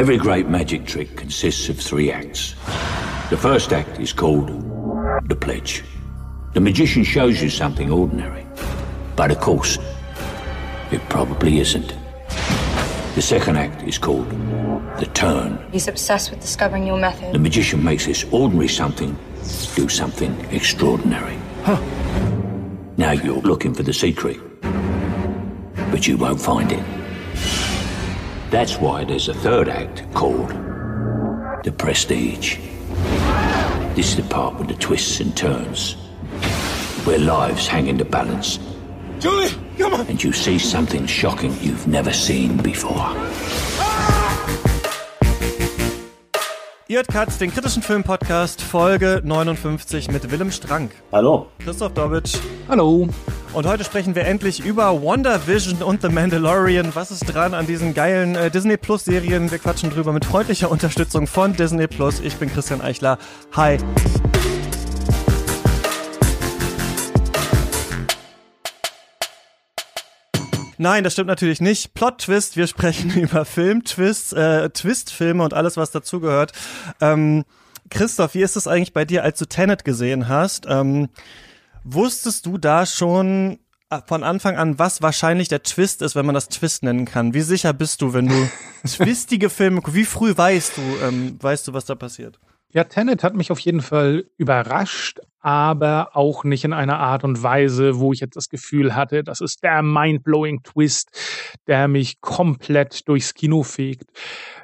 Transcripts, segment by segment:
Every great magic trick consists of three acts. The first act is called the pledge. The magician shows you something ordinary, but of course, it probably isn't. The second act is called the turn. He's obsessed with discovering your method. The magician makes this ordinary something do something extraordinary. Huh. Now you're looking for the secret, but you won't find it. That's why there's a third act called the prestige. This is the part with the twists and turns, where lives hang in the balance. Julie, come on! And you see something shocking you've never seen before. Ihr hört Katz, den kritischen Filmpodcast, Folge 59 mit Willem Strank. Hallo. Christoph Dobitsch. Hallo. Und heute sprechen wir endlich über WandaVision und The Mandalorian. Was ist dran an diesen geilen äh, Disney Plus Serien? Wir quatschen drüber mit freundlicher Unterstützung von Disney Plus. Ich bin Christian Eichler. Hi. Nein, das stimmt natürlich nicht. Plot-Twist, wir sprechen über Film-Twists, äh, Twist-Filme und alles, was dazugehört. Ähm, Christoph, wie ist es eigentlich bei dir, als du Tenet gesehen hast? Ähm, wusstest du da schon äh, von Anfang an, was wahrscheinlich der Twist ist, wenn man das Twist nennen kann? Wie sicher bist du, wenn du twistige Filme, wie früh weißt du, ähm, weißt du, was da passiert? Ja, Tenet hat mich auf jeden Fall überrascht, aber auch nicht in einer Art und Weise, wo ich jetzt das Gefühl hatte, das ist der mindblowing Twist, der mich komplett durchs Kino fegt.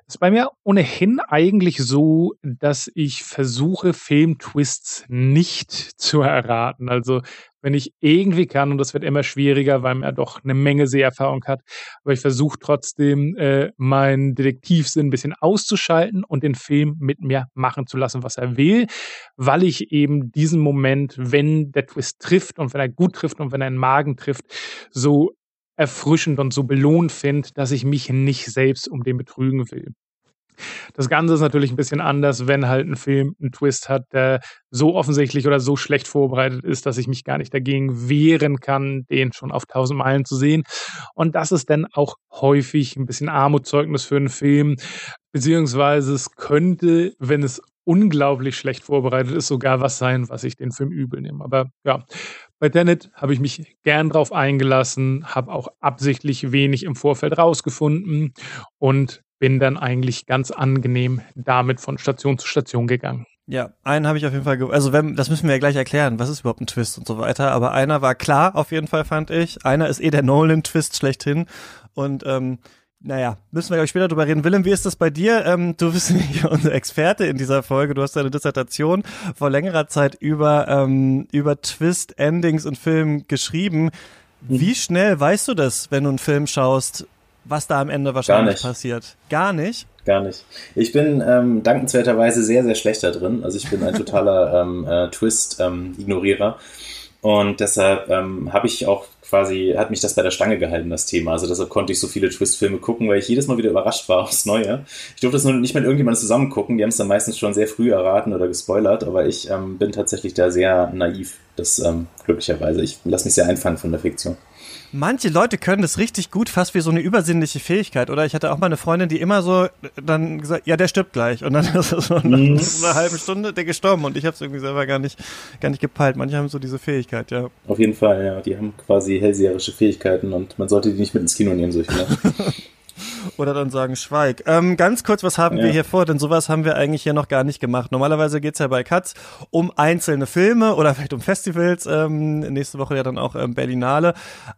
Ist bei mir ohnehin eigentlich so, dass ich versuche, Filmtwists nicht zu erraten. Also wenn ich irgendwie kann, und das wird immer schwieriger, weil man ja doch eine Menge Seherfahrung hat, aber ich versuche trotzdem, äh, meinen Detektivsinn ein bisschen auszuschalten und den Film mit mir machen zu lassen, was er will, weil ich eben diesen Moment, wenn der Twist trifft und wenn er gut trifft und wenn er einen Magen trifft, so erfrischend und so belohnt finde, dass ich mich nicht selbst um den betrügen will. Das Ganze ist natürlich ein bisschen anders, wenn halt ein Film einen Twist hat, der so offensichtlich oder so schlecht vorbereitet ist, dass ich mich gar nicht dagegen wehren kann, den schon auf tausend Meilen zu sehen. Und das ist dann auch häufig ein bisschen Armutszeugnis für einen Film, beziehungsweise es könnte, wenn es unglaublich schlecht vorbereitet ist, sogar was sein, was ich den Film übel nehme. Aber ja, bei Tenet habe ich mich gern drauf eingelassen, habe auch absichtlich wenig im Vorfeld rausgefunden und bin dann eigentlich ganz angenehm damit von Station zu Station gegangen. Ja, einen habe ich auf jeden Fall, also wenn, das müssen wir ja gleich erklären, was ist überhaupt ein Twist und so weiter, aber einer war klar auf jeden Fall, fand ich. Einer ist eh der Nolan-Twist schlechthin und ähm, naja, müssen wir gleich später drüber reden. Willem, wie ist das bei dir? Ähm, du bist ja unser Experte in dieser Folge. Du hast deine Dissertation vor längerer Zeit über, ähm, über Twist-Endings und Filmen geschrieben. Wie schnell weißt du das, wenn du einen Film schaust, was da am Ende wahrscheinlich Gar passiert? Gar nicht? Gar nicht. Ich bin ähm, dankenswerterweise sehr, sehr schlecht da drin. Also ich bin ein totaler ähm, äh, Twist-Ignorierer. Und deshalb ähm, habe ich auch quasi, hat mich das bei der Stange gehalten, das Thema. Also deshalb konnte ich so viele Twist-Filme gucken, weil ich jedes Mal wieder überrascht war aufs Neue. Ich durfte das nur nicht mit irgendjemandem zusammen gucken, die haben es dann meistens schon sehr früh erraten oder gespoilert, aber ich ähm, bin tatsächlich da sehr naiv, das ähm, glücklicherweise. Ich lasse mich sehr einfangen von der Fiktion. Manche Leute können das richtig gut, fast wie so eine übersinnliche Fähigkeit, oder? Ich hatte auch mal eine Freundin, die immer so dann gesagt, ja, der stirbt gleich. Und dann ist so nach mhm. einer halben Stunde der gestorben und ich habe es irgendwie selber gar nicht, gar nicht gepeilt. Manche haben so diese Fähigkeit, ja. Auf jeden Fall, ja. Die haben quasi hellseherische Fähigkeiten und man sollte die nicht mit ins Kino nehmen, solche. Ne? Oder dann sagen, schweig. Ähm, ganz kurz, was haben ja. wir hier vor? Denn sowas haben wir eigentlich hier noch gar nicht gemacht. Normalerweise geht's ja bei Katz um einzelne Filme oder vielleicht um Festivals. Ähm, nächste Woche ja dann auch ähm, Berlinale.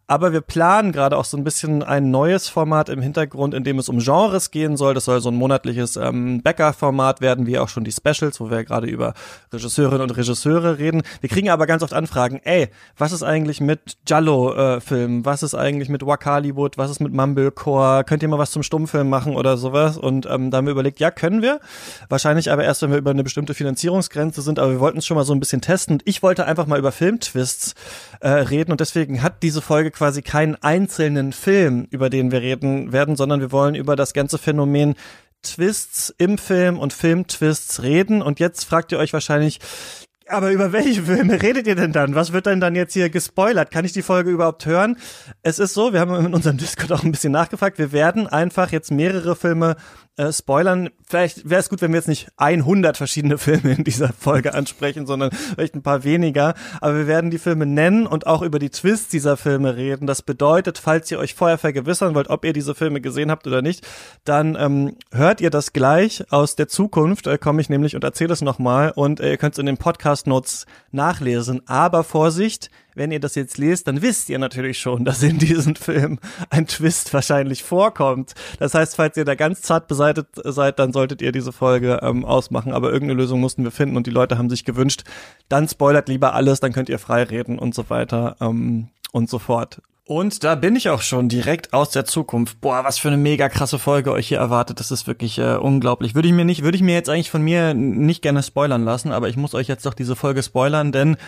Aber wir planen gerade auch so ein bisschen ein neues Format im Hintergrund, in dem es um Genres gehen soll. Das soll so ein monatliches ähm, Bäcker-Format werden, wie auch schon die Specials, wo wir gerade über Regisseurinnen und Regisseure reden. Wir kriegen aber ganz oft Anfragen, ey, was ist eigentlich mit Jallo-Filmen? Äh, was ist eigentlich mit Wakaliwood? Was ist mit Mumblecore? Könnt ihr mal was zum Stummfilm machen oder sowas. Und ähm, da haben wir überlegt, ja, können wir. Wahrscheinlich aber erst, wenn wir über eine bestimmte Finanzierungsgrenze sind. Aber wir wollten es schon mal so ein bisschen testen. Und ich wollte einfach mal über Filmtwists äh, reden. Und deswegen hat diese Folge quasi keinen einzelnen Film, über den wir reden werden, sondern wir wollen über das ganze Phänomen Twists im Film und Filmtwists reden. Und jetzt fragt ihr euch wahrscheinlich, Aber über welche Filme redet ihr denn dann? Was wird denn dann jetzt hier gespoilert? Kann ich die Folge überhaupt hören? Es ist so, wir haben in unserem Discord auch ein bisschen nachgefragt. Wir werden einfach jetzt mehrere Filme äh, spoilern. Vielleicht wäre es gut, wenn wir jetzt nicht 100 verschiedene Filme in dieser Folge ansprechen, sondern vielleicht ein paar weniger. Aber wir werden die Filme nennen und auch über die Twists dieser Filme reden. Das bedeutet, falls ihr euch vorher vergewissern wollt, ob ihr diese Filme gesehen habt oder nicht, dann ähm, hört ihr das gleich aus der Zukunft. Äh, Komme ich nämlich und erzähle es nochmal und äh, ihr könnt es in den Podcast Notes nachlesen. Aber Vorsicht, wenn ihr das jetzt lest, dann wisst ihr natürlich schon, dass in diesem Film ein Twist wahrscheinlich vorkommt. Das heißt, falls ihr da ganz zart beseitigt seid, dann solltet ihr diese Folge ähm, ausmachen. Aber irgendeine Lösung mussten wir finden und die Leute haben sich gewünscht, dann spoilert lieber alles, dann könnt ihr frei reden und so weiter ähm, und so fort. Und da bin ich auch schon direkt aus der Zukunft. Boah, was für eine mega krasse Folge euch hier erwartet. Das ist wirklich äh, unglaublich. Würde ich mir nicht, würde ich mir jetzt eigentlich von mir nicht gerne spoilern lassen, aber ich muss euch jetzt doch diese Folge spoilern, denn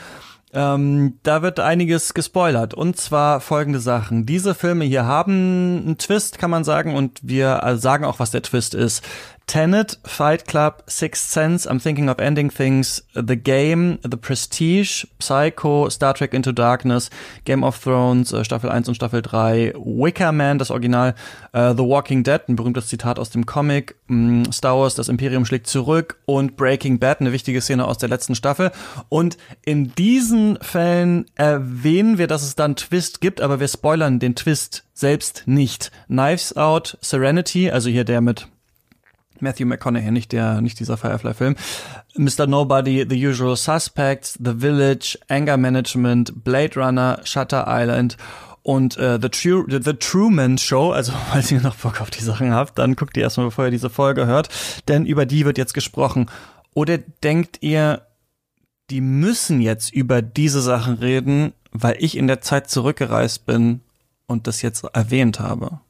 ähm, da wird einiges gespoilert. Und zwar folgende Sachen. Diese Filme hier haben einen Twist, kann man sagen, und wir äh, sagen auch, was der Twist ist. Tenet, Fight Club, Sixth Sense, I'm Thinking of Ending Things, The Game, The Prestige, Psycho, Star Trek Into Darkness, Game of Thrones, äh, Staffel 1 und Staffel 3, Wicker Man, das Original, uh, The Walking Dead, ein berühmtes Zitat aus dem Comic, um, mm, Star Wars, das Imperium schlägt zurück und Breaking Bad, eine wichtige Szene aus der letzten Staffel. Und in diesen Fällen erwähnen wir, dass es dann Twist gibt, aber wir spoilern den Twist selbst nicht. Knives Out, Serenity, also hier der mit Matthew McConaughey, nicht der, nicht dieser Firefly-Film. Mr. Nobody, The Usual Suspects, The Village, Anger Management, Blade Runner, Shutter Island und äh, The, True, The, The Truman Show, also falls ihr noch Bock auf die Sachen habt, dann guckt ihr erstmal, bevor ihr diese Folge hört, denn über die wird jetzt gesprochen. Oder denkt ihr, die müssen jetzt über diese Sachen reden, weil ich in der Zeit zurückgereist bin und das jetzt erwähnt habe?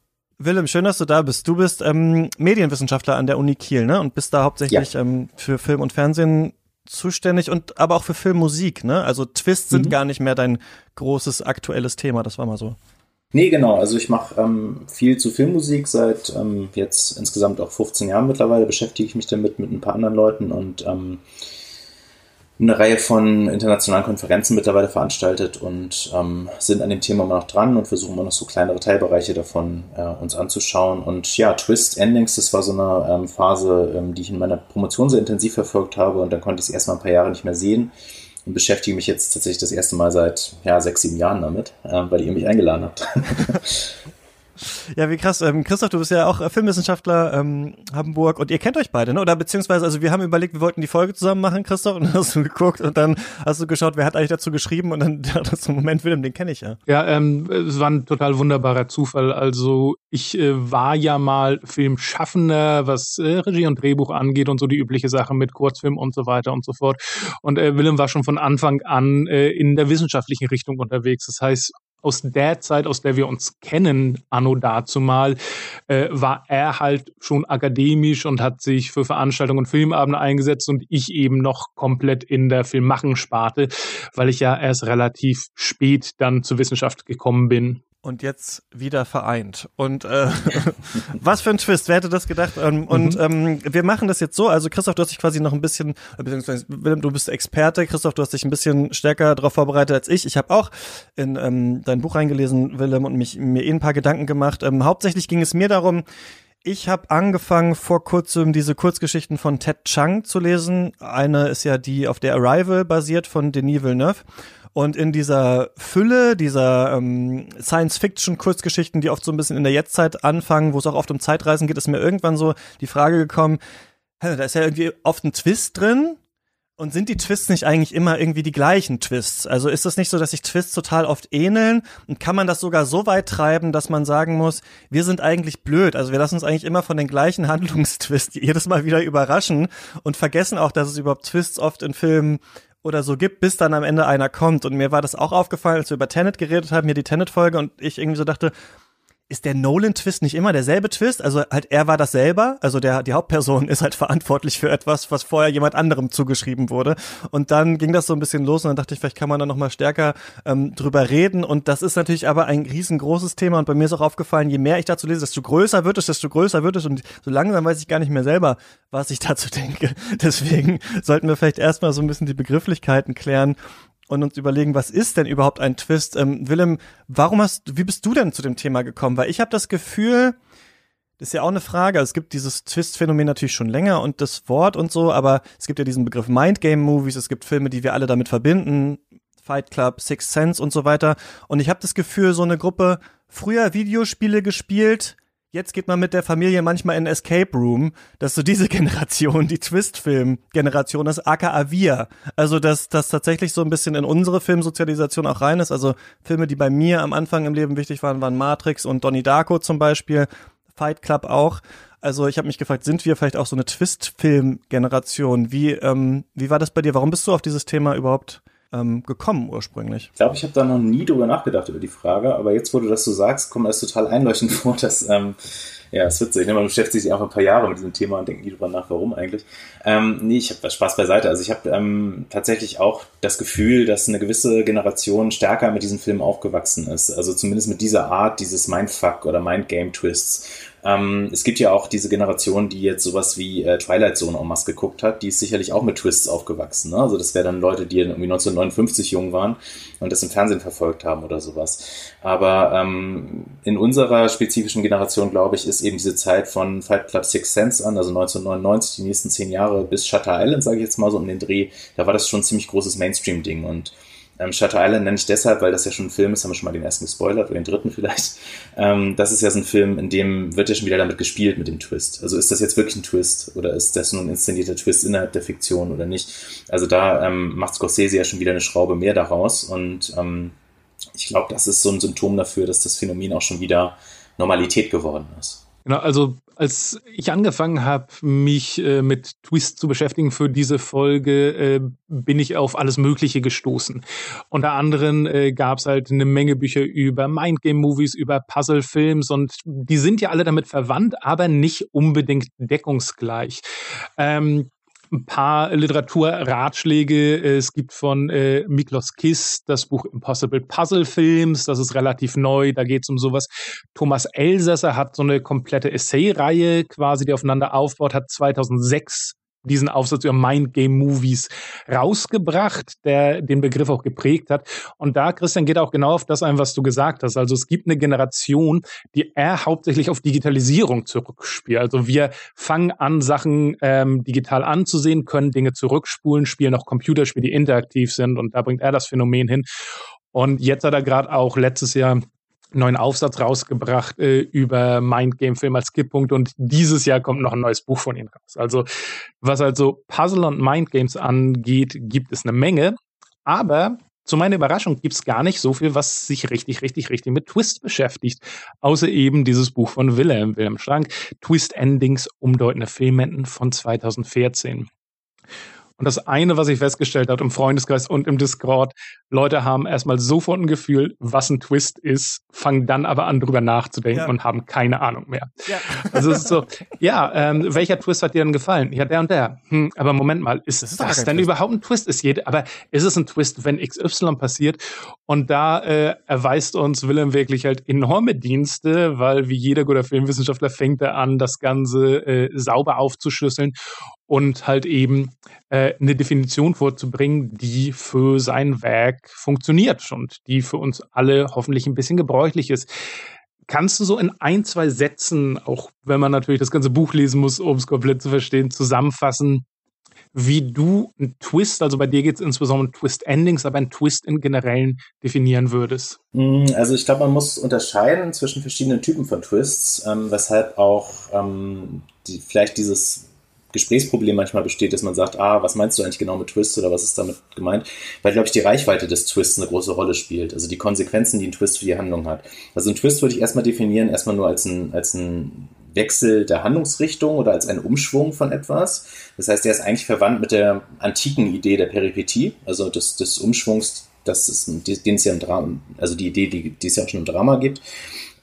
Willem, schön, dass du da bist. Du bist ähm, Medienwissenschaftler an der Uni Kiel, ne? Und bist da hauptsächlich ja. ähm, für Film und Fernsehen zuständig und aber auch für Filmmusik, ne? Also Twists sind mhm. gar nicht mehr dein großes aktuelles Thema, das war mal so. Nee, genau. Also ich mache ähm, viel zu Filmmusik seit ähm, jetzt insgesamt auch 15 Jahren mittlerweile, beschäftige ich mich damit mit ein paar anderen Leuten und ähm, eine Reihe von internationalen Konferenzen mittlerweile veranstaltet und ähm, sind an dem Thema immer noch dran und versuchen immer noch so kleinere Teilbereiche davon äh, uns anzuschauen. Und ja, Twist Endings, das war so eine ähm, Phase, ähm, die ich in meiner Promotion sehr intensiv verfolgt habe und dann konnte ich es erstmal ein paar Jahre nicht mehr sehen und beschäftige mich jetzt tatsächlich das erste Mal seit ja, sechs, sieben Jahren damit, äh, weil ihr mich eingeladen habt. Ja, wie krass. Ähm, Christoph, du bist ja auch Filmwissenschaftler ähm, Hamburg und ihr kennt euch beide, ne? Oder beziehungsweise, also wir haben überlegt, wir wollten die Folge zusammen machen, Christoph, und dann hast du geguckt und dann hast du geschaut, wer hat eigentlich dazu geschrieben und dann dachtest du, Moment, Willem, den kenne ich ja. Ja, ähm, es war ein total wunderbarer Zufall. Also ich äh, war ja mal Filmschaffender, was äh, Regie und Drehbuch angeht und so die übliche Sache mit Kurzfilm und so weiter und so fort. Und äh, Willem war schon von Anfang an äh, in der wissenschaftlichen Richtung unterwegs. Das heißt, aus der Zeit, aus der wir uns kennen, anno dazumal, äh, war er halt schon akademisch und hat sich für Veranstaltungen und Filmabende eingesetzt und ich eben noch komplett in der Filmmachen-Sparte, weil ich ja erst relativ spät dann zur Wissenschaft gekommen bin und jetzt wieder vereint. Und äh, was für ein Twist, wer hätte das gedacht? Ähm, und mhm. ähm, wir machen das jetzt so, also Christoph, du hast dich quasi noch ein bisschen, beziehungsweise Willem, du bist Experte, Christoph, du hast dich ein bisschen stärker darauf vorbereitet als ich. Ich habe auch in ähm, dein Buch reingelesen, Willem, und mich mir eh ein paar Gedanken gemacht. Ähm, hauptsächlich ging es mir darum, ich habe angefangen vor kurzem diese Kurzgeschichten von Ted Chang zu lesen. Eine ist ja die auf der Arrival basiert von Denis Villeneuve. Und in dieser Fülle dieser ähm, Science-Fiction-Kurzgeschichten, die oft so ein bisschen in der Jetztzeit anfangen, wo es auch oft um Zeitreisen geht, ist mir irgendwann so die Frage gekommen, da ist ja irgendwie oft ein Twist drin. Und sind die Twists nicht eigentlich immer irgendwie die gleichen Twists? Also ist es nicht so, dass sich Twists total oft ähneln? Und kann man das sogar so weit treiben, dass man sagen muss, wir sind eigentlich blöd. Also wir lassen uns eigentlich immer von den gleichen Handlungstwists jedes Mal wieder überraschen und vergessen auch, dass es überhaupt Twists oft in Filmen oder so gibt, bis dann am Ende einer kommt. Und mir war das auch aufgefallen, als wir über Tenet geredet haben, hier die Tenet-Folge und ich irgendwie so dachte, ist der Nolan-Twist nicht immer derselbe Twist? Also halt er war das selber, also der die Hauptperson ist halt verantwortlich für etwas, was vorher jemand anderem zugeschrieben wurde. Und dann ging das so ein bisschen los und dann dachte ich, vielleicht kann man da noch mal stärker ähm, drüber reden. Und das ist natürlich aber ein riesengroßes Thema. Und bei mir ist auch aufgefallen, je mehr ich dazu lese, desto größer wird es, desto größer wird es. Und so langsam weiß ich gar nicht mehr selber, was ich dazu denke. Deswegen sollten wir vielleicht erstmal so ein bisschen die Begrifflichkeiten klären und uns überlegen, was ist denn überhaupt ein Twist? Ähm, Willem, warum hast, wie bist du denn zu dem Thema gekommen? Weil ich habe das Gefühl, das ist ja auch eine Frage. Es gibt dieses Twist-Phänomen natürlich schon länger und das Wort und so, aber es gibt ja diesen Begriff Mindgame-Movies, es gibt Filme, die wir alle damit verbinden, Fight Club, Sixth Sense und so weiter. Und ich habe das Gefühl, so eine Gruppe früher Videospiele gespielt, Jetzt geht man mit der Familie manchmal in Escape Room, dass so diese Generation, die Twist-Film-Generation ist, aka wir. Also, dass das tatsächlich so ein bisschen in unsere Filmsozialisation auch rein ist. Also, Filme, die bei mir am Anfang im Leben wichtig waren, waren Matrix und Donnie Darko zum Beispiel, Fight Club auch. Also, ich habe mich gefragt, sind wir vielleicht auch so eine Twist-Film-Generation? Wie, ähm, wie war das bei dir? Warum bist du auf dieses Thema überhaupt ähm, gekommen ursprünglich? Ich glaube, ich habe da noch nie drüber nachgedacht über die Frage, aber jetzt, wo du das so sagst, kommt das total einleuchtend vor, dass ähm, ja, es wird so. Ich meine, man beschäftigt sich einfach ein paar Jahre mit diesem Thema und denkt nie drüber nach, warum eigentlich. Ähm, nee, ich habe Spaß beiseite. Also ich habe ähm, tatsächlich auch das Gefühl, dass eine gewisse Generation stärker mit diesem Film aufgewachsen ist. Also zumindest mit dieser Art dieses Mindfuck oder Mindgame-Twists. Ähm, es gibt ja auch diese Generation, die jetzt sowas wie äh, Twilight Zone en masse geguckt hat, die ist sicherlich auch mit Twists aufgewachsen. Ne? Also das wären dann Leute, die irgendwie 1959 jung waren und das im Fernsehen verfolgt haben oder sowas. Aber ähm, in unserer spezifischen Generation, glaube ich, ist eben diese Zeit von Fight Club Six Sense an, also 1999, die nächsten zehn Jahre bis Shutter Island, sage ich jetzt mal so um den Dreh, da war das schon ein ziemlich großes Mainstream-Ding und ähm, Shutter Island nenne ich deshalb, weil das ja schon ein Film ist, haben wir schon mal den ersten gespoilert oder den dritten vielleicht. Ähm, das ist ja so ein Film, in dem wird ja schon wieder damit gespielt mit dem Twist. Also ist das jetzt wirklich ein Twist oder ist das nur ein inszenierter Twist innerhalb der Fiktion oder nicht? Also da ähm, macht Scorsese ja schon wieder eine Schraube mehr daraus und ähm, ich glaube, das ist so ein Symptom dafür, dass das Phänomen auch schon wieder Normalität geworden ist. Genau, also als ich angefangen habe, mich äh, mit Twist zu beschäftigen für diese Folge, äh, bin ich auf alles Mögliche gestoßen. Unter anderem äh, gab es halt eine Menge Bücher über Mindgame-Movies, über Puzzle-Films und die sind ja alle damit verwandt, aber nicht unbedingt deckungsgleich. Ähm, ein paar Literaturratschläge. Es gibt von äh, Miklos Kiss das Buch Impossible Puzzle Films. Das ist relativ neu. Da geht es um sowas. Thomas Elsässer hat so eine komplette Essay-Reihe quasi, die aufeinander aufbaut, hat 2006 diesen Aufsatz über Mind Game Movies rausgebracht, der den Begriff auch geprägt hat. Und da, Christian, geht auch genau auf das ein, was du gesagt hast. Also es gibt eine Generation, die eher hauptsächlich auf Digitalisierung zurückspielt. Also wir fangen an, Sachen ähm, digital anzusehen, können Dinge zurückspulen, spielen auch Computerspiele, die interaktiv sind. Und da bringt er das Phänomen hin. Und jetzt hat er gerade auch letztes Jahr neuen Aufsatz rausgebracht äh, über Mindgame-Film als Kipppunkt und dieses Jahr kommt noch ein neues Buch von ihm raus. Also was also Puzzle und Mindgames angeht, gibt es eine Menge, aber zu meiner Überraschung gibt es gar nicht so viel, was sich richtig, richtig, richtig mit Twist beschäftigt, außer eben dieses Buch von Wilhelm, Wilhelm Schrank, Twist Endings, umdeutende Filmenden von 2014. Und das eine, was ich festgestellt habe im Freundeskreis und im Discord, Leute haben erstmal sofort ein Gefühl, was ein Twist ist, fangen dann aber an, drüber nachzudenken ja. und haben keine Ahnung mehr. Ja. Also es ist so, ja, ähm, welcher Twist hat dir denn gefallen? Ja, der und der. Hm, aber Moment mal, ist das, ist das denn Twist. überhaupt ein Twist? Ist jede, aber ist es ein Twist, wenn XY passiert? Und da äh, erweist uns Willem wirklich halt enorme Dienste, weil wie jeder guter Filmwissenschaftler fängt er an, das Ganze äh, sauber aufzuschlüsseln und halt eben äh, eine Definition vorzubringen, die für sein Werk funktioniert und die für uns alle hoffentlich ein bisschen gebräuchlich ist. Kannst du so in ein, zwei Sätzen, auch wenn man natürlich das ganze Buch lesen muss, um es komplett zu verstehen, zusammenfassen, wie du einen Twist, also bei dir geht es insbesondere um Twist-Endings, aber einen Twist in generellen definieren würdest? Mm, also ich glaube, man muss unterscheiden zwischen verschiedenen Typen von Twists, ähm, weshalb auch ähm, die, vielleicht dieses Gesprächsproblem manchmal besteht, dass man sagt, ah, was meinst du eigentlich genau mit Twist oder was ist damit gemeint? Weil, glaube ich, die Reichweite des Twists eine große Rolle spielt. Also die Konsequenzen, die ein Twist für die Handlung hat. Also ein Twist würde ich erstmal definieren, erstmal nur als ein, als ein Wechsel der Handlungsrichtung oder als ein Umschwung von etwas. Das heißt, der ist eigentlich verwandt mit der antiken Idee der Peripetie, also des, des Umschwungs, das ist, den es ja im Drama, also die Idee, die, die es ja auch schon im Drama gibt.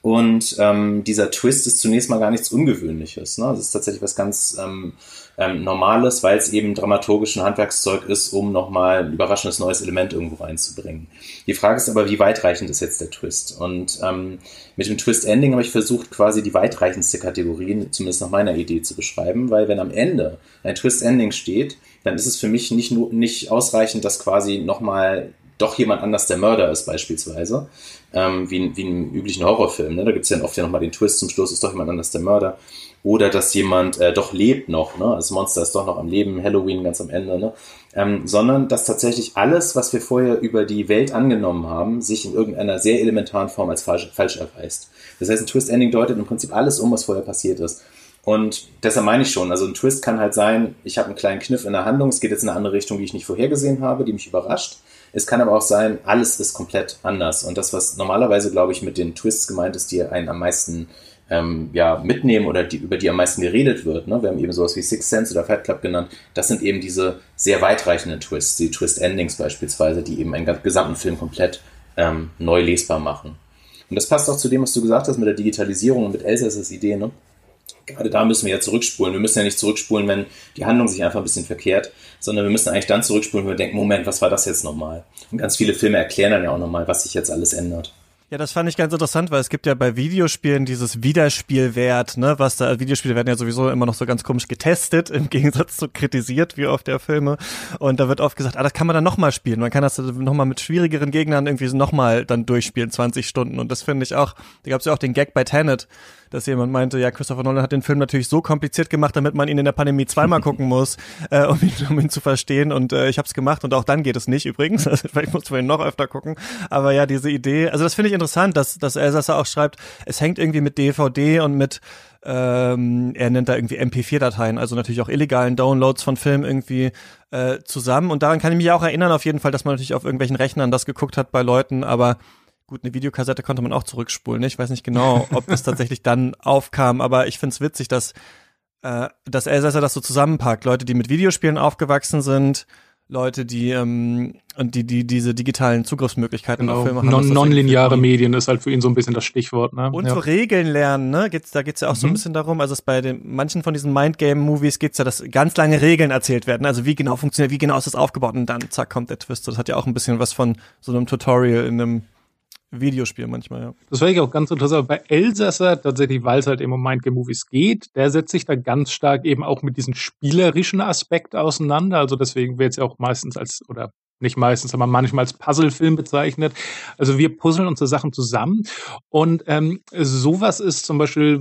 Und ähm, dieser Twist ist zunächst mal gar nichts Ungewöhnliches. Ne? Das ist tatsächlich was ganz ähm, ähm, Normales, weil es eben dramaturgisch ein Handwerkszeug ist, um nochmal ein überraschendes neues Element irgendwo reinzubringen. Die Frage ist aber, wie weitreichend ist jetzt der Twist? Und ähm, mit dem Twist-Ending habe ich versucht, quasi die weitreichendste Kategorie, zumindest nach meiner Idee, zu beschreiben, weil wenn am Ende ein Twist-Ending steht, dann ist es für mich nicht nur nicht ausreichend, dass quasi nochmal doch jemand anders der Mörder ist, beispielsweise, ähm, wie, wie im üblichen Horrorfilm. Ne? Da gibt es ja oft ja nochmal den Twist, zum Schluss ist doch jemand anders der Mörder. Oder dass jemand äh, doch lebt noch, ne? das Monster ist doch noch am Leben, Halloween ganz am Ende, ne? Ähm, sondern dass tatsächlich alles, was wir vorher über die Welt angenommen haben, sich in irgendeiner sehr elementaren Form als falsch, falsch erweist. Das heißt, ein Twist-Ending deutet im Prinzip alles um, was vorher passiert ist. Und deshalb meine ich schon, also ein Twist kann halt sein, ich habe einen kleinen Kniff in der Handlung, es geht jetzt in eine andere Richtung, die ich nicht vorhergesehen habe, die mich überrascht. Es kann aber auch sein, alles ist komplett anders. Und das, was normalerweise, glaube ich, mit den Twists gemeint ist, die einen am meisten ähm, ja, mitnehmen oder die, über die am meisten geredet wird. Ne? Wir haben eben sowas wie Six Sense oder Fight Club genannt. Das sind eben diese sehr weitreichenden Twists, die Twist-Endings beispielsweise, die eben einen gesamten Film komplett ähm, neu lesbar machen. Und das passt auch zu dem, was du gesagt hast mit der Digitalisierung und mit Elsass's Idee. Ne? Gerade da müssen wir ja zurückspulen. Wir müssen ja nicht zurückspulen, wenn die Handlung sich einfach ein bisschen verkehrt, sondern wir müssen eigentlich dann zurückspulen, wenn wir denken, Moment, was war das jetzt nochmal? Und ganz viele Filme erklären dann ja auch nochmal, was sich jetzt alles ändert. Ja, das fand ich ganz interessant, weil es gibt ja bei Videospielen dieses Wiederspielwert, ne, was da, Videospiele werden ja sowieso immer noch so ganz komisch getestet, im Gegensatz zu kritisiert, wie oft der Filme. Und da wird oft gesagt, ah, das kann man dann nochmal spielen. Man kann das nochmal mit schwierigeren Gegnern irgendwie nochmal dann durchspielen, 20 Stunden. Und das finde ich auch, da gab es ja auch den Gag bei Tenet, dass jemand meinte, ja, Christopher Nolan hat den Film natürlich so kompliziert gemacht, damit man ihn in der Pandemie zweimal gucken muss, äh, um, ihn, um ihn zu verstehen. Und äh, ich habe es gemacht und auch dann geht es nicht übrigens. Also, vielleicht muss man ihn noch öfter gucken. Aber ja, diese Idee, also das finde ich interessant, dass, dass Elsasser auch schreibt, es hängt irgendwie mit DVD und mit ähm, er nennt da irgendwie MP4-Dateien, also natürlich auch illegalen Downloads von Filmen irgendwie äh, zusammen. Und daran kann ich mich auch erinnern, auf jeden Fall, dass man natürlich auf irgendwelchen Rechnern das geguckt hat bei Leuten, aber Gut, eine Videokassette konnte man auch zurückspulen. Ich weiß nicht genau, ob das tatsächlich dann aufkam, aber ich find's witzig, dass, äh, dass Elsässer das so zusammenpackt. Leute, die mit Videospielen aufgewachsen sind, Leute, die ähm, und die, die diese digitalen Zugriffsmöglichkeiten genau. auf Filme haben. Non nonlineare Medien ist halt für ihn so ein bisschen das Stichwort. Ne? Und ja. so Regeln lernen, ne? Geht's, da geht's ja auch mhm. so ein mhm. bisschen darum, also es bei den manchen von diesen Mindgame-Movies geht's ja, dass ganz lange Regeln erzählt werden. Also wie genau funktioniert, wie genau ist das aufgebaut und dann zack kommt der Twist. Das hat ja auch ein bisschen was von so einem Tutorial in einem Videospiel manchmal, ja. Das wäre ich auch ganz interessant. Bei Elsässer tatsächlich, weil es halt eben um Mindgame-Movies geht, der setzt sich da ganz stark eben auch mit diesem spielerischen Aspekt auseinander. Also deswegen wird es ja auch meistens als, oder nicht meistens, aber manchmal als Puzzle-Film bezeichnet. Also wir puzzeln unsere Sachen zusammen. Und ähm, sowas ist zum Beispiel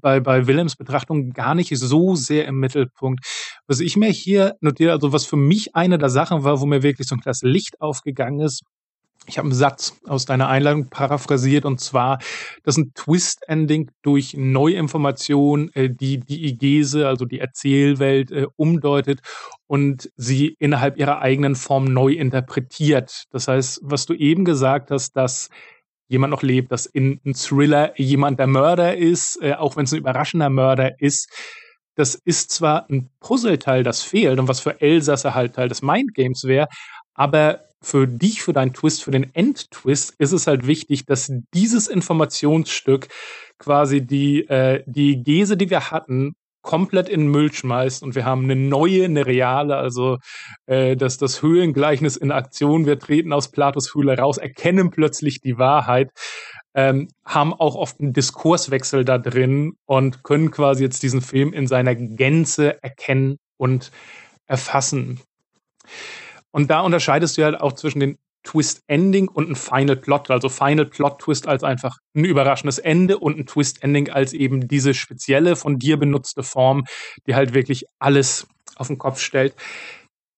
bei, bei Willems Betrachtung gar nicht so sehr im Mittelpunkt. Was ich mir hier notiere, also was für mich eine der Sachen war, wo mir wirklich so ein klares Licht aufgegangen ist, ich habe einen Satz aus deiner Einladung paraphrasiert und zwar, dass ein Twist-Ending durch Neuinformation äh, die die Igese, also die Erzählwelt, äh, umdeutet und sie innerhalb ihrer eigenen Form neu interpretiert. Das heißt, was du eben gesagt hast, dass jemand noch lebt, dass in einem Thriller jemand der Mörder ist, äh, auch wenn es ein überraschender Mörder ist, das ist zwar ein Puzzleteil, das fehlt und was für Elsässer halt Teil des Mindgames wäre, aber für dich, für deinen Twist, für den Endtwist ist es halt wichtig, dass dieses Informationsstück quasi die, äh, die Gese, die wir hatten, komplett in den Müll schmeißt und wir haben eine neue, eine reale, also äh, dass das Höhlengleichnis in Aktion, wir treten aus Platos Höhle raus, erkennen plötzlich die Wahrheit, ähm, haben auch oft einen Diskurswechsel da drin und können quasi jetzt diesen Film in seiner Gänze erkennen und erfassen. Und da unterscheidest du halt auch zwischen den Twist Ending und ein Final Plot, also Final Plot Twist als einfach ein überraschendes Ende und ein Twist Ending als eben diese spezielle von dir benutzte Form, die halt wirklich alles auf den Kopf stellt.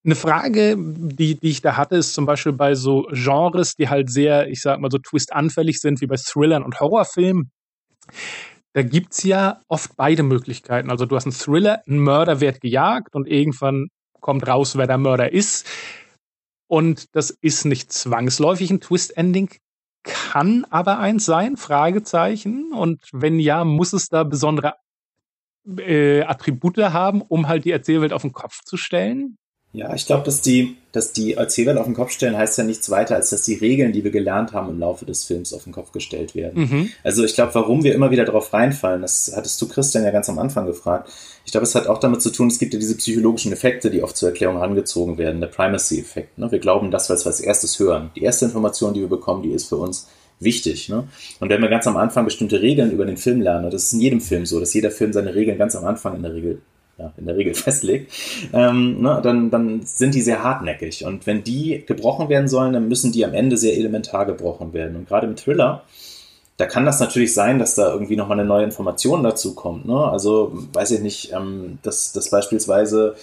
Eine Frage, die, die ich da hatte, ist zum Beispiel bei so Genres, die halt sehr, ich sag mal so Twist-anfällig sind, wie bei Thrillern und Horrorfilmen. Da gibt's ja oft beide Möglichkeiten. Also du hast einen Thriller, ein Mörder wird gejagt und irgendwann kommt raus, wer der Mörder ist. Und das ist nicht zwangsläufig ein Twist-Ending, kann aber eins sein, Fragezeichen. Und wenn ja, muss es da besondere äh, Attribute haben, um halt die Erzählwelt auf den Kopf zu stellen? Ja, ich glaube, dass die, dass die Erzählwelt auf den Kopf stellen, heißt ja nichts weiter, als dass die Regeln, die wir gelernt haben im Laufe des Films, auf den Kopf gestellt werden. Mhm. Also ich glaube, warum wir immer wieder darauf reinfallen, das hattest du Christian ja ganz am Anfang gefragt. Ich glaube, es hat auch damit zu tun, es gibt ja diese psychologischen Effekte, die oft zur Erklärung herangezogen werden, der Primacy-Effekt. Ne? Wir glauben das, was wir als erstes hören. Die erste Information, die wir bekommen, die ist für uns wichtig. Ne? Und wenn wir ganz am Anfang bestimmte Regeln über den Film lernen, und das ist in jedem Film so, dass jeder Film seine Regeln ganz am Anfang in der Regel ja, in der Regel festlegt, ähm, ne, dann, dann sind die sehr hartnäckig. Und wenn die gebrochen werden sollen, dann müssen die am Ende sehr elementar gebrochen werden. Und gerade im Thriller, da kann das natürlich sein, dass da irgendwie nochmal eine neue Information dazu kommt. Ne? Also weiß ich nicht, ähm, dass, dass beispielsweise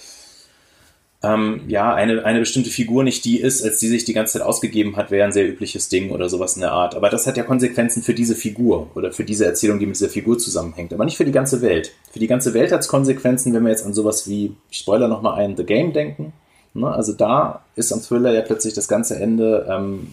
ähm, ja, eine, eine bestimmte Figur nicht die ist, als die sich die ganze Zeit ausgegeben hat, wäre ein sehr übliches Ding oder sowas in der Art. Aber das hat ja Konsequenzen für diese Figur oder für diese Erzählung, die mit dieser Figur zusammenhängt. Aber nicht für die ganze Welt. Für die ganze Welt hat es Konsequenzen, wenn wir jetzt an sowas wie, ich spoiler nochmal ein, The Game denken. Ne? Also da ist am Thriller ja plötzlich das ganze Ende ähm,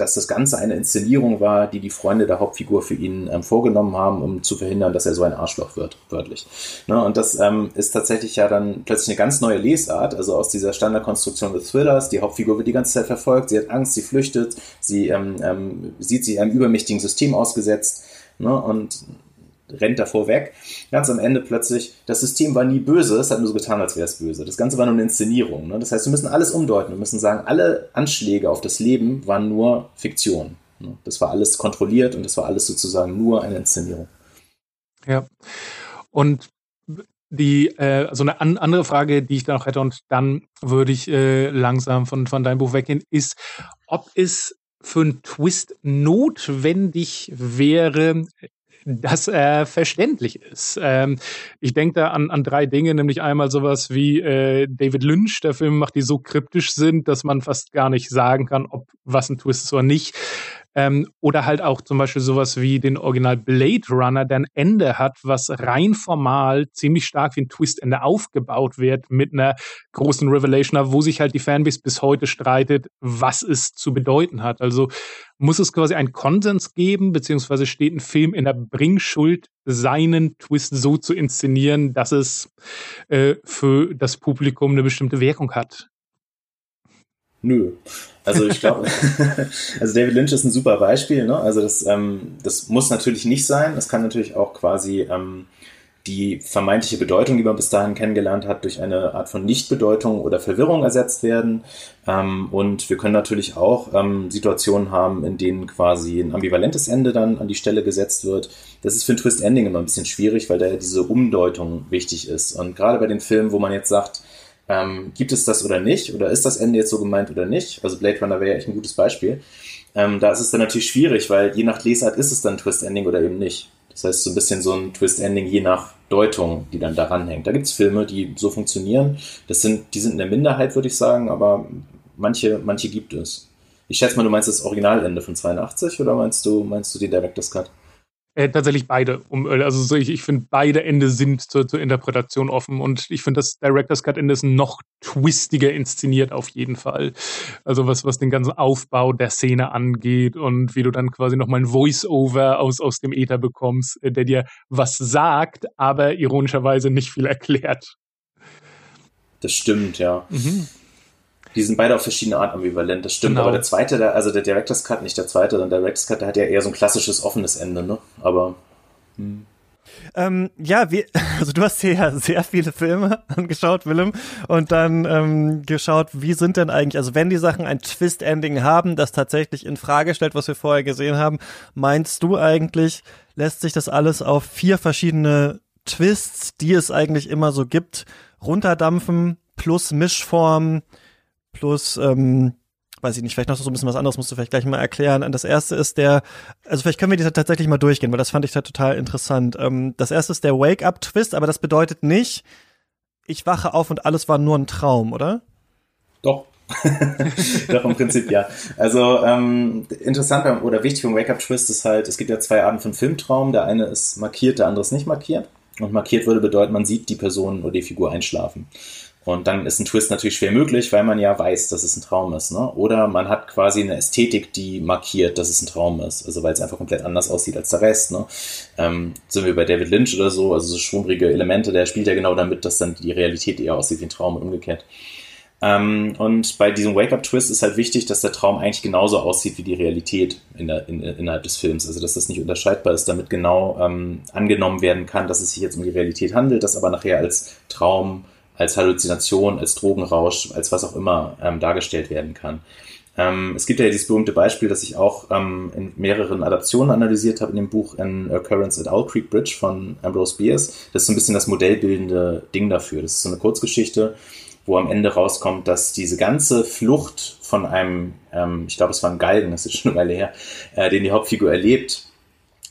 dass das Ganze eine Inszenierung war, die die Freunde der Hauptfigur für ihn ähm, vorgenommen haben, um zu verhindern, dass er so ein Arschloch wird, wörtlich. Ne? Und das ähm, ist tatsächlich ja dann plötzlich eine ganz neue Lesart, also aus dieser Standardkonstruktion des Thrillers. Die Hauptfigur wird die ganze Zeit verfolgt, sie hat Angst, sie flüchtet, sie ähm, ähm, sieht sie einem übermächtigen System ausgesetzt. Ne? Und rennt davor weg. Ganz am Ende plötzlich, das System war nie böse, es hat nur so getan, als wäre es böse. Das Ganze war nur eine Inszenierung. Ne? Das heißt, wir müssen alles umdeuten. Wir müssen sagen, alle Anschläge auf das Leben waren nur Fiktion. Ne? Das war alles kontrolliert und das war alles sozusagen nur eine Inszenierung. Ja. Und die, äh, also eine an, andere Frage, die ich da noch hätte, und dann würde ich äh, langsam von, von deinem Buch weggehen, ist, ob es für einen Twist notwendig wäre, das äh, verständlich ist. Ähm, ich denke da an, an drei Dinge, nämlich einmal sowas wie äh, David Lynch, der Film macht, die so kryptisch sind, dass man fast gar nicht sagen kann, ob was ein Twist ist oder nicht. Ähm, oder halt auch zum Beispiel sowas wie den Original Blade Runner, der ein Ende hat, was rein formal ziemlich stark wie ein Twistende aufgebaut wird mit einer großen Revelation, wo sich halt die Fanbase bis heute streitet, was es zu bedeuten hat. Also muss es quasi einen Konsens geben, beziehungsweise steht ein Film in der Bringschuld, seinen Twist so zu inszenieren, dass es äh, für das Publikum eine bestimmte Wirkung hat. Nö. Also ich glaube, also David Lynch ist ein super Beispiel. Ne? Also das, ähm, das muss natürlich nicht sein. Das kann natürlich auch quasi ähm, die vermeintliche Bedeutung, die man bis dahin kennengelernt hat, durch eine Art von Nichtbedeutung oder Verwirrung ersetzt werden. Ähm, und wir können natürlich auch ähm, Situationen haben, in denen quasi ein ambivalentes Ende dann an die Stelle gesetzt wird. Das ist für ein Twist-Ending immer ein bisschen schwierig, weil da ja diese Umdeutung wichtig ist. Und gerade bei den Filmen, wo man jetzt sagt, ähm, gibt es das oder nicht? Oder ist das Ende jetzt so gemeint oder nicht? Also Blade Runner wäre ja echt ein gutes Beispiel. Ähm, da ist es dann natürlich schwierig, weil je nach Lesart ist es dann Twist-Ending oder eben nicht. Das heißt, so ein bisschen so ein Twist-Ending je nach Deutung, die dann daran hängt. Da gibt es Filme, die so funktionieren. Das sind, die sind in der Minderheit, würde ich sagen, aber manche, manche gibt es. Ich schätze mal, du meinst das Originalende von 82 oder meinst du, meinst du die Director's Cut? Äh, tatsächlich beide. Um, äh, also so ich, ich finde, beide Ende sind zur, zur Interpretation offen und ich finde, das Director's Cut Ende ist noch twistiger inszeniert auf jeden Fall. Also was, was den ganzen Aufbau der Szene angeht und wie du dann quasi nochmal ein Voice-Over aus, aus dem Äther bekommst, äh, der dir was sagt, aber ironischerweise nicht viel erklärt. Das stimmt, ja. Mhm. Die sind beide auf verschiedene Art ambivalent, das stimmt. Genau. Aber der zweite, der, also der Director's Cut, nicht der zweite, sondern der Director's Cut, der hat ja eher so ein klassisches offenes Ende, ne? Aber. Hm. Ähm, ja, wie, also du hast hier ja sehr viele Filme angeschaut, Willem, und dann ähm, geschaut, wie sind denn eigentlich, also wenn die Sachen ein Twist-Ending haben, das tatsächlich in Frage stellt, was wir vorher gesehen haben, meinst du eigentlich, lässt sich das alles auf vier verschiedene Twists, die es eigentlich immer so gibt, runterdampfen, plus Mischform, plus, ähm, weiß ich nicht, vielleicht noch so ein bisschen was anderes musst du vielleicht gleich mal erklären. Das erste ist der, also vielleicht können wir die tatsächlich mal durchgehen, weil das fand ich da total interessant. Ähm, das erste ist der Wake-up-Twist, aber das bedeutet nicht, ich wache auf und alles war nur ein Traum, oder? Doch. Doch, im Prinzip ja. Also ähm, interessant oder wichtig beim Wake-up-Twist ist halt, es gibt ja zwei Arten von Filmtraum. Der eine ist markiert, der andere ist nicht markiert. Und markiert würde bedeuten, man sieht die Person oder die Figur einschlafen. Und dann ist ein Twist natürlich schwer möglich, weil man ja weiß, dass es ein Traum ist. Ne? Oder man hat quasi eine Ästhetik, die markiert, dass es ein Traum ist. Also weil es einfach komplett anders aussieht als der Rest. Ne? Ähm, sind wir bei David Lynch oder so, also so schwummerige Elemente, der spielt ja genau damit, dass dann die Realität eher aussieht wie ein Traum und umgekehrt. Ähm, und bei diesem Wake-up-Twist ist halt wichtig, dass der Traum eigentlich genauso aussieht wie die Realität in der, in, innerhalb des Films. Also dass das nicht unterscheidbar ist, damit genau ähm, angenommen werden kann, dass es sich jetzt um die Realität handelt, das aber nachher als Traum, als Halluzination, als Drogenrausch, als was auch immer ähm, dargestellt werden kann. Ähm, es gibt ja dieses berühmte Beispiel, das ich auch ähm, in mehreren Adaptionen analysiert habe in dem Buch An Occurrence at Owl Creek Bridge von Ambrose Bierce. Das ist so ein bisschen das modellbildende Ding dafür. Das ist so eine Kurzgeschichte, wo am Ende rauskommt, dass diese ganze Flucht von einem, ähm, ich glaube, es war ein Galgen, das ist schon eine Weile her, äh, den die Hauptfigur erlebt,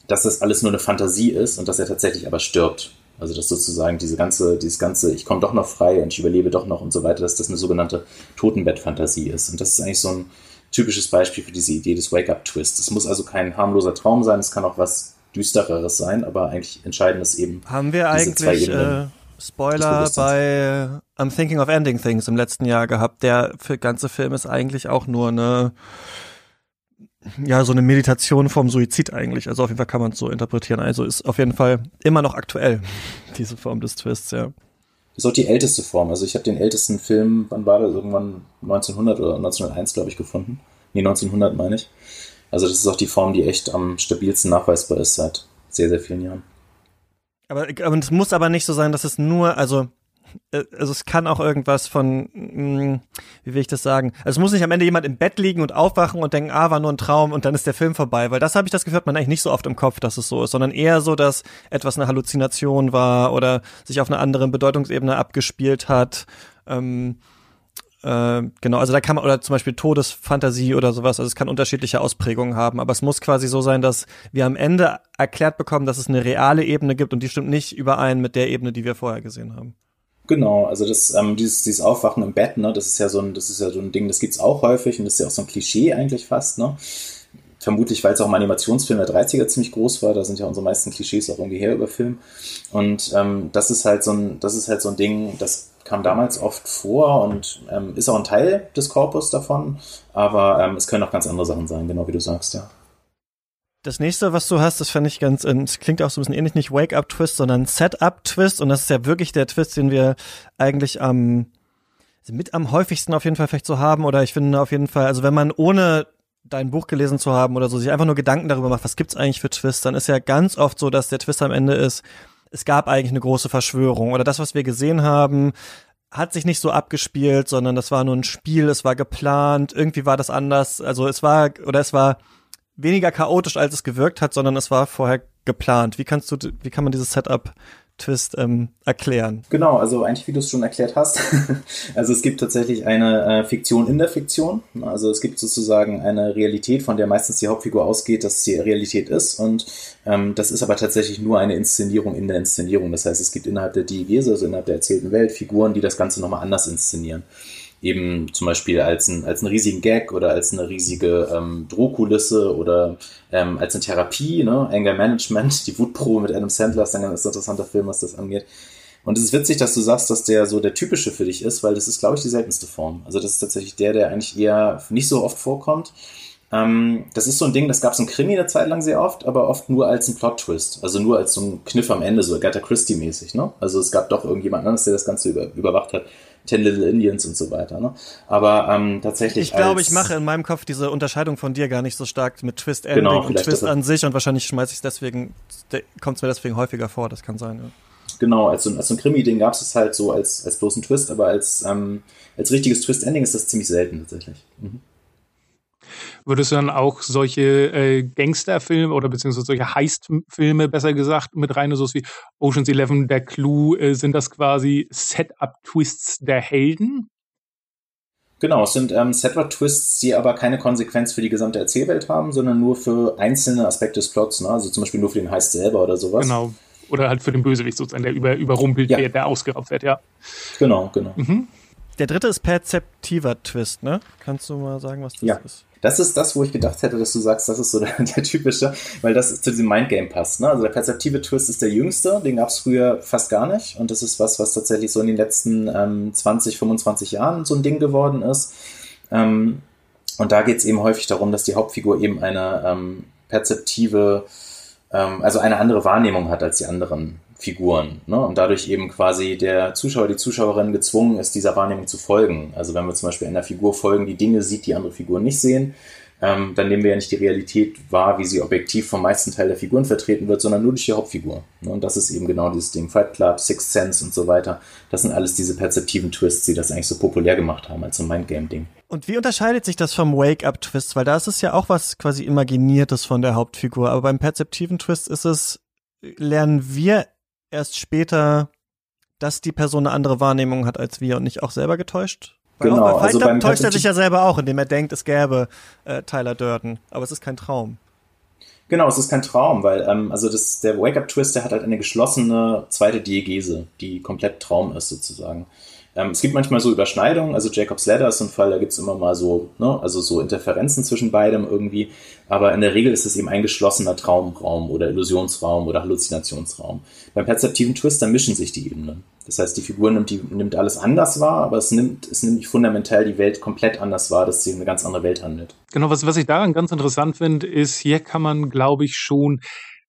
dass das alles nur eine Fantasie ist und dass er tatsächlich aber stirbt. Also dass sozusagen diese ganze, dieses ganze, ich komme doch noch frei und ich überlebe doch noch und so weiter, dass das eine sogenannte Totenbettfantasie ist. Und das ist eigentlich so ein typisches Beispiel für diese Idee des Wake-up-Twists. Es muss also kein harmloser Traum sein, es kann auch was düstereres sein, aber eigentlich entscheidend ist eben. Haben wir eigentlich äh, Spoiler bei I'm Thinking of Ending Things im letzten Jahr gehabt? Der für ganze Film ist eigentlich auch nur eine ja, so eine Meditation vom Suizid eigentlich. Also auf jeden Fall kann man es so interpretieren. Also ist auf jeden Fall immer noch aktuell, diese Form des Twists, ja. Das ist auch die älteste Form. Also ich habe den ältesten Film, wann war das? Irgendwann 1900 oder 1901, glaube ich, gefunden. Nee, 1900 meine ich. Also das ist auch die Form, die echt am stabilsten nachweisbar ist seit sehr, sehr vielen Jahren. Aber, aber es muss aber nicht so sein, dass es nur, also also es kann auch irgendwas von, hm, wie will ich das sagen? Also es muss nicht am Ende jemand im Bett liegen und aufwachen und denken, ah, war nur ein Traum und dann ist der Film vorbei, weil das habe ich das Gefühl, hat man eigentlich nicht so oft im Kopf, dass es so ist, sondern eher so, dass etwas eine Halluzination war oder sich auf einer anderen Bedeutungsebene abgespielt hat. Ähm, äh, genau, also da kann man, oder zum Beispiel Todesfantasie oder sowas, also es kann unterschiedliche Ausprägungen haben, aber es muss quasi so sein, dass wir am Ende erklärt bekommen, dass es eine reale Ebene gibt und die stimmt nicht überein mit der Ebene, die wir vorher gesehen haben. Genau, also das, ähm, dieses, dieses Aufwachen im Bett, ne, das ist ja so ein, das ist ja so ein Ding, das gibt's auch häufig und das ist ja auch so ein Klischee eigentlich fast, ne? Vermutlich, weil es auch im Animationsfilm der 30er ziemlich groß war, da sind ja unsere meisten Klischees auch irgendwie her über Film. Und ähm, das ist halt so ein, das ist halt so ein Ding, das kam damals oft vor und ähm, ist auch ein Teil des Korpus davon, aber ähm, es können auch ganz andere Sachen sein, genau wie du sagst, ja. Das nächste, was du hast, das fand ich ganz, ähm, es klingt auch so ein bisschen ähnlich, nicht Wake-up-Twist, sondern Set-up-Twist. Und das ist ja wirklich der Twist, den wir eigentlich am, mit am häufigsten auf jeden Fall vielleicht so haben. Oder ich finde auf jeden Fall, also wenn man ohne dein Buch gelesen zu haben oder so, sich einfach nur Gedanken darüber macht, was gibt's eigentlich für Twists, dann ist ja ganz oft so, dass der Twist am Ende ist, es gab eigentlich eine große Verschwörung. Oder das, was wir gesehen haben, hat sich nicht so abgespielt, sondern das war nur ein Spiel, es war geplant, irgendwie war das anders. Also es war, oder es war weniger chaotisch, als es gewirkt hat, sondern es war vorher geplant. Wie kannst du, wie kann man dieses Setup Twist ähm, erklären. Genau, also eigentlich wie du es schon erklärt hast. also es gibt tatsächlich eine äh, Fiktion in der Fiktion. Also es gibt sozusagen eine Realität, von der meistens die Hauptfigur ausgeht, dass die Realität ist. Und ähm, das ist aber tatsächlich nur eine Inszenierung in der Inszenierung. Das heißt, es gibt innerhalb der Diegese, also innerhalb der erzählten Welt, Figuren, die das Ganze nochmal anders inszenieren eben zum Beispiel als, ein, als einen riesigen Gag oder als eine riesige ähm, Drohkulisse oder ähm, als eine Therapie, ne? Anger Management, die Wutprobe mit Adam Sandler ist ein ganz interessanter Film, was das angeht. Und es ist witzig, dass du sagst, dass der so der typische für dich ist, weil das ist, glaube ich, die seltenste Form. Also das ist tatsächlich der, der eigentlich eher nicht so oft vorkommt. Ähm, das ist so ein Ding, das gab es im Krimi eine Zeit lang sehr oft, aber oft nur als ein Plot-Twist. Also nur als so ein Kniff am Ende, so Agatha Christie-mäßig. Ne? Also es gab doch irgendjemand anderes, der das Ganze über, überwacht hat. Ten Little Indians und so weiter. Ne? Aber ähm, tatsächlich. Ich glaube, ich mache in meinem Kopf diese Unterscheidung von dir gar nicht so stark mit Twist Ending genau, und Twist an sich und wahrscheinlich schmeiße ich es deswegen, kommt es mir deswegen häufiger vor, das kann sein, ja. Genau, als so, als so ein Krimi-Ding gab es es halt so als, als bloßen Twist, aber als, ähm, als richtiges Twist-Ending ist das ziemlich selten tatsächlich. Mhm. Würdest du dann auch solche äh, Gangsterfilme oder beziehungsweise solche Heist-Filme, besser gesagt, mit rein, so wie Ocean's Eleven, der Clue, äh, sind das quasi Setup-Twists der Helden? Genau, es sind ähm, Setup-Twists, die aber keine Konsequenz für die gesamte Erzählwelt haben, sondern nur für einzelne Aspekte des Plots, ne? also zum Beispiel nur für den Heist selber oder sowas. Genau. Oder halt für den Bösewicht sozusagen, der über, überrumpelt ja. wird, der ausgeraubt wird, ja. Genau, genau. Mhm. Der dritte ist perzeptiver Twist, ne? Kannst du mal sagen, was das ja. ist? Das ist das, wo ich gedacht hätte, dass du sagst, das ist so der, der typische, weil das zu diesem Mindgame passt. Ne? Also der perzeptive Twist ist der jüngste, den gab es früher fast gar nicht. Und das ist was, was tatsächlich so in den letzten ähm, 20, 25 Jahren so ein Ding geworden ist. Ähm, und da geht es eben häufig darum, dass die Hauptfigur eben eine ähm, perzeptive, ähm, also eine andere Wahrnehmung hat als die anderen Figuren. Ne? Und dadurch eben quasi der Zuschauer, die Zuschauerin gezwungen ist, dieser Wahrnehmung zu folgen. Also wenn wir zum Beispiel einer Figur folgen, die Dinge sieht, die andere Figuren nicht sehen, ähm, dann nehmen wir ja nicht die Realität wahr, wie sie objektiv vom meisten Teil der Figuren vertreten wird, sondern nur durch die Hauptfigur. Ne? Und das ist eben genau dieses Ding. Fight Club, Sixth Sense und so weiter. Das sind alles diese perzeptiven Twists, die das eigentlich so populär gemacht haben als so ein Mindgame-Ding. Und wie unterscheidet sich das vom Wake-up-Twist? Weil da ist es ja auch was quasi Imaginiertes von der Hauptfigur. Aber beim perzeptiven Twist ist es, lernen wir erst später, dass die Person eine andere Wahrnehmung hat als wir und nicht auch selber getäuscht? Weil genau, auch also beim täuscht er sich ja selber auch, indem er denkt, es gäbe äh, Tyler Durden. Aber es ist kein Traum. Genau, es ist kein Traum, weil ähm, also das, der Wake-Up-Twist, der hat halt eine geschlossene zweite Diegese, die komplett Traum ist sozusagen. Ähm, es gibt manchmal so Überschneidungen, also Jacob's Ladder ist ein Fall, da gibt es immer mal so, ne, also so Interferenzen zwischen beidem irgendwie, aber in der Regel ist es eben ein geschlossener Traumraum oder Illusionsraum oder Halluzinationsraum. Beim perzeptiven Twist, da mischen sich die Ebenen. Das heißt, die Figur nimmt, die, nimmt alles anders wahr, aber es nimmt, es nimmt fundamental die Welt komplett anders wahr, dass sie eine ganz andere Welt handelt. Genau, was, was ich daran ganz interessant finde, ist, hier kann man, glaube ich, schon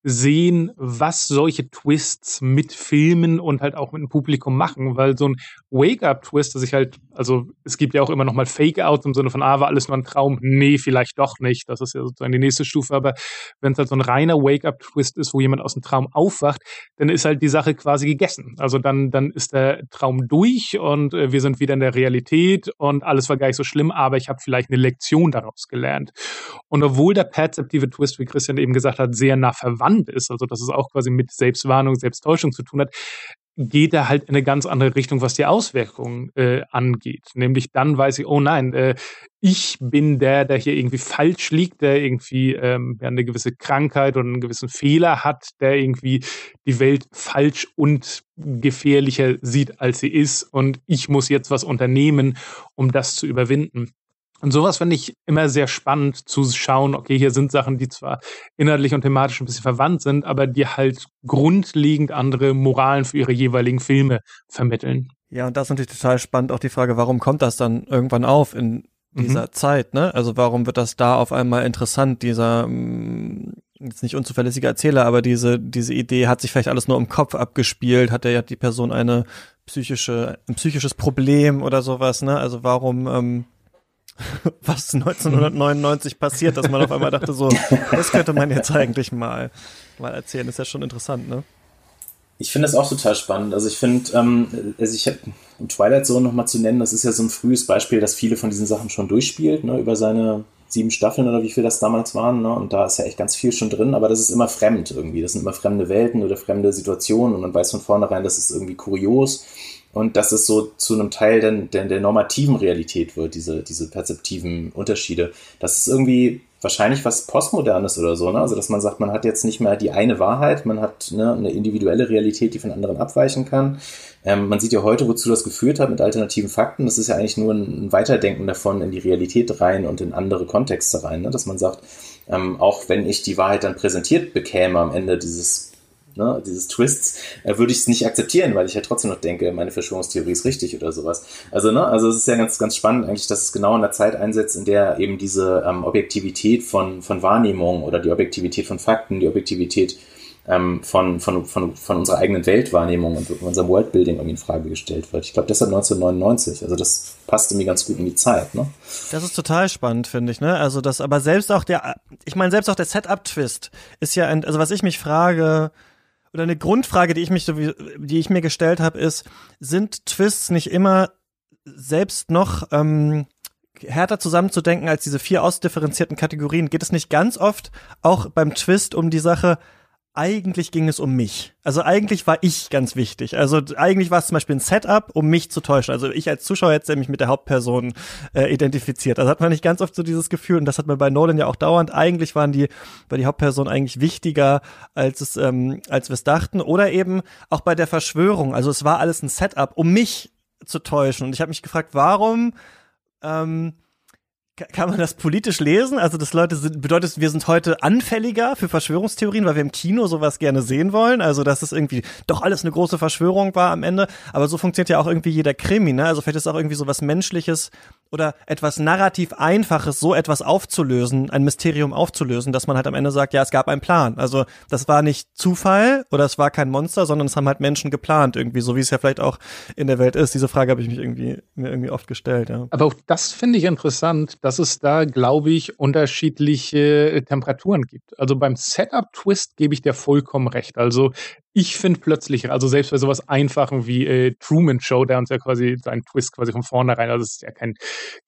sehen, was solche Twists mit Filmen und halt auch mit dem Publikum machen, weil so ein Wake-up-Twist, dass ich halt, also es gibt ja auch immer noch mal Fake-Outs im Sinne von, ah, war alles nur ein Traum, nee, vielleicht doch nicht, das ist ja sozusagen die nächste Stufe, aber wenn es halt so ein reiner Wake-up-Twist ist, wo jemand aus dem Traum aufwacht, dann ist halt die Sache quasi gegessen. Also dann, dann ist der Traum durch und äh, wir sind wieder in der Realität und alles war gar nicht so schlimm, aber ich habe vielleicht eine Lektion daraus gelernt. Und obwohl der perzeptive Twist, wie Christian eben gesagt hat, sehr nah verwandt ist, also dass es auch quasi mit Selbstwarnung, Selbsttäuschung zu tun hat, geht er halt in eine ganz andere Richtung, was die Auswirkungen äh, angeht. Nämlich dann weiß ich, oh nein, äh, ich bin der, der hier irgendwie falsch liegt, der irgendwie ähm, eine gewisse Krankheit oder einen gewissen Fehler hat, der irgendwie die Welt falsch und gefährlicher sieht, als sie ist. Und ich muss jetzt was unternehmen, um das zu überwinden. Und sowas finde ich immer sehr spannend zu schauen, okay, hier sind Sachen, die zwar inhaltlich und thematisch ein bisschen verwandt sind, aber die halt grundlegend andere Moralen für ihre jeweiligen Filme vermitteln. Ja, und das ist natürlich total spannend, auch die Frage, warum kommt das dann irgendwann auf in dieser Mhm. Zeit, ne? Also warum wird das da auf einmal interessant, dieser mh, jetzt nicht unzuverlässige Erzähler, aber diese, diese Idee hat sich vielleicht alles nur im Kopf abgespielt, hat der ja die Person eine psychische, ein psychisches Problem oder sowas, ne? Also warum, ähm, was 1999 passiert, dass man auf einmal dachte, so, das könnte man jetzt eigentlich mal, mal erzählen, ist ja schon interessant, ne? Ich finde das auch total spannend. Also ich finde, ähm, also ich habe um Twilight Zone nochmal zu nennen, das ist ja so ein frühes Beispiel, dass viele von diesen Sachen schon durchspielt, ne, über seine sieben Staffeln oder wie viel das damals waren, ne? Und da ist ja echt ganz viel schon drin, aber das ist immer fremd irgendwie. Das sind immer fremde Welten oder fremde Situationen und man weiß von vornherein, das ist irgendwie kurios und dass es so zu einem Teil der, der, der normativen Realität wird, diese, diese perzeptiven Unterschiede. Das ist irgendwie wahrscheinlich was Postmodernes oder so, ne? Also dass man sagt, man hat jetzt nicht mehr die eine Wahrheit, man hat ne, eine individuelle Realität, die von anderen abweichen kann. Ähm, man sieht ja heute, wozu das geführt hat mit alternativen Fakten. Das ist ja eigentlich nur ein Weiterdenken davon in die Realität rein und in andere Kontexte rein, ne? dass man sagt, ähm, auch wenn ich die Wahrheit dann präsentiert bekäme am Ende dieses ne, dieses Twists, äh, würde ich es nicht akzeptieren, weil ich ja trotzdem noch denke, meine Verschwörungstheorie ist richtig oder sowas. Also, ne, also es ist ja ganz, ganz spannend eigentlich, dass es genau in der Zeit einsetzt, in der eben diese ähm, Objektivität von, von Wahrnehmung oder die Objektivität von Fakten, die Objektivität ähm, von, von, von, von unserer eigenen Weltwahrnehmung und unserem Worldbuilding irgendwie in Frage gestellt wird. Ich glaube, deshalb 1999. Also das passt irgendwie ganz gut in die Zeit, ne? Das ist total spannend, finde ich, ne? Also das, aber selbst auch der, ich meine, selbst auch der Setup-Twist ist ja ein, also was ich mich frage, oder eine Grundfrage, die ich mich so, wie- die ich mir gestellt habe, ist, sind Twists nicht immer selbst noch ähm, härter zusammenzudenken als diese vier ausdifferenzierten Kategorien? Geht es nicht ganz oft auch beim Twist um die Sache, eigentlich ging es um mich. Also eigentlich war ich ganz wichtig. Also eigentlich war es zum Beispiel ein Setup, um mich zu täuschen. Also ich als Zuschauer hätte mich mit der Hauptperson äh, identifiziert. Also hat man nicht ganz oft so dieses Gefühl, und das hat man bei Nolan ja auch dauernd, eigentlich waren die, war die Hauptperson eigentlich wichtiger, als es, ähm, als wir es dachten. Oder eben auch bei der Verschwörung. Also es war alles ein Setup, um mich zu täuschen. Und ich habe mich gefragt, warum ähm, Kann man das politisch lesen? Also, dass Leute sind, bedeutet, wir sind heute anfälliger für Verschwörungstheorien, weil wir im Kino sowas gerne sehen wollen. Also, dass es irgendwie doch alles eine große Verschwörung war am Ende. Aber so funktioniert ja auch irgendwie jeder Krimi, ne? Also, vielleicht ist auch irgendwie sowas Menschliches oder etwas narrativ Einfaches, so etwas aufzulösen, ein Mysterium aufzulösen, dass man halt am Ende sagt, ja, es gab einen Plan. Also das war nicht Zufall oder es war kein Monster, sondern es haben halt Menschen geplant irgendwie, so wie es ja vielleicht auch in der Welt ist. Diese Frage habe ich mich irgendwie mir irgendwie oft gestellt. Ja. Aber auch das finde ich interessant, dass es da, glaube ich, unterschiedliche Temperaturen gibt. Also beim Setup-Twist gebe ich dir vollkommen recht. Also ich finde plötzlich, also selbst bei sowas Einfachen wie äh, Truman Show, der uns ja quasi seinen Twist quasi von vornherein, also es ist ja kein,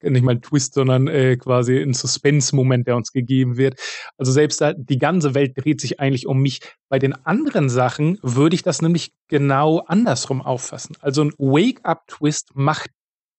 nicht mal ein Twist, sondern äh, quasi ein Suspense-Moment, der uns gegeben wird. Also selbst da, die ganze Welt dreht sich eigentlich um mich. Bei den anderen Sachen würde ich das nämlich genau andersrum auffassen. Also ein Wake-up-Twist macht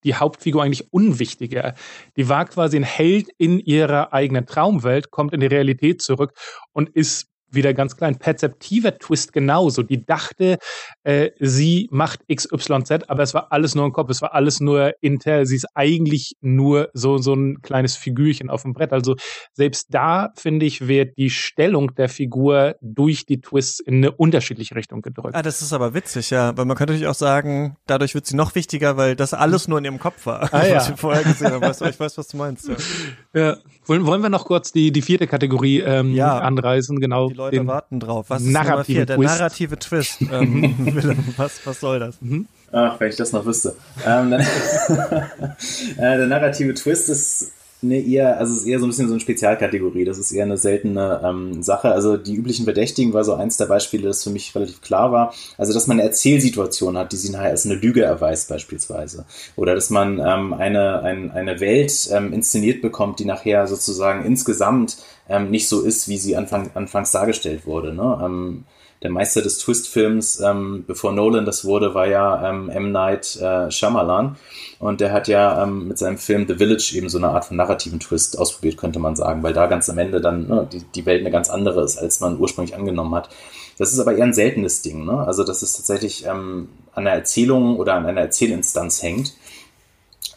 die Hauptfigur eigentlich unwichtiger. Die war quasi ein Held in ihrer eigenen Traumwelt, kommt in die Realität zurück und ist wieder ganz klein. Perzeptiver Twist genauso. Die dachte, äh, sie macht XYZ, aber es war alles nur im Kopf, es war alles nur inter. Sie ist eigentlich nur so, so ein kleines Figürchen auf dem Brett. Also selbst da, finde ich, wird die Stellung der Figur durch die Twists in eine unterschiedliche Richtung gedrückt. Ah, das ist aber witzig, ja. Weil man könnte natürlich auch sagen, dadurch wird sie noch wichtiger, weil das alles nur in ihrem Kopf war, ah, ja. was wir vorher gesehen haben. Weißt du, ich weiß, was du meinst. Ja. ja. Wollen, wollen wir noch kurz die, die vierte Kategorie ähm, ja. anreißen? Genau. Die Leute warten drauf. Was ist narrative vier? Der Twist. narrative Twist. ähm, was, was soll das? Mhm. Ach, wenn ich das noch wüsste. Ähm, dann, äh, der narrative Twist ist eine eher, also ist eher so ein bisschen so eine Spezialkategorie. Das ist eher eine seltene ähm, Sache. Also die üblichen Verdächtigen war so eins der Beispiele, das für mich relativ klar war. Also dass man eine Erzählsituation hat, die sich nachher als eine Lüge erweist beispielsweise. Oder dass man ähm, eine, ein, eine Welt ähm, inszeniert bekommt, die nachher sozusagen insgesamt ähm, nicht so ist, wie sie anfang, anfangs dargestellt wurde. Ne? Ähm, der Meister des Twist-Films, ähm, bevor Nolan das wurde, war ja ähm, M. Night äh, Shyamalan. Und der hat ja ähm, mit seinem Film The Village eben so eine Art von narrativen Twist ausprobiert, könnte man sagen, weil da ganz am Ende dann ne, die, die Welt eine ganz andere ist, als man ursprünglich angenommen hat. Das ist aber eher ein seltenes Ding. Ne? Also, dass es tatsächlich ähm, an einer Erzählung oder an einer Erzählinstanz hängt.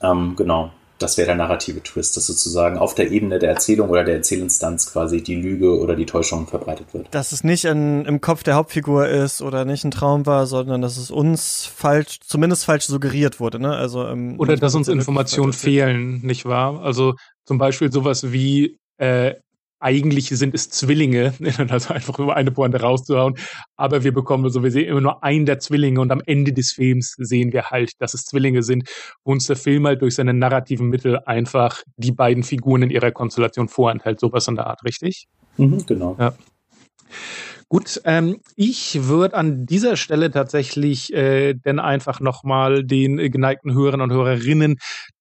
Ähm, genau das wäre der narrative Twist, dass sozusagen auf der Ebene der Erzählung oder der Erzählinstanz quasi die Lüge oder die Täuschung verbreitet wird. Dass es nicht in, im Kopf der Hauptfigur ist oder nicht ein Traum war, sondern dass es uns falsch, zumindest falsch suggeriert wurde. Ne? Also, ähm, oder dass uns Informationen fehlen, nicht wahr? Also zum Beispiel sowas wie äh, eigentlich sind es Zwillinge, also einfach über eine Pointe rauszuhauen, aber wir bekommen, also wir sehen immer nur einen der Zwillinge und am Ende des Films sehen wir halt, dass es Zwillinge sind, wo uns der Film halt durch seine narrativen Mittel einfach die beiden Figuren in ihrer Konstellation vorenthält, sowas in der Art, richtig? Mhm, genau. Ja. Gut, ähm, ich würde an dieser Stelle tatsächlich äh, denn einfach nochmal den äh, geneigten Hörern und Hörerinnen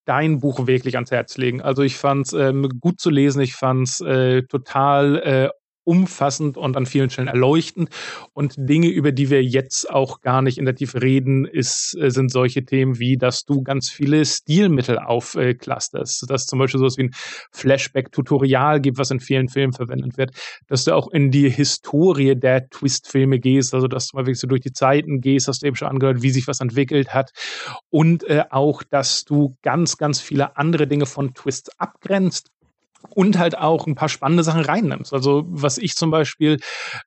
dein Buch wirklich ans Herz legen. Also ich fand es ähm, gut zu lesen, ich fand es äh, total äh, umfassend und an vielen Stellen erleuchtend. Und Dinge, über die wir jetzt auch gar nicht in der Tiefe reden, ist, äh, sind solche Themen wie, dass du ganz viele Stilmittel aufklasterst. Äh, dass zum Beispiel sowas wie ein Flashback-Tutorial gibt, was in vielen Filmen verwendet wird. Dass du auch in die Historie der Twist-Filme gehst, also dass du mal wirklich so durch die Zeiten gehst, hast du eben schon angehört, wie sich was entwickelt hat. Und äh, auch, dass du ganz, ganz viele andere Dinge von Twists abgrenzt und halt auch ein paar spannende Sachen reinnimmst. Also was ich zum Beispiel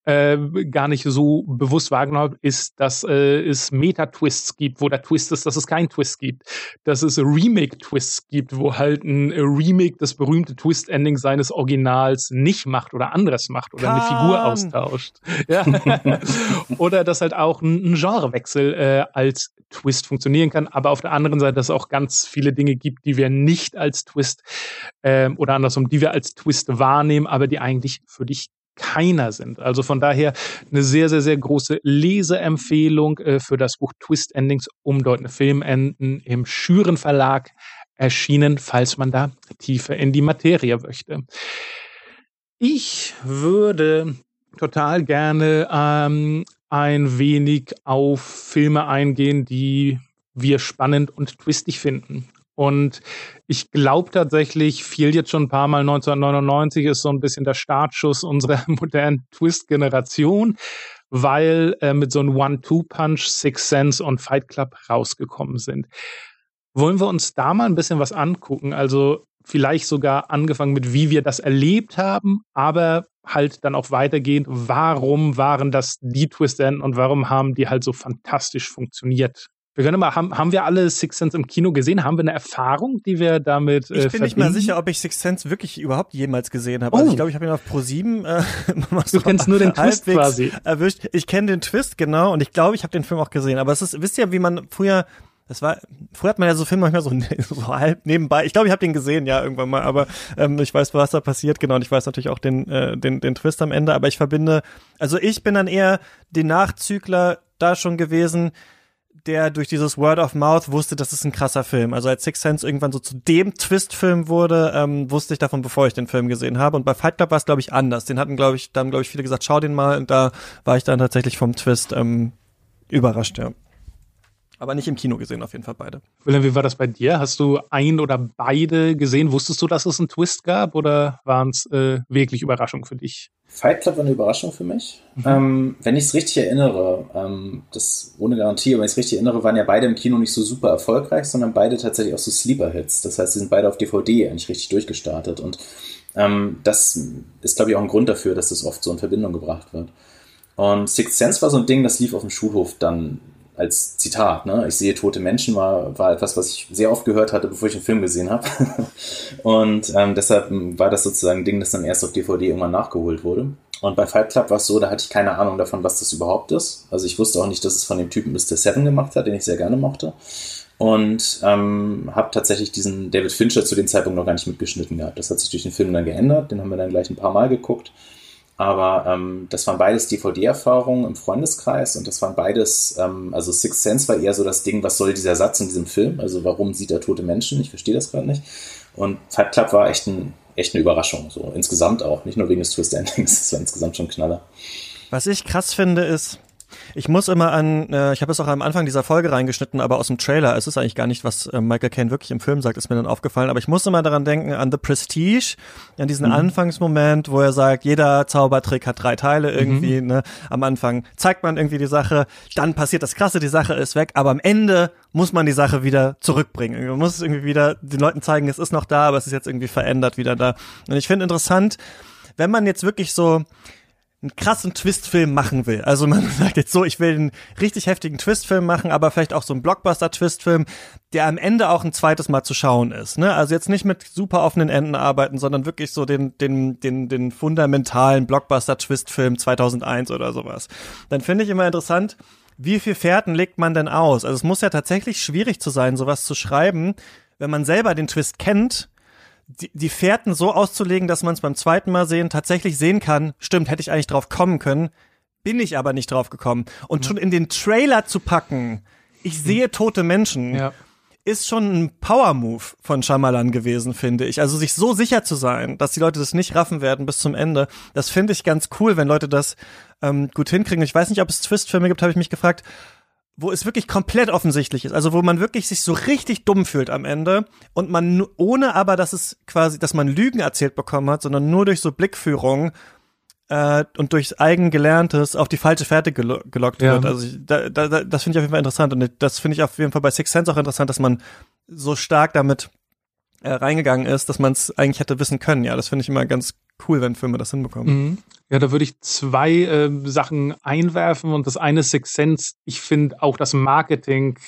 äh, gar nicht so bewusst wahrgenommen habe, ist, dass äh, es Meta-Twists gibt, wo der Twist ist, dass es keinen Twist gibt. Dass es Remake-Twists gibt, wo halt ein Remake das berühmte Twist-Ending seines Originals nicht macht oder anderes macht oder Kann. eine Figur austauscht. Ja. oder dass halt auch ein, ein Genrewechsel äh, als Twist funktionieren kann, aber auf der anderen Seite, dass es auch ganz viele Dinge gibt, die wir nicht als Twist ähm, oder andersrum, die wir als Twist wahrnehmen, aber die eigentlich für dich keiner sind. Also von daher eine sehr, sehr, sehr große Leseempfehlung äh, für das Buch Twist Endings, umdeutende Filmenden im Schüren Verlag erschienen, falls man da tiefer in die Materie möchte. Ich würde total gerne ähm, ein wenig auf Filme eingehen, die wir spannend und twistig finden. Und ich glaube tatsächlich, fiel jetzt schon ein paar Mal 1999, ist so ein bisschen der Startschuss unserer modernen Twist-Generation, weil äh, mit so einem One-Two-Punch Six Sense und Fight Club rausgekommen sind. Wollen wir uns da mal ein bisschen was angucken? Also vielleicht sogar angefangen mit, wie wir das erlebt haben, aber halt dann auch weitergehend, warum waren das die Twist-Enden und warum haben die halt so fantastisch funktioniert Wir können mal, haben, haben wir alle Six Sense im Kino gesehen? Haben wir eine Erfahrung, die wir damit äh, Ich bin verbinden? nicht mal sicher, ob ich Six Sense wirklich überhaupt jemals gesehen habe. Also oh. Also ich glaube, ich habe ihn auf Pro 7 äh, Du kennst nur den Twist quasi. Erwischt. Ich kenne den Twist, genau, und ich glaube, ich habe den Film auch gesehen. Aber es ist, wisst ihr, wie man früher das war, früher hat man ja so Filme manchmal so, so halb nebenbei. Ich glaube, ich habe den gesehen, ja, irgendwann mal, aber ähm, ich weiß, was da passiert, genau, und ich weiß natürlich auch den, äh, den, den Twist am Ende, aber ich verbinde, also ich bin dann eher den Nachzügler da schon gewesen, der durch dieses Word of Mouth wusste, das ist ein krasser Film. Also als Six Sense irgendwann so zu dem Twist-Film wurde, ähm, wusste ich davon, bevor ich den Film gesehen habe. Und bei Fight Club war es, glaube ich, anders. Den hatten, glaube ich, da haben, glaube ich, viele gesagt, schau den mal. Und da war ich dann tatsächlich vom Twist ähm, überrascht, ja. Aber nicht im Kino gesehen, auf jeden Fall beide. Willem, wie war das bei dir? Hast du ein oder beide gesehen? Wusstest du, dass es einen Twist gab oder waren es äh, wirklich Überraschungen für dich? Fight Club war eine Überraschung für mich. Mhm. Ähm, wenn ich es richtig erinnere, ähm, das ohne Garantie, aber wenn ich es richtig erinnere, waren ja beide im Kino nicht so super erfolgreich, sondern beide tatsächlich auch so Sleeper-Hits. Das heißt, sie sind beide auf DVD eigentlich richtig durchgestartet. Und ähm, das ist, glaube ich, auch ein Grund dafür, dass das oft so in Verbindung gebracht wird. Und Sixth Sense war so ein Ding, das lief auf dem Schulhof dann als Zitat. Ne? Ich sehe tote Menschen war, war etwas, was ich sehr oft gehört hatte, bevor ich den Film gesehen habe. und ähm, deshalb war das sozusagen ein Ding, das dann erst auf DVD irgendwann nachgeholt wurde. Und bei Fight Club war es so, da hatte ich keine Ahnung davon, was das überhaupt ist. Also ich wusste auch nicht, dass es von dem Typen Mr. Seven gemacht hat, den ich sehr gerne mochte. Und ähm, habe tatsächlich diesen David Fincher zu dem Zeitpunkt noch gar nicht mitgeschnitten gehabt. Das hat sich durch den Film dann geändert. Den haben wir dann gleich ein paar Mal geguckt. Aber ähm, das waren beides DVD-Erfahrungen im Freundeskreis und das waren beides, ähm, also Sixth Sense war eher so das Ding, was soll dieser Satz in diesem Film? Also warum sieht er tote Menschen? Ich verstehe das gerade nicht. Und Fight Club war echt, ein, echt eine Überraschung, so insgesamt auch, nicht nur wegen des Twist Endings, es war insgesamt schon Knaller. Was ich krass finde, ist, ich muss immer an, äh, ich habe es auch am Anfang dieser Folge reingeschnitten, aber aus dem Trailer. Es ist eigentlich gar nicht, was äh, Michael Caine wirklich im Film sagt, ist mir dann aufgefallen. Aber ich muss immer daran denken, an The Prestige, an diesen mhm. Anfangsmoment, wo er sagt, jeder Zaubertrick hat drei Teile irgendwie. Mhm. Ne? Am Anfang zeigt man irgendwie die Sache, dann passiert das Krasse, die Sache ist weg, aber am Ende muss man die Sache wieder zurückbringen. Man muss es irgendwie wieder den Leuten zeigen, es ist noch da, aber es ist jetzt irgendwie verändert wieder da. Und ich finde interessant, wenn man jetzt wirklich so einen krassen Twistfilm machen will. Also man sagt jetzt so, ich will einen richtig heftigen Twistfilm machen, aber vielleicht auch so einen Blockbuster-Twistfilm, der am Ende auch ein zweites Mal zu schauen ist. Ne? Also jetzt nicht mit super offenen Enden arbeiten, sondern wirklich so den, den, den, den fundamentalen Blockbuster-Twistfilm 2001 oder sowas. Dann finde ich immer interessant, wie viel Fährten legt man denn aus? Also es muss ja tatsächlich schwierig zu sein, sowas zu schreiben, wenn man selber den Twist kennt die, die Fährten so auszulegen, dass man es beim zweiten Mal sehen tatsächlich sehen kann. Stimmt, hätte ich eigentlich drauf kommen können, bin ich aber nicht drauf gekommen. Und mhm. schon in den Trailer zu packen, ich sehe tote Menschen, ja. ist schon ein Power-Move von Shyamalan gewesen, finde ich. Also sich so sicher zu sein, dass die Leute das nicht raffen werden bis zum Ende, das finde ich ganz cool, wenn Leute das ähm, gut hinkriegen. Ich weiß nicht, ob es Twist-Filme gibt, habe ich mich gefragt wo es wirklich komplett offensichtlich ist, also wo man wirklich sich so richtig dumm fühlt am Ende und man ohne aber, dass es quasi, dass man Lügen erzählt bekommen hat, sondern nur durch so Blickführung äh, und durchs eigen Gelerntes auf die falsche Fährte gelo gelockt ja. wird. Also ich, da, da, das finde ich auf jeden Fall interessant und das finde ich auf jeden Fall bei Six Sense auch interessant, dass man so stark damit äh, reingegangen ist, dass man es eigentlich hätte wissen können. Ja, das finde ich immer ganz cool, wenn Filme das hinbekommen. Mhm. Ja, da würde ich zwei äh, Sachen einwerfen und das eine ist Six Sense. Ich finde auch das Marketing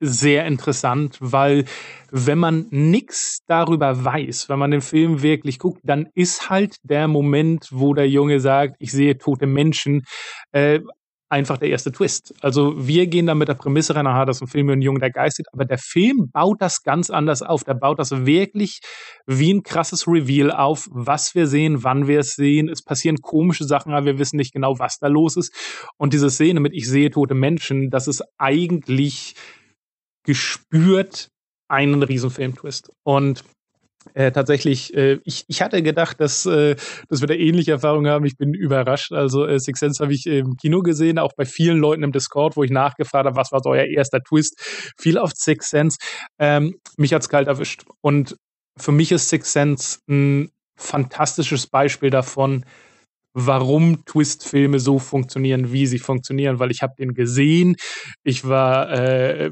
sehr interessant, weil wenn man nichts darüber weiß, wenn man den Film wirklich guckt, dann ist halt der Moment, wo der Junge sagt, ich sehe tote Menschen, äh, einfach der erste Twist. Also wir gehen da mit der Prämisse rein, aha, das ist ein Film mit einem Jungen, der geistet, aber der Film baut das ganz anders auf. Der baut das wirklich wie ein krasses Reveal auf, was wir sehen, wann wir es sehen. Es passieren komische Sachen, aber wir wissen nicht genau, was da los ist. Und diese Szene mit Ich sehe tote Menschen, das ist eigentlich gespürt einen riesen Filmtwist. Und äh, tatsächlich, äh, ich, ich hatte gedacht, dass, äh, dass wir da ähnliche Erfahrungen haben. Ich bin überrascht. Also äh, Six Sense habe ich im Kino gesehen, auch bei vielen Leuten im Discord, wo ich nachgefragt habe, was war so euer erster Twist. Viel auf Six Sense. Ähm, mich hat's kalt erwischt. Und für mich ist Six Sense ein fantastisches Beispiel davon, warum Twist-Filme so funktionieren, wie sie funktionieren, weil ich habe den gesehen. Ich war äh,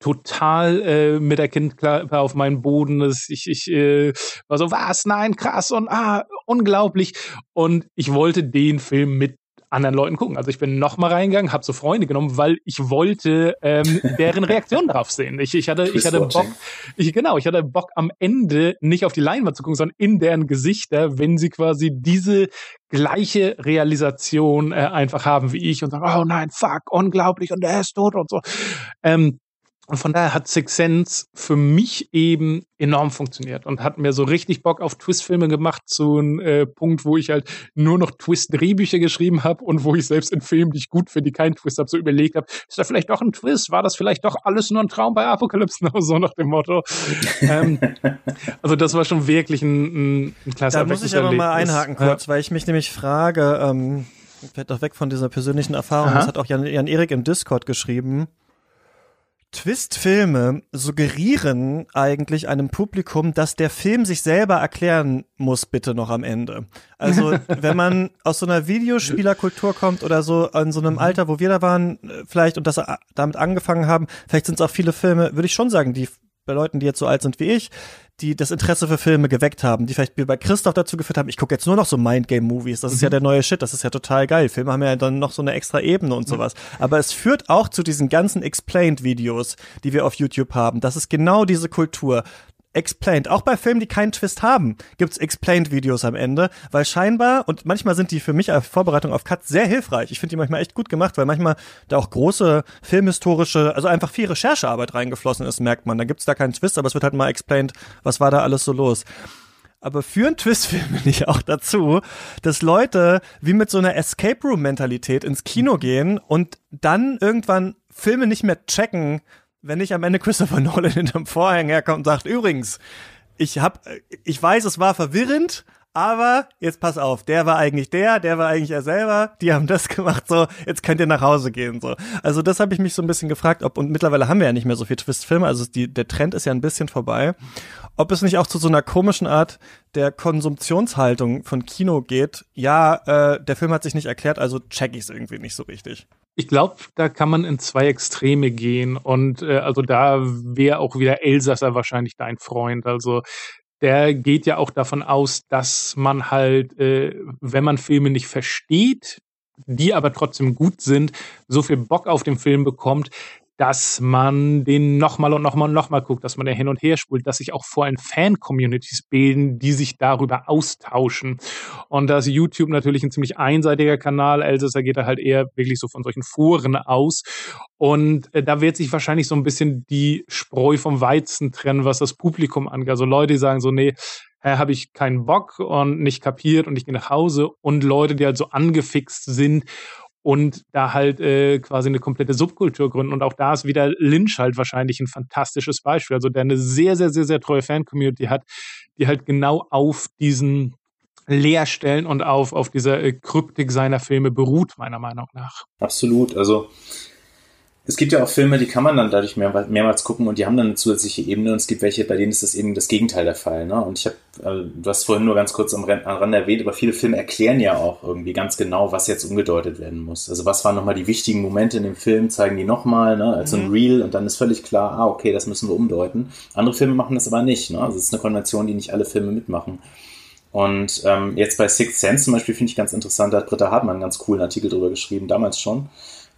total äh, mit der Kindklappe auf meinen Boden. Ich, ich äh, war so, was? Nein, krass und ah, unglaublich. Und ich wollte den Film mit anderen Leuten gucken. Also ich bin nochmal reingegangen, habe so Freunde genommen, weil ich wollte ähm, deren Reaktion drauf sehen. Ich, ich hatte, ich hatte Bock, ich, genau, ich hatte Bock am Ende nicht auf die Leinwand zu gucken, sondern in deren Gesichter, wenn sie quasi diese gleiche Realisation äh, einfach haben wie ich und sagen, oh nein, fuck, unglaublich und er ist tot und so. Ähm, und von daher hat Six Sense für mich eben enorm funktioniert und hat mir so richtig Bock auf Twist-Filme gemacht, zu einem äh, Punkt, wo ich halt nur noch Twist-Drehbücher geschrieben habe und wo ich selbst in Filmen, die ich gut finde, die keinen Twist habe, so überlegt habe, ist da vielleicht doch ein Twist? War das vielleicht doch alles nur ein Traum bei Apocalypse Now? So nach dem Motto. ähm, also das war schon wirklich ein, ein, ein klasse Da muss ich aber mal einhaken kurz, ja. weil ich mich nämlich frage, ähm, fällt doch weg von dieser persönlichen Erfahrung, Aha. das hat auch Jan, Jan Erik im Discord geschrieben, Twist-Filme suggerieren eigentlich einem Publikum, dass der Film sich selber erklären muss, bitte noch am Ende. Also, wenn man aus so einer Videospielerkultur kommt oder so an so einem mhm. Alter, wo wir da waren, äh, vielleicht und das äh, damit angefangen haben, vielleicht sind es auch viele Filme, würde ich schon sagen, die bei Leuten, die jetzt so alt sind wie ich, die das Interesse für Filme geweckt haben, die vielleicht bei Christoph dazu geführt haben, ich gucke jetzt nur noch so Mindgame-Movies, das ist mhm. ja der neue Shit, das ist ja total geil. Filme haben ja dann noch so eine extra Ebene und sowas. Mhm. Aber es führt auch zu diesen ganzen Explained-Videos, die wir auf YouTube haben. Das ist genau diese Kultur. Explained. Auch bei Filmen, die keinen Twist haben, gibt's Explained-Videos am Ende, weil scheinbar, und manchmal sind die für mich als Vorbereitung auf Cuts sehr hilfreich. Ich finde die manchmal echt gut gemacht, weil manchmal da auch große filmhistorische, also einfach viel Recherchearbeit reingeflossen ist, merkt man. Da gibt's da keinen Twist, aber es wird halt mal explained, was war da alles so los. Aber führen Twistfilme nicht auch dazu, dass Leute wie mit so einer Escape Room Mentalität ins Kino gehen und dann irgendwann Filme nicht mehr checken, wenn nicht am Ende Christopher Nolan hinterm Vorhang herkommt und sagt, übrigens, ich hab, ich weiß, es war verwirrend, aber jetzt pass auf, der war eigentlich der, der war eigentlich er selber, die haben das gemacht, so, jetzt könnt ihr nach Hause gehen, so. Also das habe ich mich so ein bisschen gefragt, ob, und mittlerweile haben wir ja nicht mehr so viel Twist-Filme, also die, der Trend ist ja ein bisschen vorbei, ob es nicht auch zu so einer komischen Art der Konsumtionshaltung von Kino geht, ja, äh, der Film hat sich nicht erklärt, also check ich es irgendwie nicht so richtig. Ich glaube, da kann man in zwei Extreme gehen und äh, also da wäre auch wieder Elsasser wahrscheinlich dein Freund. Also der geht ja auch davon aus, dass man halt, äh, wenn man Filme nicht versteht, die aber trotzdem gut sind, so viel Bock auf den Film bekommt, dass man den nochmal und nochmal und nochmal guckt, dass man da hin und her spult, dass sich auch vor allem Fan-Communities bilden, die sich darüber austauschen. Und dass YouTube natürlich ein ziemlich einseitiger Kanal, Elsässer geht da halt eher wirklich so von solchen Foren aus. Und äh, da wird sich wahrscheinlich so ein bisschen die Spreu vom Weizen trennen, was das Publikum angeht. Also Leute, die sagen so, nee, äh, habe ich keinen Bock und nicht kapiert und ich gehe nach Hause. Und Leute, die halt so angefixt sind und da halt äh, quasi eine komplette Subkultur gründen. Und auch da ist wieder Lynch halt wahrscheinlich ein fantastisches Beispiel. Also der eine sehr, sehr, sehr, sehr treue Fan-Community hat, die halt genau auf diesen Leerstellen und auf, auf dieser äh, Kryptik seiner Filme beruht, meiner Meinung nach. Absolut. Also es gibt ja auch Filme, die kann man dann dadurch mehr, mehrmals gucken und die haben dann eine zusätzliche Ebene und es gibt welche, bei denen ist das eben das Gegenteil der Fall. Ne? Und ich habe, äh, du hast vorhin nur ganz kurz am, Rand erwähnt, aber viele Filme erklären ja auch irgendwie ganz genau, was jetzt umgedeutet werden muss. Also was waren nochmal die wichtigen Momente in dem Film, zeigen die nochmal, ne, als mhm. ein Reel und dann ist völlig klar, ah, okay, das müssen wir umdeuten. Andere Filme machen das aber nicht. Ne? Also es ist eine Konvention, die nicht alle Filme mitmachen. Und ähm, jetzt bei Sixth Sense zum Beispiel finde ich ganz interessant, da hat Britta Hartmann einen ganz coolen Artikel drüber geschrieben, damals schon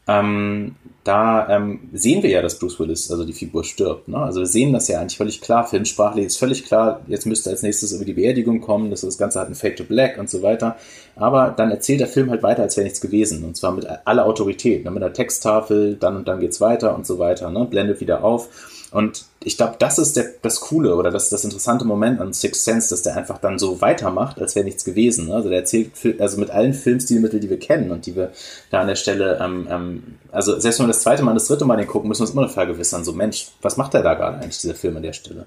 ähm, da ähm, sehen wir ja, dass Bruce Willis, also die Figur, stirbt. Ne? Also wir sehen das ja eigentlich völlig klar. Filmsprachlich ist völlig klar, jetzt müsste als nächstes über die Beerdigung kommen, dass das Ganze hat ein Fade to Black und so weiter. Aber dann erzählt der Film halt weiter, als wäre nichts gewesen. Und zwar mit aller Autorität, ne? mit der Texttafel, dann und dann geht's weiter und so weiter, ne? blendet wieder auf. Und ich glaube, das ist der, das Coole oder das, das interessante Moment an Sixth Sense, dass der einfach dann so weitermacht, als wäre nichts gewesen. Ne? Also der erzählt, also mit allen Filmstilmitteln, die wir kennen und die wir da an der Stelle, ähm, ähm, also selbst wenn wir das zweite Mal das dritte Mal den gucken, müssen wir uns immer noch vergewissern, so Mensch, was macht der da gerade eigentlich, dieser Film an der Stelle?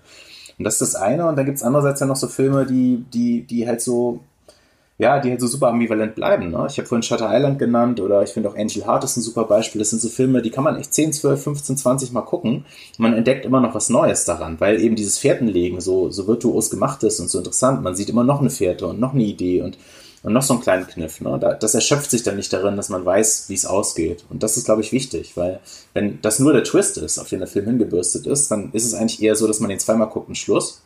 Und das ist das eine. Und dann gibt es andererseits ja noch so Filme, die, die, die halt so ja, die halt so super ambivalent bleiben. Ne? Ich habe vorhin Shutter Island genannt oder ich finde auch Angel Heart ist ein super Beispiel. Das sind so Filme, die kann man echt 10, 12, 15, 20 Mal gucken. Man entdeckt immer noch was Neues daran, weil eben dieses Fährtenlegen so, so virtuos gemacht ist und so interessant. Man sieht immer noch eine Fährte und noch eine Idee und, und noch so einen kleinen Kniff. Ne? Das erschöpft sich dann nicht darin, dass man weiß, wie es ausgeht. Und das ist, glaube ich, wichtig, weil wenn das nur der Twist ist, auf den der Film hingebürstet ist, dann ist es eigentlich eher so, dass man den zweimal guckt und Schluss.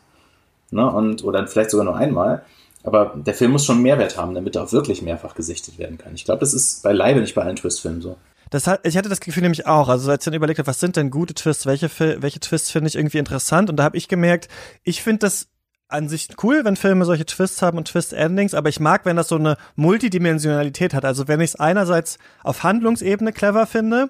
Ne? Und, oder vielleicht sogar nur einmal. Aber der Film muss schon Mehrwert haben, damit er auch wirklich mehrfach gesichtet werden kann. Ich glaube, das ist beileibe nicht bei allen Twist-Filmen so. Das hat, ich hatte das Gefühl nämlich auch, also als ich dann überlegt habe, was sind denn gute Twists, welche, welche Twists finde ich irgendwie interessant und da habe ich gemerkt, ich finde das an sich cool, wenn Filme solche Twists haben und Twist-Endings, aber ich mag, wenn das so eine Multidimensionalität hat. Also wenn ich es einerseits auf Handlungsebene clever finde,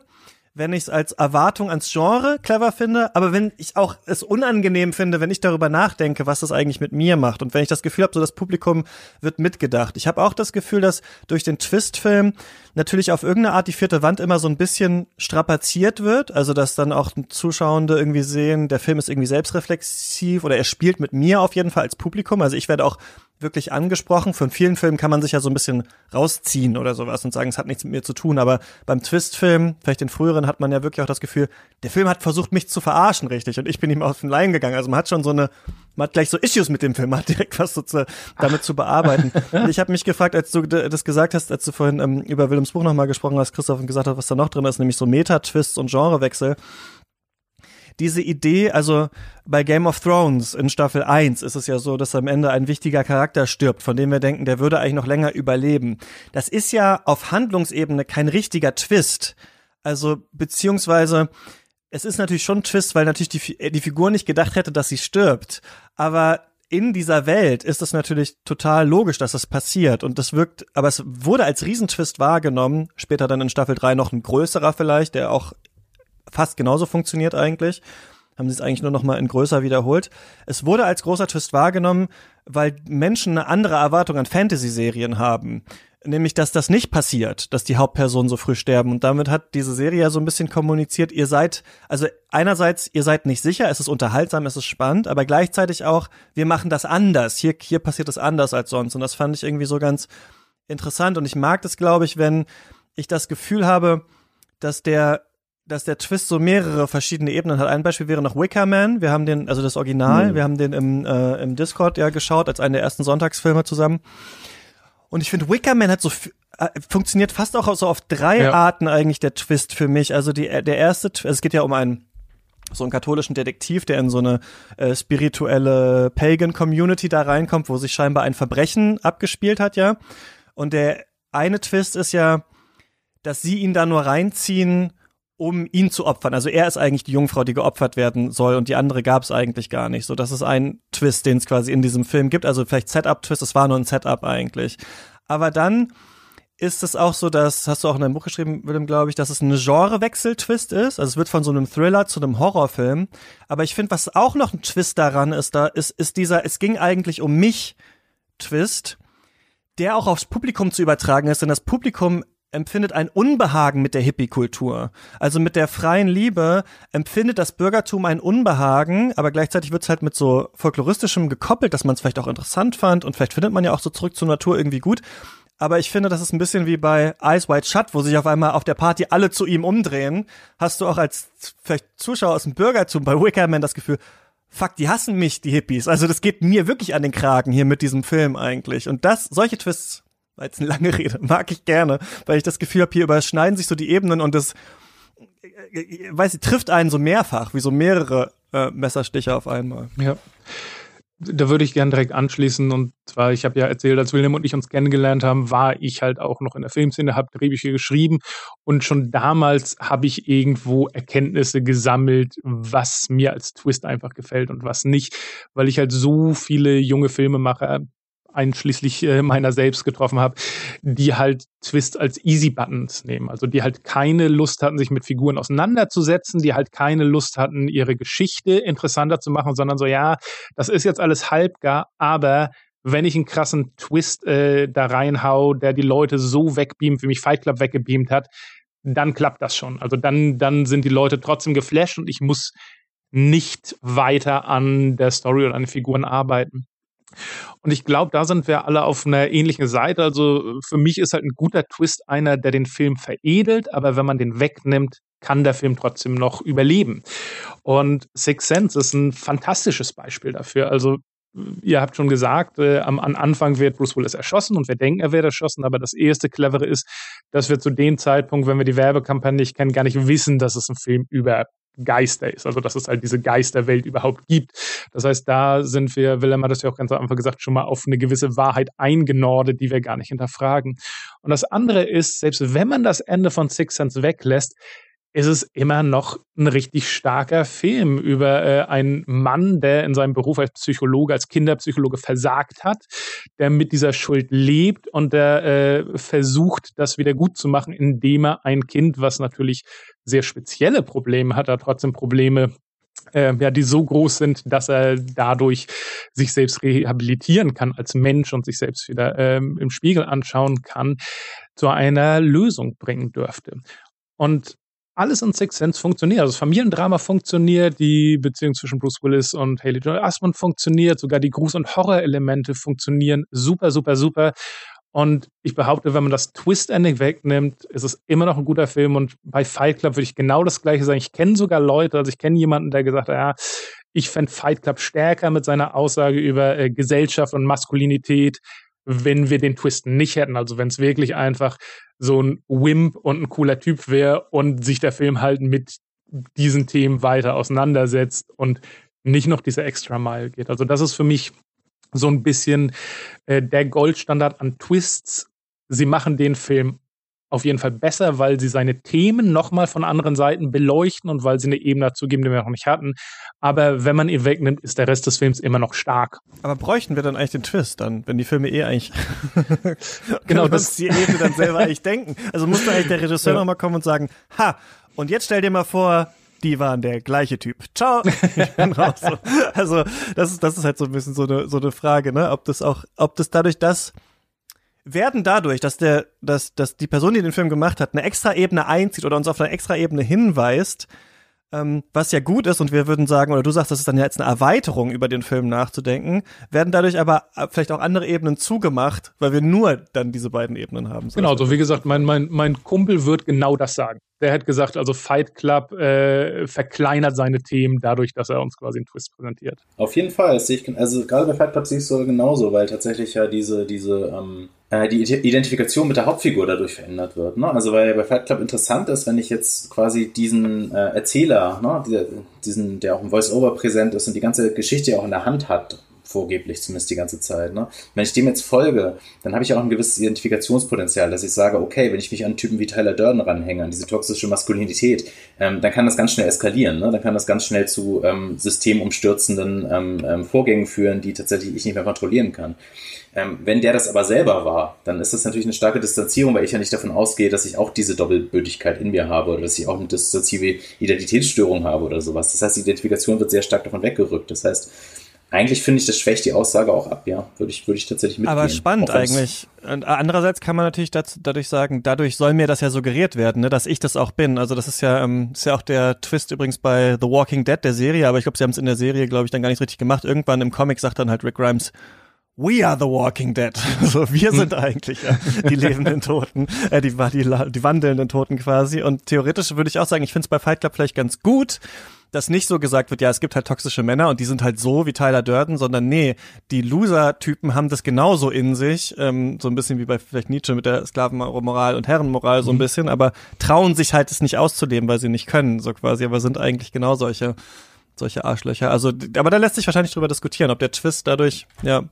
wenn ich es als Erwartung ans Genre clever finde, aber wenn ich auch es unangenehm finde, wenn ich darüber nachdenke, was das eigentlich mit mir macht und wenn ich das Gefühl habe, so das Publikum wird mitgedacht. Ich habe auch das Gefühl, dass durch den Twist-Film natürlich auf irgendeine Art die vierte Wand immer so ein bisschen strapaziert wird, also dass dann auch Zuschauende irgendwie sehen, der Film ist irgendwie selbstreflexiv oder er spielt mit mir auf jeden Fall als Publikum. Also ich werde auch wirklich angesprochen. Von vielen Filmen kann man sich ja so ein bisschen rausziehen oder sowas und sagen, es hat nichts mit mir zu tun. Aber beim Twist-Film, vielleicht den früheren, hat man ja wirklich auch das Gefühl, der Film hat versucht, mich zu verarschen, richtig. Und ich bin ihm auf den Leim gegangen. Also man hat schon so eine, man hat gleich so Issues mit dem Film, man hat direkt was so zu, damit zu bearbeiten. Ich habe mich gefragt, als du das gesagt hast, als du vorhin ähm, über Willems Buch nochmal gesprochen hast, Christoph, und gesagt hast, was da noch drin ist, nämlich so Meta-Twists und Genrewechsel diese Idee, also bei Game of Thrones in Staffel 1 ist es ja so, dass am Ende ein wichtiger Charakter stirbt, von dem wir denken, der würde eigentlich noch länger überleben. Das ist ja auf Handlungsebene kein richtiger Twist. Also, beziehungsweise, es ist natürlich schon ein Twist, weil natürlich die, die Figur nicht gedacht hätte, dass sie stirbt. Aber in dieser Welt ist es natürlich total logisch, dass das passiert. Und das wirkt, aber es wurde als Riesentwist wahrgenommen. Später dann in Staffel 3 noch ein größerer vielleicht, der auch fast genauso funktioniert eigentlich. Haben sie es eigentlich nur noch mal in größer wiederholt. Es wurde als großer Twist wahrgenommen, weil Menschen eine andere Erwartung an Fantasy-Serien haben. Nämlich, dass das nicht passiert, dass die Hauptpersonen so früh sterben. Und damit hat diese Serie ja so ein bisschen kommuniziert, ihr seid, also einerseits, ihr seid nicht sicher, es ist unterhaltsam, es ist spannend, aber gleichzeitig auch, wir machen das anders. Hier, hier passiert es anders als sonst. Und das fand ich irgendwie so ganz interessant. Und ich mag das, glaube ich, wenn ich das Gefühl habe, dass der dass der Twist so mehrere verschiedene Ebenen hat. Ein Beispiel wäre noch Wicker Man. Wir haben den, also das Original, mhm. wir haben den im, äh, im Discord ja geschaut, als einen der ersten Sonntagsfilme zusammen. Und ich finde, Wicker Man hat so äh, funktioniert fast auch so auf drei ja. Arten eigentlich der Twist für mich. Also die, der erste, also es geht ja um einen so einen katholischen Detektiv, der in so eine äh, spirituelle Pagan-Community da reinkommt, wo sich scheinbar ein Verbrechen abgespielt hat, ja. Und der eine Twist ist ja, dass sie ihn da nur reinziehen, um ihn zu opfern. Also er ist eigentlich die Jungfrau, die geopfert werden soll und die andere gab es eigentlich gar nicht. So, das ist ein Twist, den es quasi in diesem Film gibt. Also vielleicht Setup-Twist, es war nur ein Setup eigentlich. Aber dann ist es auch so, dass, hast du auch in deinem Buch geschrieben, Willem, glaube ich, dass es ein Genrewechsel-Twist ist. Also es wird von so einem Thriller zu einem Horrorfilm. Aber ich finde, was auch noch ein Twist daran ist, da ist, ist dieser, es ging eigentlich um mich Twist, der auch aufs Publikum zu übertragen ist, denn das Publikum empfindet ein Unbehagen mit der Hippie-Kultur. Also mit der freien Liebe empfindet das Bürgertum ein Unbehagen, aber gleichzeitig wird es halt mit so folkloristischem gekoppelt, dass man es vielleicht auch interessant fand und vielleicht findet man ja auch so zurück zur Natur irgendwie gut. Aber ich finde, das ist ein bisschen wie bei Eyes White Shut, wo sich auf einmal auf der Party alle zu ihm umdrehen. Hast du auch als vielleicht Zuschauer aus dem Bürgertum bei Wickerman das Gefühl, fuck, die hassen mich, die Hippies. Also das geht mir wirklich an den Kragen hier mit diesem Film eigentlich. Und das, solche Twists war jetzt eine lange Rede, mag ich gerne, weil ich das Gefühl habe, hier überschneiden sich so die Ebenen und das, äh, äh, weiß ich, trifft einen so mehrfach, wie so mehrere äh, Messerstiche auf einmal. Ja. Da würde ich gerne direkt anschließen und zwar, ich habe ja erzählt, als William und ich uns kennengelernt haben, war ich halt auch noch in der Filmszene, habe Drehbücher geschrieben und schon damals habe ich irgendwo Erkenntnisse gesammelt, was mir als Twist einfach gefällt und was nicht, weil ich halt so viele junge Filmemacher einschließlich äh, meiner selbst getroffen habe, die halt Twist als Easy Buttons nehmen. Also die halt keine Lust hatten, sich mit Figuren auseinanderzusetzen, die halt keine Lust hatten, ihre Geschichte interessanter zu machen, sondern so, ja, das ist jetzt alles halbgar, aber wenn ich einen krassen Twist äh, da reinhau, der die Leute so wegbeamt, wie mich Fight Club weggebeamt hat, dann klappt das schon. Also dann, dann sind die Leute trotzdem geflasht und ich muss nicht weiter an der Story oder an den Figuren arbeiten. Und ich glaube, da sind wir alle auf einer ähnlichen Seite. Also für mich ist halt ein guter Twist einer, der den Film veredelt, aber wenn man den wegnimmt, kann der Film trotzdem noch überleben. Und Six Sense ist ein fantastisches Beispiel dafür. Also ihr habt schon gesagt, äh, am, am, Anfang wird Bruce Willis erschossen und wir denken, er wird erschossen, aber das erste Clevere ist, dass wir zu dem Zeitpunkt, wenn wir die Werbekampagne nicht kennen, gar nicht wissen, dass es ein Film über Geister ist, also dass es halt diese Geisterwelt überhaupt gibt. Das heißt, da sind wir, Willem hat das ja auch ganz am Anfang gesagt, schon mal auf eine gewisse Wahrheit eingenordet, die wir gar nicht hinterfragen. Und das andere ist, selbst wenn man das Ende von Six Sense weglässt, ist es immer noch ein richtig starker Film über äh, einen Mann, der in seinem Beruf als Psychologe, als Kinderpsychologe versagt hat, der mit dieser Schuld lebt und der äh, versucht, das wieder gut zu machen, indem er ein Kind, was natürlich sehr spezielle Probleme hat, hat trotzdem Probleme, äh, ja, die so groß sind, dass er dadurch sich selbst rehabilitieren kann als Mensch und sich selbst wieder ähm, im Spiegel anschauen kann, zu einer Lösung bringen dürfte. Und alles in Six Sense funktioniert. Also das Familiendrama funktioniert, die Beziehung zwischen Bruce Willis und Haley Joel Osment funktioniert, sogar die Gruß- und Horror-Elemente funktionieren super, super, super. Und ich behaupte, wenn man das Twist-Ending wegnimmt, ist es immer noch ein guter Film. Und bei Fight Club würde ich genau das Gleiche sagen. Ich kenne sogar Leute, also ich kenne jemanden, der gesagt hat, ja, ich fände Fight Club stärker mit seiner Aussage über äh, Gesellschaft und Maskulinität, wenn wir den Twist nicht hätten. Also wenn es wirklich einfach so ein Wimp und ein cooler Typ wäre und sich der Film halt mit diesen Themen weiter auseinandersetzt und nicht noch diese extra Mile geht. Also das ist für mich so ein bisschen äh, der Goldstandard an Twists. Sie machen den Film auf jeden Fall besser, weil sie seine Themen nochmal von anderen Seiten beleuchten und weil sie eine Ebene dazu geben, die wir noch nicht hatten. Aber wenn man ihn wegnimmt, ist der Rest des Films immer noch stark. Aber bräuchten wir dann eigentlich den Twist dann, wenn die Filme eh eigentlich genau das die Ebene dann selber eigentlich denken? Also muss dann eigentlich der Regisseur ja. nochmal kommen und sagen, ha, und jetzt stell dir mal vor, die waren der gleiche Typ. Ciao, ich bin raus. Also das ist das ist halt so ein bisschen so eine so eine Frage, ne? Ob das auch, ob das dadurch, dass werden dadurch, dass der, dass, dass die Person, die den Film gemacht hat, eine extra Ebene einzieht oder uns auf eine extra Ebene hinweist, ähm, was ja gut ist und wir würden sagen, oder du sagst, das ist dann ja jetzt eine Erweiterung über den Film nachzudenken, werden dadurch aber äh, vielleicht auch andere Ebenen zugemacht, weil wir nur dann diese beiden Ebenen haben. So genau, so wie gesagt, mein, mein, mein Kumpel wird genau das sagen. Der hat gesagt, also Fight Club äh, verkleinert seine Themen dadurch, dass er uns quasi einen Twist präsentiert. Auf jeden Fall, sehe ich, also gerade bei Fight Club sehe ich es so genauso, weil tatsächlich ja diese, diese ähm, äh, die Identifikation mit der Hauptfigur dadurch verändert wird. Ne? Also weil bei Fight Club interessant ist, wenn ich jetzt quasi diesen äh, Erzähler, ne, diesen, der auch im Voice-Over präsent ist und die ganze Geschichte auch in der Hand hat, vorgeblich zumindest die ganze Zeit. Ne? Wenn ich dem jetzt folge, dann habe ich auch ein gewisses Identifikationspotenzial, dass ich sage, okay, wenn ich mich an Typen wie Tyler Durden ranhänge, an diese toxische Maskulinität, ähm, dann kann das ganz schnell eskalieren. Ne? Dann kann das ganz schnell zu ähm, systemumstürzenden ähm, ähm, Vorgängen führen, die tatsächlich ich nicht mehr kontrollieren kann. Ähm, wenn der das aber selber war, dann ist das natürlich eine starke Distanzierung, weil ich ja nicht davon ausgehe, dass ich auch diese Doppelbödigkeit in mir habe oder dass ich auch eine dissoziative Identitätsstörung habe oder sowas. Das heißt, die Identifikation wird sehr stark davon weggerückt. Das heißt, eigentlich finde ich, das schwächt die Aussage auch ab, ja. Würde ich, würde ich tatsächlich mitgehen. Aber spannend eigentlich. Und andererseits kann man natürlich dazu, dadurch sagen, dadurch soll mir das ja suggeriert werden, ne, dass ich das auch bin. Also das ist ja, ähm, ist ja auch der Twist übrigens bei The Walking Dead, der Serie, aber ich glaube, sie haben es in der Serie, glaube ich, dann gar nicht richtig gemacht. Irgendwann im Comic sagt dann halt Rick Grimes, We are the Walking Dead. Also wir sind eigentlich ja, die lebenden Toten, äh, die, die, die wandelnden Toten quasi. Und theoretisch würde ich auch sagen, ich finde es bei Fight Club vielleicht ganz gut, dass nicht so gesagt wird, ja, es gibt halt toxische Männer und die sind halt so wie Tyler Durden, sondern nee, die Loser-Typen haben das genauso in sich, ähm, so ein bisschen wie bei vielleicht Nietzsche mit der Sklavenmoral und Herrenmoral so ein mhm. bisschen, aber trauen sich halt es nicht auszuleben, weil sie nicht können, so quasi, aber sind eigentlich genau solche solche Arschlöcher. Also, aber da lässt sich wahrscheinlich drüber diskutieren, ob der Twist dadurch, ja,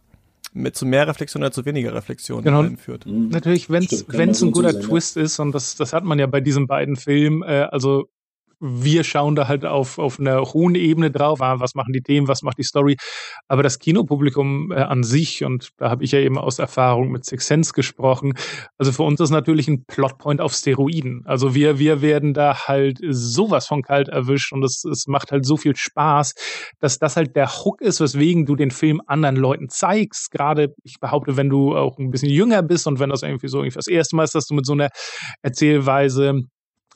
mit zu mehr Reflexion oder zu weniger Reflexion genau. Mhm. Natürlich, wenn es ein guter Twist ist, und das, das hat man ja bei diesen beiden Filmen, äh, also wir schauen da halt auf, auf einer hohen Ebene drauf, ah, was machen die Themen, was macht die Story. Aber das Kinopublikum äh, an sich, und da habe ich ja eben aus Erfahrung mit Six Sense gesprochen, also für uns ist natürlich ein Plotpoint auf Steroiden. Also wir, wir werden da halt sowas von kalt erwischt und es, es macht halt so viel Spaß, dass das halt der Hook ist, weswegen du den Film anderen Leuten zeigst. Gerade, ich behaupte, wenn du auch ein bisschen jünger bist und wenn das irgendwie so irgendwie das erste Mal ist, dass du mit so einer Erzählweise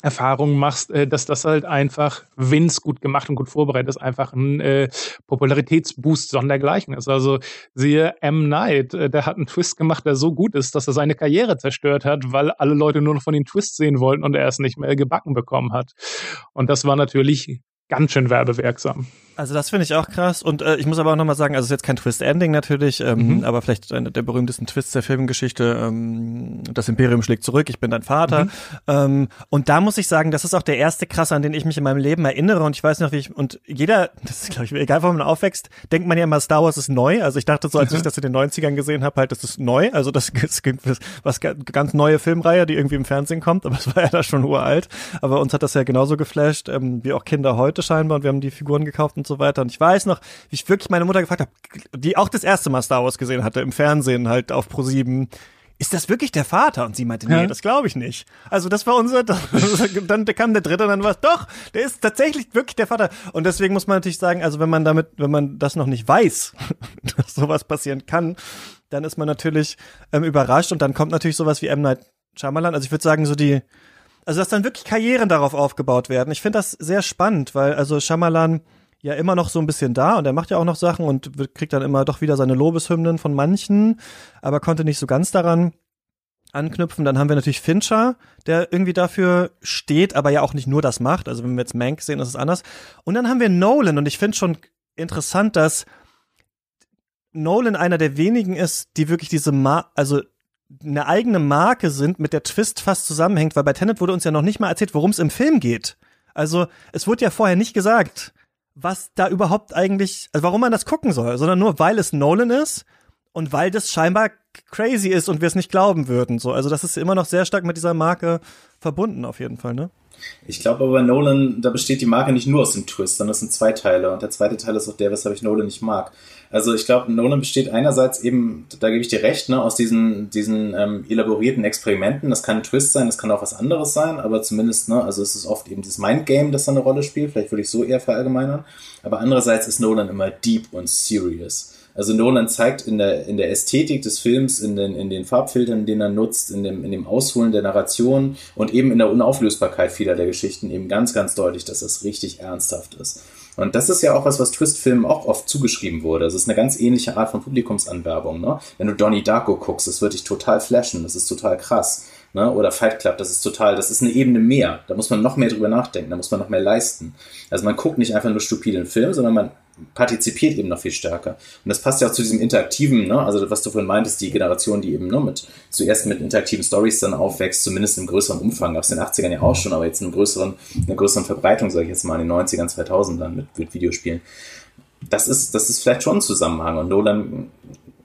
Erfahrungen machst, äh, dass das halt einfach, wenn es gut gemacht und gut vorbereitet ist, einfach ein äh, Popularitätsboost sondergleichen ist. Also siehe M. Night, äh, der hat einen Twist gemacht, der so gut ist, dass er seine Karriere zerstört hat, weil alle Leute nur noch von den Twists sehen wollten und er es nicht mehr gebacken bekommen hat. Und das war natürlich ganz schön werbewirksam. Also das finde ich auch krass und äh, ich muss aber auch nochmal sagen, also es ist jetzt kein Twist-Ending natürlich, ähm, mhm. aber vielleicht einer der berühmtesten Twists der Filmgeschichte, ähm, das Imperium schlägt zurück, ich bin dein Vater. Mhm. Ähm, und da muss ich sagen, das ist auch der erste krasse, an den ich mich in meinem Leben erinnere und ich weiß noch, wie ich, und jeder, das ist glaube ich, egal wo man aufwächst, denkt man ja immer, Star Wars ist neu. Also ich dachte so, als ich das in den 90ern gesehen habe, halt, das ist neu. Also das ist was ganz neue Filmreihe, die irgendwie im Fernsehen kommt, aber es war ja da schon uralt. Aber uns hat das ja genauso geflasht, ähm, wie auch Kinder heute scheinbar und wir haben die Figuren gekauft und so weiter. Und ich weiß noch, wie ich wirklich meine Mutter gefragt habe, die auch das erste Mal Star Wars gesehen hatte, im Fernsehen halt auf Pro 7 ist das wirklich der Vater? Und sie meinte, nee, ja. das glaube ich nicht. Also das war unser, dann kam der dritte und dann war es, doch, der ist tatsächlich wirklich der Vater. Und deswegen muss man natürlich sagen, also wenn man damit, wenn man das noch nicht weiß, dass sowas passieren kann, dann ist man natürlich ähm, überrascht und dann kommt natürlich sowas wie M. Night Shyamalan. Also ich würde sagen, so die, also dass dann wirklich Karrieren darauf aufgebaut werden. Ich finde das sehr spannend, weil also Shyamalan ja immer noch so ein bisschen da und er macht ja auch noch Sachen und kriegt dann immer doch wieder seine Lobeshymnen von manchen, aber konnte nicht so ganz daran anknüpfen. Dann haben wir natürlich Fincher, der irgendwie dafür steht, aber ja auch nicht nur das macht. Also wenn wir jetzt Mank sehen, ist es anders. Und dann haben wir Nolan und ich finde schon interessant, dass Nolan einer der wenigen ist, die wirklich diese Ma also eine eigene Marke sind, mit der Twist fast zusammenhängt, weil bei Tenet wurde uns ja noch nicht mal erzählt, worum es im Film geht. Also es wurde ja vorher nicht gesagt, was da überhaupt eigentlich, also warum man das gucken soll, sondern nur weil es Nolan ist und weil das scheinbar crazy ist und wir es nicht glauben würden. So, also das ist immer noch sehr stark mit dieser Marke verbunden auf jeden Fall, ne? Ich glaube aber Nolan, da besteht die Marke nicht nur aus dem Twist, sondern es sind zwei Teile. Und der zweite Teil ist auch der, weshalb ich Nolan nicht mag. Also ich glaube, Nolan besteht einerseits eben, da gebe ich dir recht, ne, aus diesen, diesen ähm, elaborierten Experimenten. Das kann ein Twist sein, das kann auch was anderes sein, aber zumindest, ne, also es ist oft eben dieses Mindgame, das da eine Rolle spielt. Vielleicht würde ich so eher verallgemeinern. Aber andererseits ist Nolan immer deep und serious. Also Nolan zeigt in der, in der Ästhetik des Films, in den, in den Farbfiltern, den er nutzt, in dem, in dem Ausholen der Narration und eben in der Unauflösbarkeit vieler der Geschichten eben ganz, ganz deutlich, dass das richtig ernsthaft ist. Und das ist ja auch was, was Twist-Filmen auch oft zugeschrieben wurde. Das ist eine ganz ähnliche Art von Publikumsanwerbung. Ne? Wenn du Donnie Darko guckst, das wird dich total flashen, das ist total krass. Ne? Oder Fight Club, das ist total, das ist eine Ebene mehr. Da muss man noch mehr drüber nachdenken, da muss man noch mehr leisten. Also man guckt nicht einfach nur stupiden Film, sondern man partizipiert eben noch viel stärker. Und das passt ja auch zu diesem interaktiven, ne? also was du vorhin meintest, die Generation, die eben ne, mit, zuerst mit interaktiven Stories dann aufwächst, zumindest im größeren Umfang, gab es in den 80ern ja auch schon, aber jetzt in größeren, einer größeren Verbreitung, sage ich jetzt mal, in den 90ern, 2000ern mit, mit Videospielen. Das ist, das ist vielleicht schon ein Zusammenhang und Nolan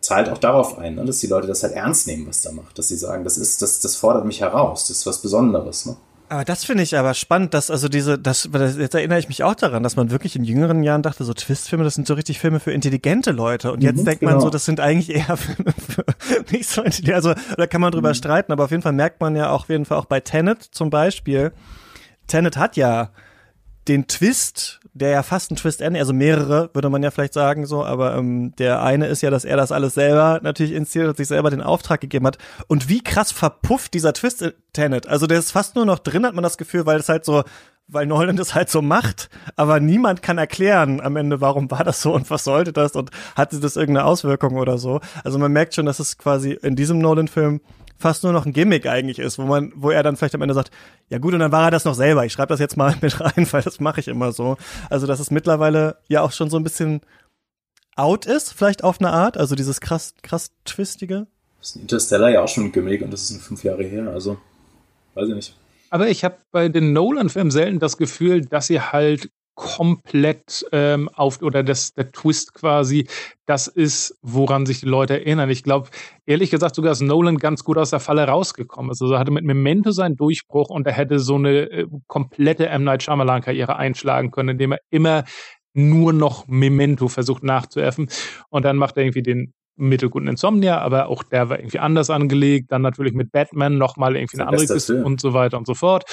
zahlt auch darauf ein, ne, dass die Leute das halt ernst nehmen, was da macht, dass sie sagen, das ist, das, das fordert mich heraus, das ist was Besonderes. Ne? Aber das finde ich aber spannend, dass also diese, das, jetzt erinnere ich mich auch daran, dass man wirklich in jüngeren Jahren dachte, so Twistfilme, das sind so richtig Filme für intelligente Leute. Und jetzt mhm, denkt genau. man so, das sind eigentlich eher Filme für nicht so intelligente, also da kann man drüber mhm. streiten, aber auf jeden Fall merkt man ja auch auf jeden Fall auch bei Tenet zum Beispiel, Tenet hat ja den Twist, der ja fast ein Twist Ende, also mehrere, würde man ja vielleicht sagen so, aber ähm, der eine ist ja, dass er das alles selber natürlich inszeniert und sich selber den Auftrag gegeben hat. Und wie krass verpufft dieser Twist Tenet. Also der ist fast nur noch drin, hat man das Gefühl, weil es halt so, weil Nolan das halt so macht, aber niemand kann erklären am Ende, warum war das so und was sollte das und hatte das irgendeine Auswirkung oder so. Also man merkt schon, dass es quasi in diesem Nolan-Film fast nur noch ein Gimmick eigentlich ist, wo man, wo er dann vielleicht am Ende sagt, ja gut, und dann war er das noch selber. Ich schreibe das jetzt mal mit rein, weil das mache ich immer so. Also, dass es mittlerweile ja auch schon so ein bisschen out ist, vielleicht auf eine Art, also dieses krass, krass twistige. Das ist Interstellar ja auch schon ein Gimmick und das ist fünf Jahre her, also weiß ich nicht. Aber ich habe bei den Nolan-Filmen selten das Gefühl, dass sie halt komplett ähm, auf oder das, der Twist quasi, das ist, woran sich die Leute erinnern. Ich glaube, ehrlich gesagt, sogar ist Nolan ganz gut aus der Falle rausgekommen. Also er hatte mit Memento seinen Durchbruch und er hätte so eine äh, komplette M. Night Shyamalan-Karriere einschlagen können, indem er immer nur noch Memento versucht nachzuäffen. Und dann macht er irgendwie den mittelguten Insomnia, aber auch der war irgendwie anders angelegt. Dann natürlich mit Batman nochmal irgendwie eine andere Kiste und so weiter und so fort.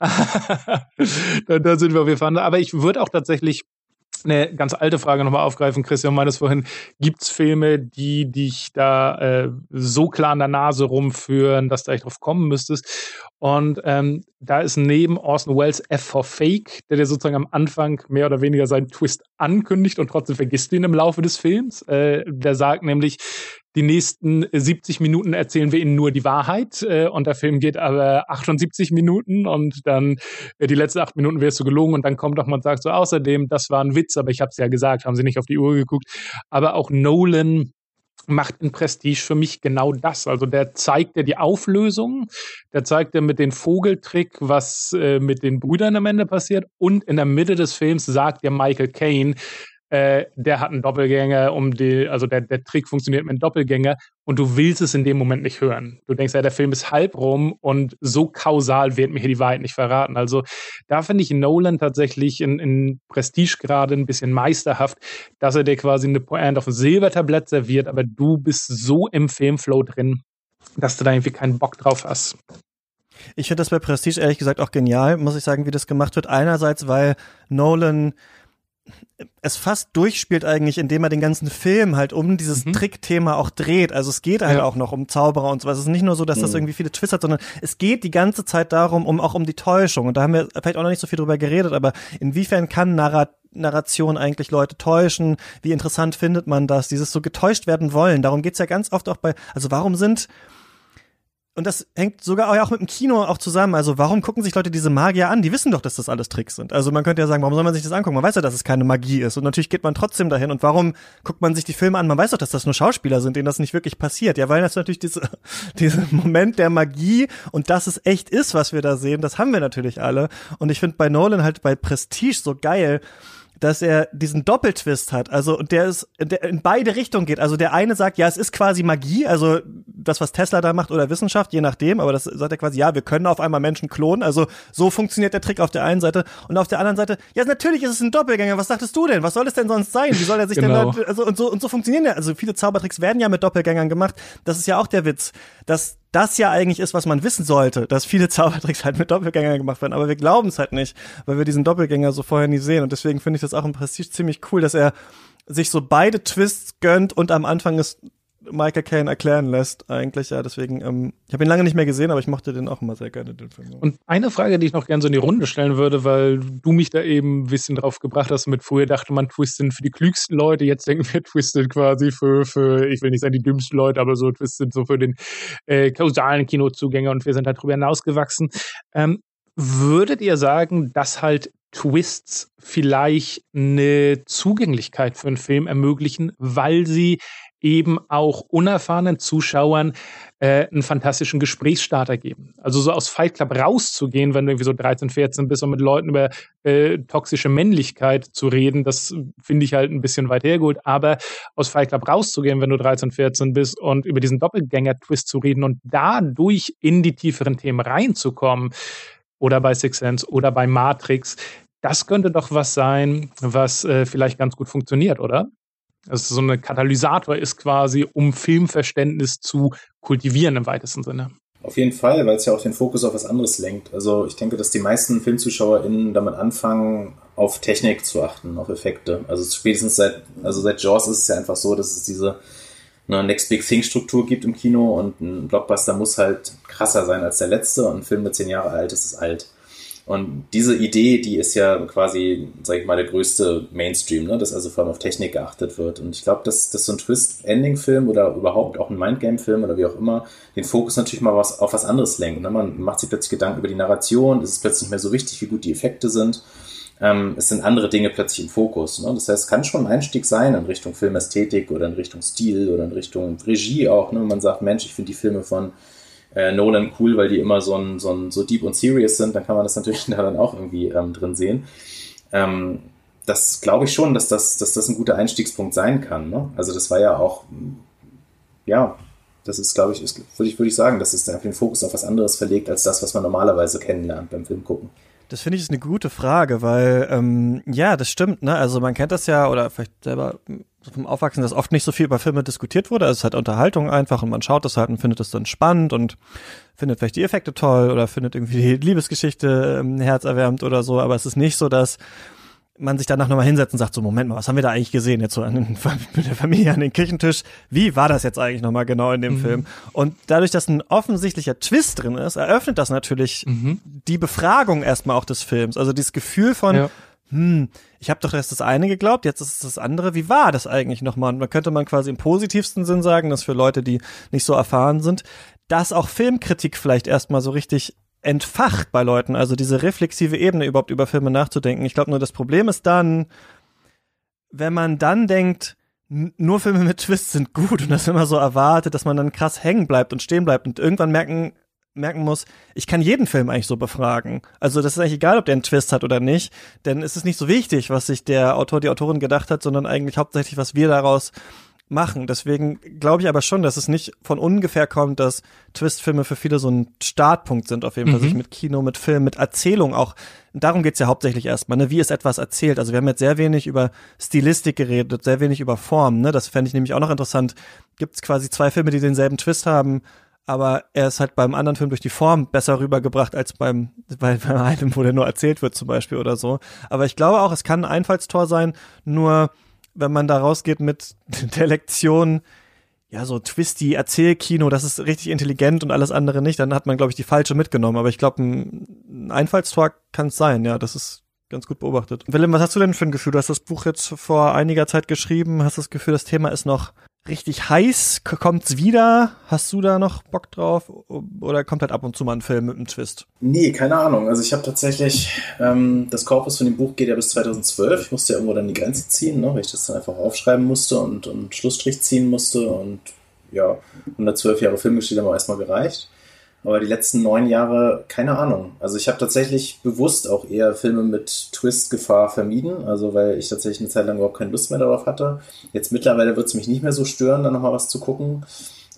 da, da sind wir auf jeden Fall. Aber ich würde auch tatsächlich eine ganz alte Frage nochmal aufgreifen. Christian meines vorhin, gibt es Filme, die dich da äh, so klar an der Nase rumführen, dass du echt drauf kommen müsstest? Und ähm, da ist neben Orson Welles F for Fake, der dir sozusagen am Anfang mehr oder weniger seinen Twist ankündigt und trotzdem vergisst du ihn im Laufe des Films. Äh, der sagt nämlich, die nächsten 70 Minuten erzählen wir ihnen nur die Wahrheit äh, und der Film geht aber 78 Minuten und dann äh, die letzten acht Minuten wirst du gelogen und dann kommt doch mal und sagt so, außerdem, das war ein Witz, aber ich habe es ja gesagt, haben sie nicht auf die Uhr geguckt. Aber auch Nolan macht in Prestige für mich genau das. Also der zeigt dir die Auflösung, der zeigt dir mit dem Vogeltrick, was äh, mit den Brüdern am Ende passiert und in der Mitte des Films sagt dir Michael Caine, äh, der hat einen Doppelgänger, um die, also der, der Trick funktioniert mit einem Doppelgänger und du willst es in dem Moment nicht hören. Du denkst ja, der Film ist halb rum und so kausal wird mir hier die Wahrheit nicht verraten. Also da finde ich Nolan tatsächlich in, in Prestige gerade ein bisschen meisterhaft, dass er dir quasi eine Pointe auf ein Silbertablett serviert, aber du bist so im Filmflow drin, dass du da irgendwie keinen Bock drauf hast. Ich finde das bei Prestige ehrlich gesagt auch genial, muss ich sagen, wie das gemacht wird. Einerseits, weil Nolan es fast durchspielt eigentlich, indem er den ganzen Film halt um dieses mhm. Trickthema auch dreht. Also es geht halt ja. auch noch um Zauberer und so. Es ist nicht nur so, dass mhm. das irgendwie viele Twists hat, sondern es geht die ganze Zeit darum, um auch um die Täuschung. Und da haben wir vielleicht auch noch nicht so viel drüber geredet, aber inwiefern kann Narrat Narration eigentlich Leute täuschen? Wie interessant findet man das? Dieses so getäuscht werden wollen. Darum geht's ja ganz oft auch bei, also warum sind und das hängt sogar auch mit dem Kino auch zusammen. Also warum gucken sich Leute diese Magier an? Die wissen doch, dass das alles Tricks sind. Also man könnte ja sagen, warum soll man sich das angucken? Man weiß ja, dass es keine Magie ist. Und natürlich geht man trotzdem dahin. Und warum guckt man sich die Filme an? Man weiß doch, dass das nur Schauspieler sind, denen das nicht wirklich passiert. Ja, weil das natürlich diese, dieser Moment der Magie und dass es echt ist, was wir da sehen, das haben wir natürlich alle. Und ich finde bei Nolan halt bei Prestige so geil, dass er diesen Doppeltwist hat, also und der ist der in beide Richtungen geht. Also der eine sagt, ja, es ist quasi Magie, also das was Tesla da macht oder Wissenschaft, je nachdem, aber das sagt er quasi, ja, wir können auf einmal Menschen klonen, also so funktioniert der Trick auf der einen Seite und auf der anderen Seite, ja, natürlich ist es ein Doppelgänger. Was dachtest du denn? Was soll es denn sonst sein? Wie soll er sich genau. denn da, also und so und so funktionieren ja, also viele Zaubertricks werden ja mit Doppelgängern gemacht. Das ist ja auch der Witz, dass das ja eigentlich ist, was man wissen sollte, dass viele Zaubertricks halt mit Doppelgängern gemacht werden, aber wir glauben es halt nicht, weil wir diesen Doppelgänger so vorher nie sehen. Und deswegen finde ich das auch im Prestige ziemlich cool, dass er sich so beide Twists gönnt und am Anfang ist Michael Caine erklären lässt, eigentlich. Ja, deswegen, ähm, ich habe ihn lange nicht mehr gesehen, aber ich mochte den auch immer sehr gerne, den Film. Und eine Frage, die ich noch gerne so in die Runde stellen würde, weil du mich da eben ein bisschen drauf gebracht hast, mit früher dachte man, Twists sind für die klügsten Leute, jetzt denken wir, Twists sind quasi für, für, ich will nicht sagen die dümmsten Leute, aber so Twists sind so für den äh, kausalen Kinozugänger und wir sind halt drüber hinausgewachsen. Ähm, würdet ihr sagen, dass halt Twists vielleicht eine Zugänglichkeit für einen Film ermöglichen, weil sie eben auch unerfahrenen Zuschauern äh, einen fantastischen Gesprächsstarter geben. Also so aus Fight Club rauszugehen, wenn du irgendwie so 13, 14 bist und mit Leuten über äh, toxische Männlichkeit zu reden, das finde ich halt ein bisschen weit hergeholt. Aber aus Fight Club rauszugehen, wenn du 13, 14 bist und über diesen Doppelgänger-Twist zu reden und dadurch in die tieferen Themen reinzukommen, oder bei Six Sense oder bei Matrix, das könnte doch was sein, was äh, vielleicht ganz gut funktioniert, oder? Also so ein Katalysator ist quasi, um Filmverständnis zu kultivieren im weitesten Sinne. Auf jeden Fall, weil es ja auch den Fokus auf was anderes lenkt. Also ich denke, dass die meisten FilmzuschauerInnen damit anfangen, auf Technik zu achten, auf Effekte. Also spätestens seit, also seit Jaws ist es ja einfach so, dass es diese eine Next Big Thing Struktur gibt im Kino und ein Blockbuster muss halt krasser sein als der letzte und ein Film, der zehn Jahre alt ist, ist alt. Und diese Idee, die ist ja quasi, sag ich mal, der größte Mainstream, ne? dass also vor allem auf Technik geachtet wird. Und ich glaube, dass, dass so ein Twist-Ending-Film oder überhaupt auch ein Mindgame-Film oder wie auch immer den Fokus natürlich mal was, auf was anderes lenkt. Ne? Man macht sich plötzlich Gedanken über die Narration, es ist plötzlich nicht mehr so wichtig, wie gut die Effekte sind. Ähm, es sind andere Dinge plötzlich im Fokus. Ne? Das heißt, es kann schon ein Einstieg sein in Richtung Filmästhetik oder in Richtung Stil oder in Richtung Regie auch. Ne? Man sagt, Mensch, ich finde die Filme von äh, Nolan cool, weil die immer so, ein, so, ein, so deep und serious sind, dann kann man das natürlich da dann auch irgendwie ähm, drin sehen. Ähm, das glaube ich schon, dass das, dass das ein guter Einstiegspunkt sein kann. Ne? Also das war ja auch, ja, das ist, glaube ich, würde ich, würde ich sagen, dass es den Fokus auf was anderes verlegt, als das, was man normalerweise kennenlernt beim Film gucken. Das finde ich ist eine gute Frage, weil ähm, ja, das stimmt, ne? Also man kennt das ja oder vielleicht selber vom Aufwachsen, dass oft nicht so viel über Filme diskutiert wurde. Also es ist halt Unterhaltung einfach und man schaut das halt und findet es dann spannend und findet vielleicht die Effekte toll oder findet irgendwie die Liebesgeschichte ähm, herzerwärmend oder so. Aber es ist nicht so, dass man sich danach nochmal hinsetzt und sagt, so Moment mal, was haben wir da eigentlich gesehen jetzt so an den, mit der Familie an den Küchentisch? Wie war das jetzt eigentlich nochmal genau in dem mhm. Film? Und dadurch, dass ein offensichtlicher Twist drin ist, eröffnet das natürlich mhm. die Befragung erstmal auch des Films. Also dieses Gefühl von, ja. Hm, ich habe doch erst das eine geglaubt, jetzt ist es das andere. Wie war das eigentlich nochmal? Und da könnte man quasi im positivsten Sinn sagen, dass für Leute, die nicht so erfahren sind, dass auch Filmkritik vielleicht erstmal so richtig entfacht bei Leuten, also diese reflexive Ebene überhaupt über Filme nachzudenken. Ich glaube nur, das Problem ist dann, wenn man dann denkt, nur Filme mit Twists sind gut und das immer so erwartet, dass man dann krass hängen bleibt und stehen bleibt und irgendwann merken, merken muss, ich kann jeden Film eigentlich so befragen. Also das ist eigentlich egal, ob der einen Twist hat oder nicht, denn es ist nicht so wichtig, was sich der Autor, die Autorin gedacht hat, sondern eigentlich hauptsächlich, was wir daraus machen. Deswegen glaube ich aber schon, dass es nicht von ungefähr kommt, dass Twistfilme für viele so ein Startpunkt sind, auf jeden mhm. Fall, sich mit Kino, mit Film, mit Erzählung auch. Darum geht's ja hauptsächlich erstmal, ne? Wie ist etwas erzählt? Also wir haben jetzt sehr wenig über Stilistik geredet, sehr wenig über Form, ne? Das fände ich nämlich auch noch interessant. Gibt es quasi zwei Filme, die denselben Twist haben, aber er ist halt beim anderen Film durch die Form besser rübergebracht als beim, bei, bei einem, wo der nur erzählt wird zum Beispiel oder so. Aber ich glaube auch, es kann ein Einfallstor sein, nur wenn man da rausgeht mit der Lektion, ja, so twisty Erzählkino, das ist richtig intelligent und alles andere nicht, dann hat man, glaube ich, die falsche mitgenommen. Aber ich glaube, ein Einfallstor kann es sein, ja, das ist ganz gut beobachtet. Willem, was hast du denn für ein Gefühl? Du hast das Buch jetzt vor einiger Zeit geschrieben, hast das Gefühl, das Thema ist noch richtig heiß? Kommt's wieder? Hast du da noch Bock drauf? Oder kommt halt ab und zu mal ein Film mit einem Twist? Nee, keine Ahnung. Also ich habe tatsächlich, ähm, das Korpus von dem Buch geht ja bis 2012. Ich musste ja irgendwo dann die Grenze ziehen, ne, weil ich das dann einfach aufschreiben musste und, und Schlussstrich ziehen musste. Und ja, 112 Jahre Filmgeschichte haben auch erstmal gereicht. Aber die letzten neun Jahre, keine Ahnung. Also ich habe tatsächlich bewusst auch eher Filme mit Twist-Gefahr vermieden. Also weil ich tatsächlich eine Zeit lang überhaupt keine Lust mehr darauf hatte. Jetzt mittlerweile wird es mich nicht mehr so stören, da nochmal was zu gucken.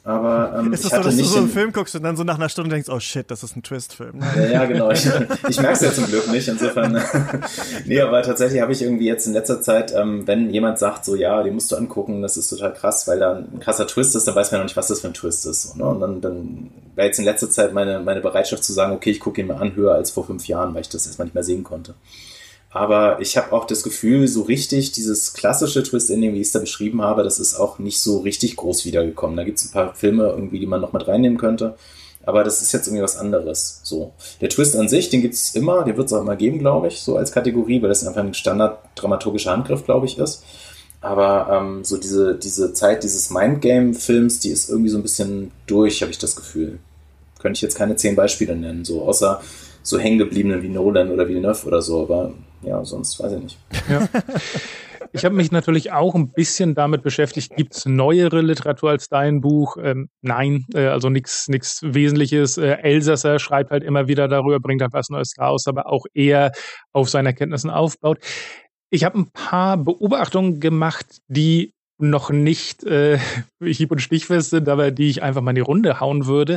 Aber ähm, ist das so, dass du so einen Film guckst und dann so nach einer Stunde denkst, oh shit, das ist ein Twist-Film. Ja, ja, genau. Ich, ich merke es ja zum Glück nicht. Insofern. nee, aber tatsächlich habe ich irgendwie jetzt in letzter Zeit, ähm, wenn jemand sagt, so ja, den musst du angucken, das ist total krass, weil da ein krasser Twist ist, dann weiß man noch nicht, was das für ein Twist ist. Ne? Und dann, dann wäre jetzt in letzter Zeit meine, meine Bereitschaft zu sagen, okay, ich gucke ihn mal an, höher als vor fünf Jahren, weil ich das erstmal nicht mehr sehen konnte. Aber ich habe auch das Gefühl, so richtig dieses klassische Twist-Ending, wie ich es da beschrieben habe, das ist auch nicht so richtig groß wiedergekommen. Da gibt es ein paar Filme irgendwie, die man noch mit reinnehmen könnte. Aber das ist jetzt irgendwie was anderes. So. Der Twist an sich, den gibt es immer, den wird es auch immer geben, glaube ich, so als Kategorie, weil das einfach ein Standard-dramaturgischer Handgriff, glaube ich, ist. Aber ähm, so diese, diese Zeit dieses Mindgame-Films, die ist irgendwie so ein bisschen durch, habe ich das Gefühl. Könnte ich jetzt keine zehn Beispiele nennen, so außer so hängengebliebenen wie Nolan oder wie Neuf oder so, aber ja, sonst weiß ich nicht. Ja. Ich habe mich natürlich auch ein bisschen damit beschäftigt, gibt es neuere Literatur als dein Buch? Ähm, nein, äh, also nichts Wesentliches. Äh, Elsasser schreibt halt immer wieder darüber, bringt halt was Neues raus, aber auch eher auf seinen Erkenntnissen aufbaut. Ich habe ein paar Beobachtungen gemacht, die noch nicht äh, hieb- und stichfest sind, aber die ich einfach mal in die Runde hauen würde.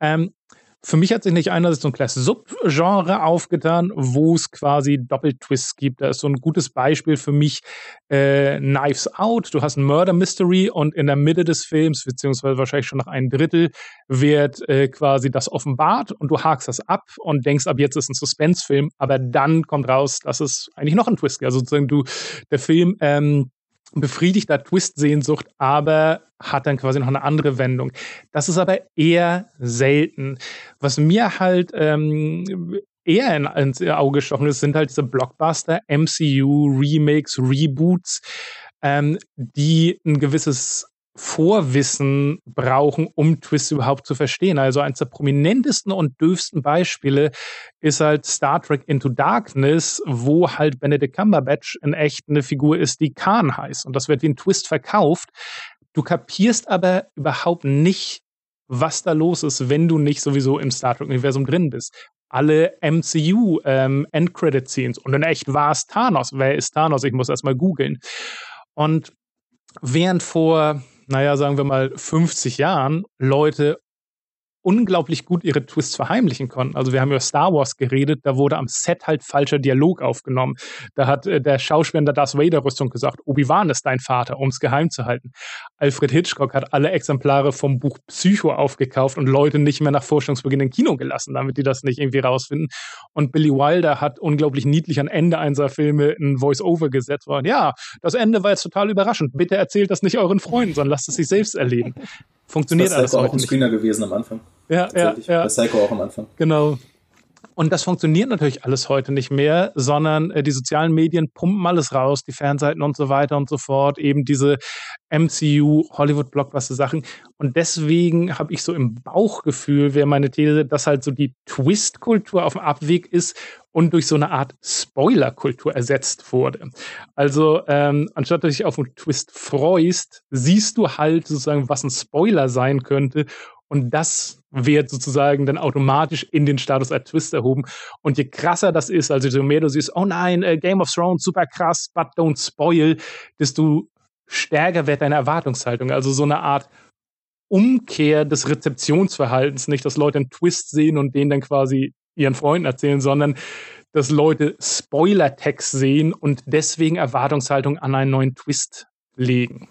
Ähm, für mich hat sich nicht einerseits so ein kleines Subgenre aufgetan, wo es quasi Doppeltwists gibt. Da ist so ein gutes Beispiel für mich äh, Knives Out. Du hast ein Murder Mystery und in der Mitte des Films, beziehungsweise wahrscheinlich schon nach einem Drittel, wird äh, quasi das offenbart und du hakst das ab und denkst, ab jetzt ist ein Suspense-Film, aber dann kommt raus, dass es eigentlich noch ein Twist gibt. Also sozusagen du, der Film ähm, befriedigter Twist-Sehnsucht, aber hat dann quasi noch eine andere Wendung. Das ist aber eher selten. Was mir halt ähm, eher in, ins Auge gestochen ist, sind halt diese Blockbuster, MCU, Remakes, Reboots, ähm, die ein gewisses Vorwissen brauchen, um Twists überhaupt zu verstehen. Also eines der prominentesten und dürfsten Beispiele ist halt Star Trek Into Darkness, wo halt Benedict Cumberbatch in echt eine Figur ist, die Khan heißt. Und das wird wie ein Twist verkauft. Du kapierst aber überhaupt nicht, was da los ist, wenn du nicht sowieso im Star Trek-Universum drin bist. Alle MCU ähm, Endcredit-Scenes und in echt war es Thanos. Wer ist Thanos? Ich muss erst mal googeln. Und während vor naja, sagen wir mal 50 Jahren Leute unglaublich gut ihre Twists verheimlichen konnten. Also wir haben über Star Wars geredet, da wurde am Set halt falscher Dialog aufgenommen. Da hat äh, der Schauspieler in der Darth Vader Rüstung gesagt, Obi-Wan ist dein Vater, um es geheim zu halten. Alfred Hitchcock hat alle Exemplare vom Buch Psycho aufgekauft und Leute nicht mehr nach Vorstellungsbeginn im Kino gelassen, damit die das nicht irgendwie rausfinden. Und Billy Wilder hat unglaublich niedlich am Ende einer Filme ein Voice-Over gesetzt. Und ja, das Ende war jetzt total überraschend. Bitte erzählt das nicht euren Freunden, sondern lasst es sich selbst erleben. Funktioniert das ist alles auch ein Screener gewesen am Anfang. Ja, ja, ja. Bei Psycho auch am Anfang. Genau. Und das funktioniert natürlich alles heute nicht mehr, sondern äh, die sozialen Medien pumpen alles raus, die Fernseiten und so weiter und so fort, eben diese MCU, Hollywood-Blockbuster-Sachen. Und deswegen habe ich so im Bauchgefühl, wäre meine These, dass halt so die Twist-Kultur auf dem Abweg ist und durch so eine Art Spoiler-Kultur ersetzt wurde. Also ähm, anstatt dass du dich auf einen Twist freust, siehst du halt sozusagen, was ein Spoiler sein könnte und das wird sozusagen dann automatisch in den Status als Twist erhoben. Und je krasser das ist, also je mehr du siehst, oh nein, äh, Game of Thrones, super krass, but don't spoil, desto stärker wird deine Erwartungshaltung. Also so eine Art Umkehr des Rezeptionsverhaltens. Nicht, dass Leute einen Twist sehen und den dann quasi ihren Freunden erzählen, sondern dass Leute Spoiler-Text sehen und deswegen Erwartungshaltung an einen neuen Twist legen.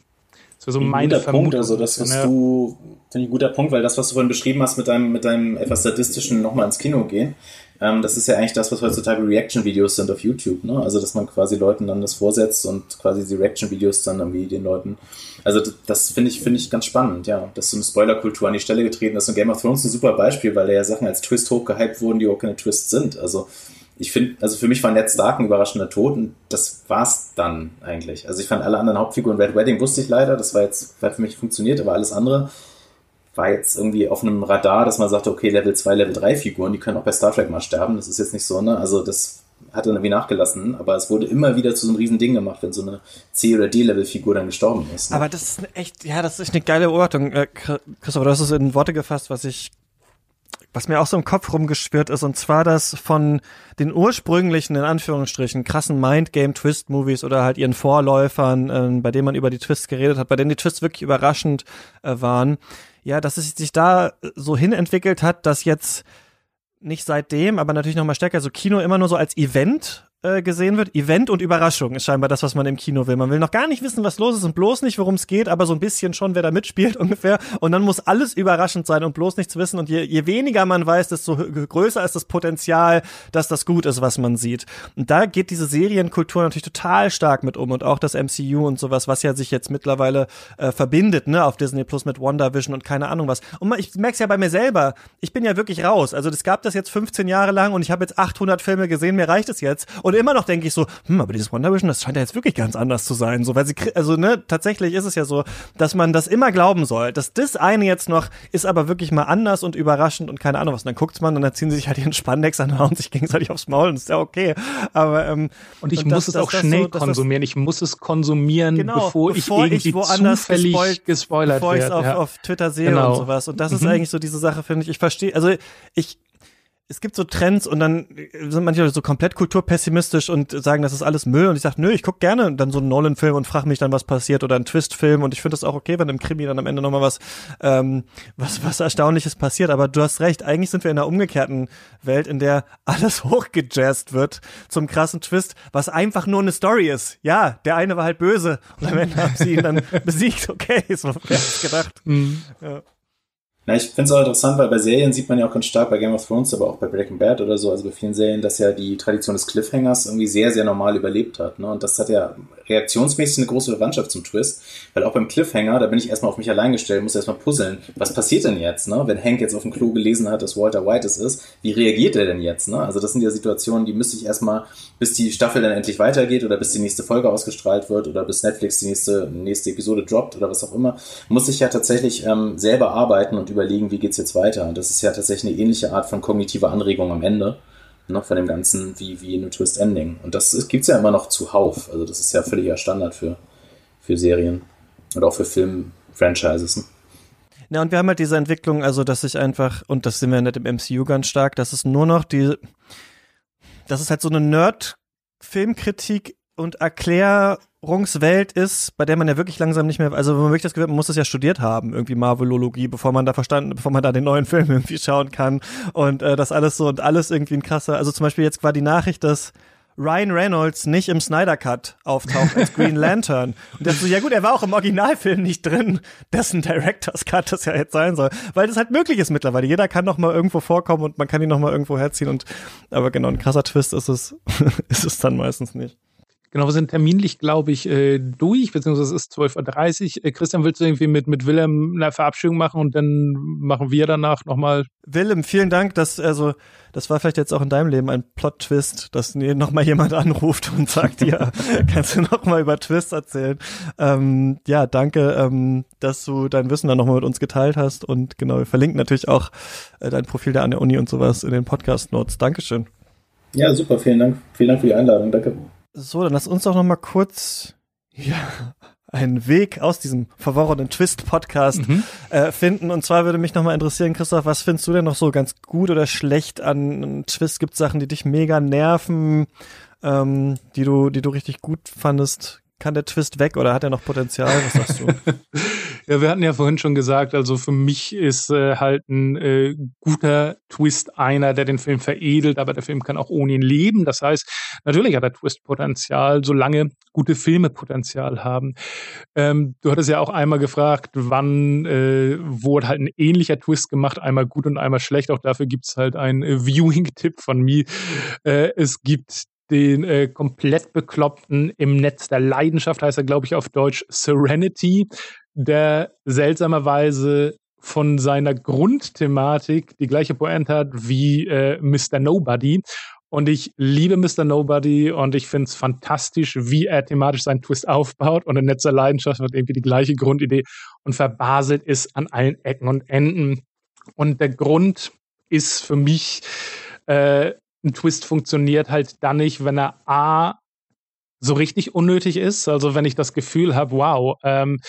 Das so ein Punkt, also das, was ja. du, finde ich ein guter Punkt, weil das, was du vorhin beschrieben hast mit deinem, mit deinem etwas statistischen nochmal ins Kino gehen, ähm, das ist ja eigentlich das, was heutzutage Reaction-Videos sind auf YouTube, ne? Also, dass man quasi Leuten dann das vorsetzt und quasi die Reaction-Videos dann irgendwie den Leuten. Also, das, das finde ich, finde ich ganz spannend, ja. Dass so eine Spoiler-Kultur an die Stelle getreten ist. Und Game of Thrones ist ein super Beispiel, weil da ja Sachen als Twist hochgehypt wurden, die auch keine Twists sind. Also, ich finde, also für mich war Ned Stark ein überraschender Tod und das war's dann eigentlich. Also ich fand alle anderen Hauptfiguren, Red Wedding wusste ich leider, das war jetzt, hat für mich funktioniert, aber alles andere war jetzt irgendwie auf einem Radar, dass man sagte, okay, Level 2, Level 3 Figuren, die können auch bei Star Trek mal sterben, das ist jetzt nicht so, ne? Also das hat dann irgendwie nachgelassen, aber es wurde immer wieder zu so einem riesen Ding gemacht, wenn so eine C- oder D-Level-Figur dann gestorben ist. Ne? Aber das ist echt, ja, das ist eine geile Beobachtung. Äh, Christopher, du hast es in Worte gefasst, was ich was mir auch so im Kopf rumgespürt ist, und zwar das von den ursprünglichen, in Anführungsstrichen, krassen Mindgame-Twist-Movies oder halt ihren Vorläufern, äh, bei denen man über die Twists geredet hat, bei denen die Twists wirklich überraschend äh, waren, ja, dass es sich da so hin entwickelt hat, dass jetzt nicht seitdem, aber natürlich noch mal stärker, so Kino immer nur so als Event äh, gesehen wird. Event und Überraschung ist scheinbar das, was man im Kino will. Man will noch gar nicht wissen, was los ist und bloß nicht, worum es geht, aber so ein bisschen schon, wer da mitspielt ungefähr. Und dann muss alles überraschend sein und bloß nichts wissen. Und je, je weniger man weiß, desto größer ist das Potenzial, dass das gut ist, was man sieht. Und da geht diese Serienkultur natürlich total stark mit um und auch das MCU und sowas, was ja sich jetzt mittlerweile äh, verbindet, ne, auf Disney Plus mit WandaVision und keine Ahnung was. Und ich merk's ja bei mir selber. Ich bin ja wirklich raus. Also es gab das jetzt 15 Jahre lang und ich habe jetzt 800 Filme gesehen. Mir reicht es jetzt. Und immer noch denke ich so, hm, aber dieses Wonder Vision, das scheint ja jetzt wirklich ganz anders zu sein. So, weil sie, also ne, tatsächlich ist es ja so, dass man das immer glauben soll, dass das eine jetzt noch ist aber wirklich mal anders und überraschend und keine Ahnung was. Und dann guckt man und dann ziehen sie sich halt ihren Spandex an und sich gegenseitig aufs Maul und ist ja okay. Aber ähm, und ich und muss das, es auch schnell so, konsumieren. Ich muss es konsumieren, genau, bevor, bevor ich irgendwie ich woanders zufällig gespoilt, gespoilert bevor ich es auf, ja. auf Twitter sehe genau. und sowas. Und das mhm. ist eigentlich so diese Sache, finde ich. Ich verstehe, also ich es gibt so Trends und dann sind manche so komplett kulturpessimistisch und sagen, das ist alles Müll. Und ich sage, nö, ich guck gerne dann so einen Nolan-Film und frage mich dann, was passiert oder einen Twist-Film. Und ich finde das auch okay, wenn im Krimi dann am Ende nochmal was, ähm, was, was Erstaunliches passiert. Aber du hast recht, eigentlich sind wir in einer umgekehrten Welt, in der alles hochgejazzt wird zum krassen Twist, was einfach nur eine Story ist. Ja, der eine war halt böse und am Ende haben sie ihn dann besiegt. Okay, so wer gedacht. Mhm. Ja. Na, ich finde es auch interessant, weil bei Serien sieht man ja auch ganz stark, bei Game of Thrones, aber auch bei Breaking Bad oder so, also bei vielen Serien, dass ja die Tradition des Cliffhangers irgendwie sehr, sehr normal überlebt hat. Ne? Und das hat ja reaktionsmäßig eine große Verwandtschaft zum Twist, weil auch beim Cliffhanger, da bin ich erstmal auf mich allein gestellt, muss erstmal puzzeln. Was passiert denn jetzt, ne? wenn Hank jetzt auf dem Klo gelesen hat, dass Walter White es ist? Wie reagiert er denn jetzt? Ne? Also das sind ja Situationen, die müsste ich erstmal, bis die Staffel dann endlich weitergeht oder bis die nächste Folge ausgestrahlt wird oder bis Netflix die nächste, nächste Episode droppt oder was auch immer, muss ich ja tatsächlich ähm, selber arbeiten und überlegen, wie geht's jetzt weiter. Das ist ja tatsächlich eine ähnliche Art von kognitiver Anregung am Ende ne, von dem Ganzen wie, wie eine Twist Ending. Und das gibt es ja immer noch zuhauf. Also das ist ja völliger Standard für, für Serien und auch für Film-Franchises. Ne? Ja, und wir haben halt diese Entwicklung, also dass sich einfach, und das sehen wir nicht im MCU ganz stark, dass es nur noch die, dass es halt so eine Nerd-Filmkritik und Erklärungswelt ist, bei der man ja wirklich langsam nicht mehr, also man wirklich das Gefühl, man muss das ja studiert haben, irgendwie Marvelologie, bevor man da verstanden, bevor man da den neuen Film irgendwie schauen kann und äh, das alles so und alles irgendwie ein krasser, also zum Beispiel jetzt war die Nachricht, dass Ryan Reynolds nicht im Snyder Cut auftaucht als Green Lantern. Und dachte so, ja gut, er war auch im Originalfilm nicht drin, dessen Director's Cut das ja jetzt sein soll, weil das halt möglich ist mittlerweile. Jeder kann noch mal irgendwo vorkommen und man kann ihn noch mal irgendwo herziehen und aber genau ein krasser Twist ist es ist es dann meistens nicht. Genau, wir sind terminlich, glaube ich, äh, durch, beziehungsweise es ist 12.30 Uhr. Äh, Christian, willst du irgendwie mit, mit Willem eine Verabschiedung machen und dann machen wir danach nochmal? Willem, vielen Dank, dass, also, das war vielleicht jetzt auch in deinem Leben ein Plot-Twist, dass nochmal jemand anruft und sagt, ja, kannst du nochmal über Twist erzählen. Ähm, ja, danke, ähm, dass du dein Wissen dann nochmal mit uns geteilt hast und genau, wir verlinken natürlich auch äh, dein Profil da an der Uni und sowas in den Podcast-Notes. Dankeschön. Ja, super, vielen Dank. Vielen Dank für die Einladung, danke. So, dann lass uns doch noch mal kurz ja, einen Weg aus diesem verworrenen Twist-Podcast mhm. äh, finden. Und zwar würde mich noch mal interessieren, Christoph, was findest du denn noch so ganz gut oder schlecht an Twist? Gibt Sachen, die dich mega nerven, ähm, die du, die du richtig gut fandest? Kann der Twist weg oder hat er noch Potenzial? Was sagst du? ja, wir hatten ja vorhin schon gesagt, also für mich ist äh, halt ein äh, guter Twist einer, der den Film veredelt, aber der Film kann auch ohne ihn leben. Das heißt, natürlich hat er Twist-Potenzial, solange gute Filme Potenzial haben. Ähm, du hattest ja auch einmal gefragt, wann äh, wurde halt ein ähnlicher Twist gemacht, einmal gut und einmal schlecht. Auch dafür gibt's halt einen äh, Viewing-Tipp von mir. Äh, es gibt den äh, komplett bekloppten im Netz der Leidenschaft, heißt er, glaube ich, auf Deutsch Serenity, der seltsamerweise von seiner Grundthematik die gleiche Pointe hat wie äh, Mr. Nobody. Und ich liebe Mr. Nobody und ich finde es fantastisch, wie er thematisch seinen Twist aufbaut. Und in Netz der Leidenschaft hat irgendwie die gleiche Grundidee und verbaselt ist an allen Ecken und Enden. Und der Grund ist für mich äh, ein Twist funktioniert halt dann nicht, wenn er A so richtig unnötig ist. Also wenn ich das Gefühl habe, wow, ähm,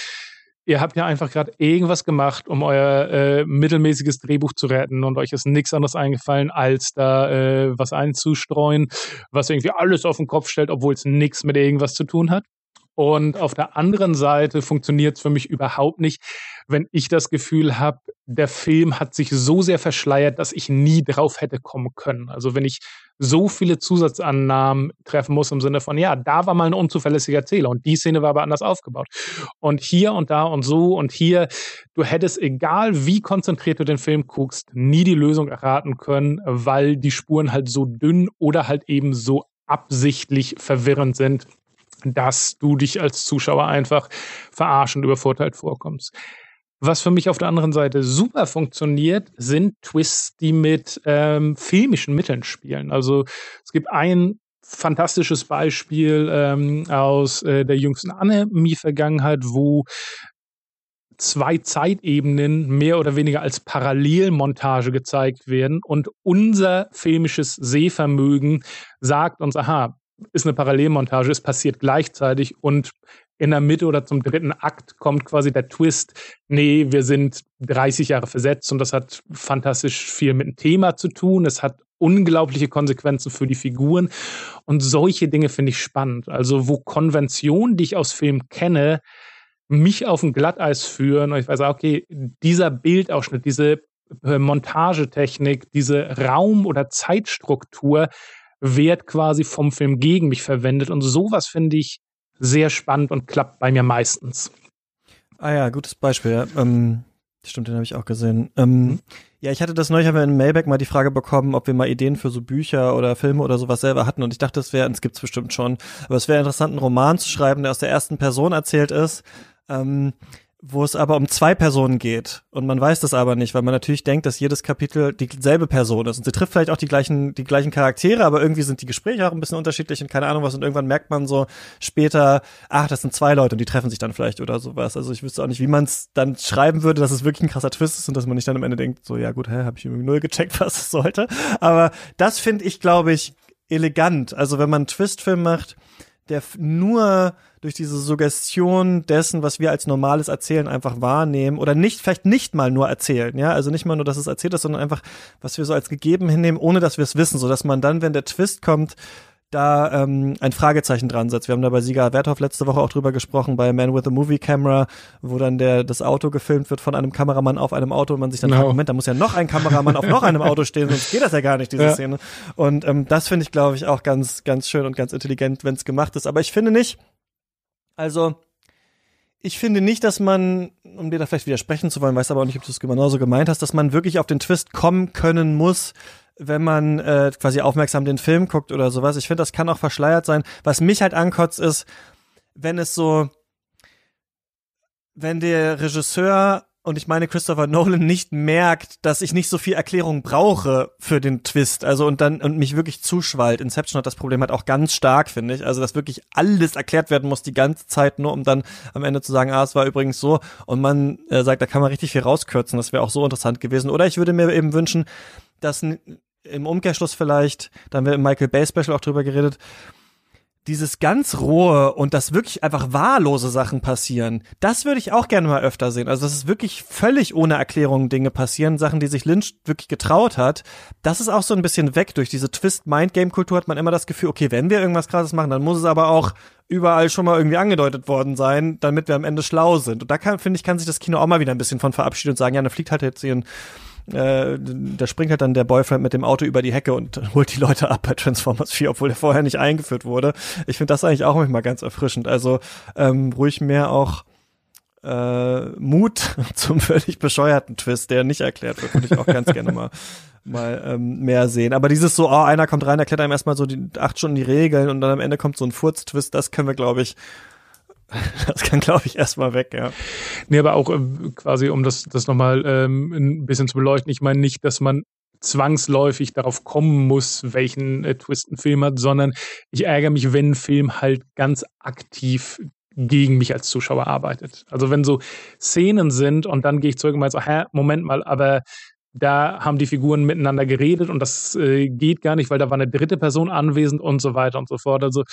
ihr habt ja einfach gerade irgendwas gemacht, um euer äh, mittelmäßiges Drehbuch zu retten und euch ist nichts anderes eingefallen, als da äh, was einzustreuen, was irgendwie alles auf den Kopf stellt, obwohl es nichts mit irgendwas zu tun hat. Und auf der anderen Seite funktioniert es für mich überhaupt nicht, wenn ich das Gefühl habe, der Film hat sich so sehr verschleiert, dass ich nie drauf hätte kommen können. Also wenn ich so viele Zusatzannahmen treffen muss im Sinne von, ja, da war mal ein unzuverlässiger Erzähler und die Szene war aber anders aufgebaut. Und hier und da und so und hier, du hättest, egal wie konzentriert du den Film guckst, nie die Lösung erraten können, weil die Spuren halt so dünn oder halt eben so absichtlich verwirrend sind, dass du dich als Zuschauer einfach verarschend übervorteilt vorkommst. Was für mich auf der anderen Seite super funktioniert, sind Twists, die mit ähm, filmischen Mitteln spielen. Also es gibt ein fantastisches Beispiel ähm, aus äh, der jüngsten Anime-Vergangenheit, wo zwei Zeitebenen mehr oder weniger als Parallelmontage gezeigt werden und unser filmisches Sehvermögen sagt uns, aha, ist eine Parallelmontage, es passiert gleichzeitig und in der Mitte oder zum dritten Akt kommt quasi der Twist, nee, wir sind 30 Jahre versetzt und das hat fantastisch viel mit dem Thema zu tun. Es hat unglaubliche Konsequenzen für die Figuren und solche Dinge finde ich spannend. Also wo Konventionen, die ich aus Filmen kenne, mich auf ein Glatteis führen und ich weiß, okay, dieser Bildausschnitt, diese äh, Montagetechnik, diese Raum- oder Zeitstruktur wird quasi vom Film gegen mich verwendet. Und sowas finde ich sehr spannend und klappt bei mir meistens. Ah ja, gutes Beispiel. Ja. Ähm, stimmt, den habe ich auch gesehen. Ähm, mhm. Ja, ich hatte das neulich, haben wir in Mailback mal die Frage bekommen, ob wir mal Ideen für so Bücher oder Filme oder sowas selber hatten. Und ich dachte, das wäre, es gibt's bestimmt schon, aber es wäre interessant, einen Roman zu schreiben, der aus der ersten Person erzählt ist. Ähm, wo es aber um zwei Personen geht. Und man weiß das aber nicht, weil man natürlich denkt, dass jedes Kapitel dieselbe Person ist. Und sie trifft vielleicht auch die gleichen, die gleichen Charaktere, aber irgendwie sind die Gespräche auch ein bisschen unterschiedlich und keine Ahnung was. Und irgendwann merkt man so später, ach, das sind zwei Leute und die treffen sich dann vielleicht oder sowas. Also ich wüsste auch nicht, wie man es dann schreiben würde, dass es wirklich ein krasser Twist ist und dass man nicht dann am Ende denkt, so, ja gut, hä, habe ich irgendwie null gecheckt, was es sollte. Aber das finde ich, glaube ich, elegant. Also wenn man einen Twistfilm macht, der nur durch diese Suggestion dessen, was wir als normales Erzählen einfach wahrnehmen oder nicht, vielleicht nicht mal nur erzählen, ja, also nicht mal nur, dass es erzählt ist, sondern einfach, was wir so als gegeben hinnehmen, ohne dass wir es wissen, so dass man dann, wenn der Twist kommt, da ähm, ein Fragezeichen dran setzt. Wir haben da bei Sieger Werthoff letzte Woche auch drüber gesprochen, bei Man with a Movie Camera, wo dann der das Auto gefilmt wird von einem Kameramann auf einem Auto und man sich dann Genau. fragt, Moment, da muss ja noch ein Kameramann auf noch einem Auto stehen, sonst geht das ja gar nicht, diese Ja. Szene. Und ähm, das finde ich, glaube ich, auch ganz, ganz schön und ganz intelligent, wenn es gemacht ist. Aber ich finde nicht, also ich finde nicht, dass man, um dir da vielleicht widersprechen zu wollen, weiß aber auch nicht, ob du es genauso gemeint hast, dass man wirklich auf den Twist kommen können muss, wenn man äh, quasi aufmerksam den Film guckt oder sowas. Ich finde, das kann auch verschleiert sein. Was mich halt ankotzt, ist, wenn es so, wenn der Regisseur und ich meine Christopher Nolan nicht merkt, dass ich nicht so viel Erklärung brauche für den Twist, also und dann und mich wirklich zuschwallt. Inception hat das Problem halt auch ganz stark, finde ich. Also dass wirklich alles erklärt werden muss die ganze Zeit, nur um dann am Ende zu sagen, ah, es war übrigens so. Und man äh, sagt, da kann man richtig viel rauskürzen. Das wäre auch so interessant gewesen. Oder ich würde mir eben wünschen, dass im Umkehrschluss vielleicht, da haben wir im Michael Bay Special auch drüber geredet, dieses ganz rohe und dass wirklich einfach wahllose Sachen passieren, das würde ich auch gerne mal öfter sehen. Also dass es wirklich völlig ohne Erklärung Dinge passieren, Sachen, die sich Lynch wirklich getraut hat. Das ist auch so ein bisschen weg. Durch diese Twist-Mind-Game-Kultur hat man immer das Gefühl, okay, wenn wir irgendwas krasses machen, dann muss es aber auch überall schon mal irgendwie angedeutet worden sein, damit wir am Ende schlau sind. Und da kann, finde ich, kann sich das Kino auch mal wieder ein bisschen von verabschieden und sagen, ja, da fliegt halt jetzt hier ein äh, da springt halt dann der Boyfriend mit dem Auto über die Hecke und holt die Leute ab bei Transformers 4, obwohl der vorher nicht eingeführt wurde. Ich finde das eigentlich auch manchmal ganz erfrischend. Also ähm, ruhig mehr auch äh, Mut zum völlig bescheuerten Twist, der nicht erklärt wird, würde ich auch ganz gerne mal mal ähm, mehr sehen. Aber dieses so, oh, einer kommt rein, erklärt einem erstmal so die acht Stunden die Regeln und dann am Ende kommt so ein Furz-Twist, das können wir, glaube ich, das kann, glaube ich, erstmal weg, ja. Nee, aber auch äh, quasi, um das, das nochmal ähm, ein bisschen zu beleuchten, ich meine nicht, dass man zwangsläufig darauf kommen muss, welchen äh, Twist ein Film hat, sondern ich ärgere mich, wenn ein Film halt ganz aktiv gegen mich als Zuschauer arbeitet. Also wenn so Szenen sind und dann gehe ich zurück und meine so, hä, Moment mal, aber da haben die Figuren miteinander geredet und das äh, geht gar nicht, weil da war eine dritte Person anwesend und so weiter und so fort. Also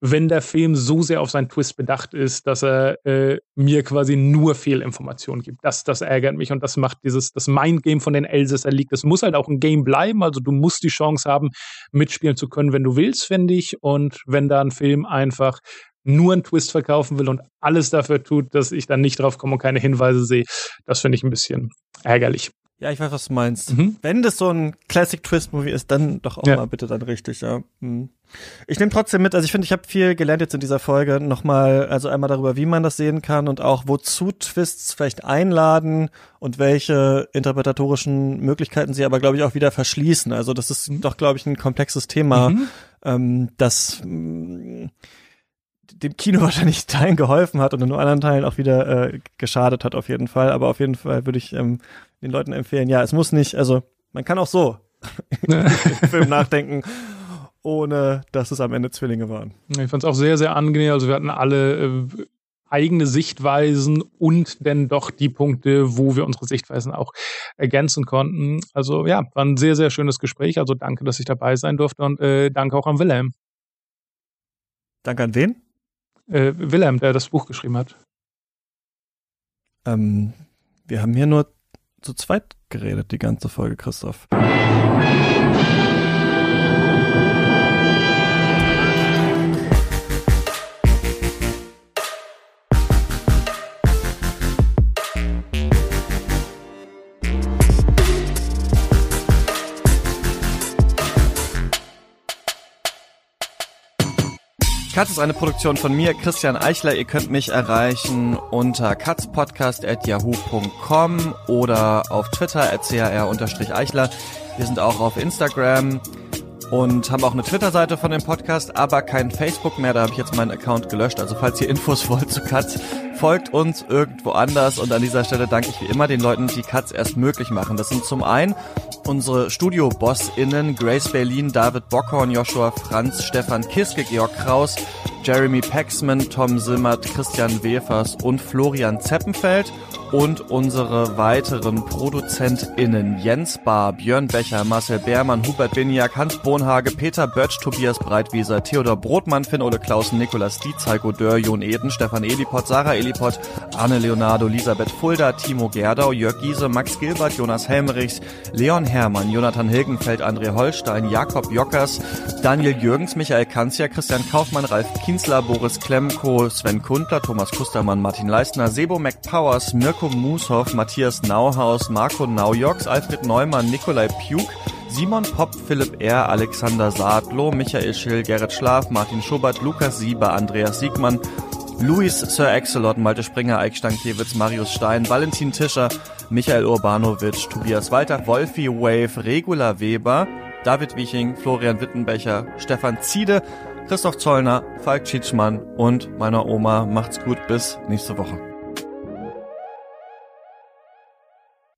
wenn der Film so sehr auf seinen Twist bedacht ist, dass er äh, mir quasi nur Fehlinformationen gibt. Das, das ärgert mich und das macht dieses, das Mindgame von den Elsässer liegt. Das muss halt auch ein Game bleiben. Also du musst die Chance haben, mitspielen zu können, wenn du willst, finde ich. Und wenn da ein Film einfach nur einen Twist verkaufen will und alles dafür tut, dass ich dann nicht drauf komme und keine Hinweise sehe, das finde ich ein bisschen ärgerlich. Ja, ich weiß, was du meinst. Mhm. Wenn das so ein Classic Twist Movie ist, dann doch auch Ja. mal bitte dann richtig, ja. Mhm. Ich nehme trotzdem mit, also ich finde, ich habe viel gelernt jetzt in dieser Folge nochmal, also einmal darüber, wie man das sehen kann und auch wozu Twists vielleicht einladen und welche interpretatorischen Möglichkeiten sie aber, glaube ich, auch wieder verschließen. Also das ist doch, glaube ich, ein komplexes Thema, Mhm. ähm, das mh, dem Kino wahrscheinlich Teilen geholfen hat und in nur anderen Teilen auch wieder äh, geschadet hat auf jeden Fall. Aber auf jeden Fall würde ich ähm, den Leuten empfehlen, ja, es muss nicht, also man kann auch so im Film nachdenken, ohne dass es am Ende Zwillinge waren. Ich fand es auch sehr, sehr angenehm. Also wir hatten alle äh, eigene Sichtweisen und dann doch die Punkte, wo wir unsere Sichtweisen auch ergänzen konnten. Also ja, war ein sehr, sehr schönes Gespräch. Also danke, dass ich dabei sein durfte und äh, danke auch an Wilhelm. Danke an wen? Äh, Wilhelm, der das Buch geschrieben hat. Ähm, wir haben hier nur zu zweit geredet, die ganze Folge, Christoph. Katz ist eine Produktion von mir, Christian Eichler. Ihr könnt mich erreichen unter katzpodcast.yahoo.com oder auf Twitter at chr-eichler. Wir sind auch auf Instagram und haben auch eine Twitter-Seite von dem Podcast, aber kein Facebook mehr. Da habe ich jetzt meinen Account gelöscht. Also falls ihr Infos wollt zu Katz, folgt uns irgendwo anders. Und an dieser Stelle danke ich wie immer den Leuten, die Katz erst möglich machen. Das sind zum einen unsere Studio-BossInnen Grace Berlin, David Bockhorn, Joshua Franz, Stefan Kiske, Georg Kraus, Jeremy Paxman, Tom Simmert, Christian Wefers und Florian Zeppenfeld und unsere weiteren ProduzentInnen Jens Bahr, Björn Becher, Marcel Beermann, Hubert Biniak, Hans Bohnhage, Peter Bötsch, Tobias Breitwieser, Theodor Brotmann, Finn Ole Klausen, Nikolas Dietz, Heiko Dörr, Jon Eden, Stefan Eliport, Sarah Eliport, Arne Leonardo, Elisabeth Fulda, Timo Gerdau, Jörg Giese, Max Gilbert, Jonas Helmerichs, Leon Hermann, Jonathan Hilgenfeld, André Holstein, Jakob Jockers, Daniel Jürgens, Michael Kanzia, Christian Kaufmann, Ralf Kienzler, Boris Klemko, Sven Kundler, Thomas Kustermann, Martin Leistner, Sebo McPowers, Mirko Mushoff, Matthias Nauhaus, Marco Naujoks, Alfred Neumann, Nikolai Pjuk, Simon Popp, Philipp R., Alexander Saadlo, Michael Schill, Gerrit Schlaf, Martin Schubert, Lukas Sieber, Andreas Siegmann, Luis Sir Axelot, Malte Springer, Eik Stankiewicz, Marius Stein, Valentin Tischer, Michael Urbanovic, Tobias Walter, Wolfi Wave, Regula Weber, David Wieching, Florian Wittenbecher, Stefan Ziede, Christoph Zollner, Falk Tschitschmann und meiner Oma. Macht's gut, bis nächste Woche.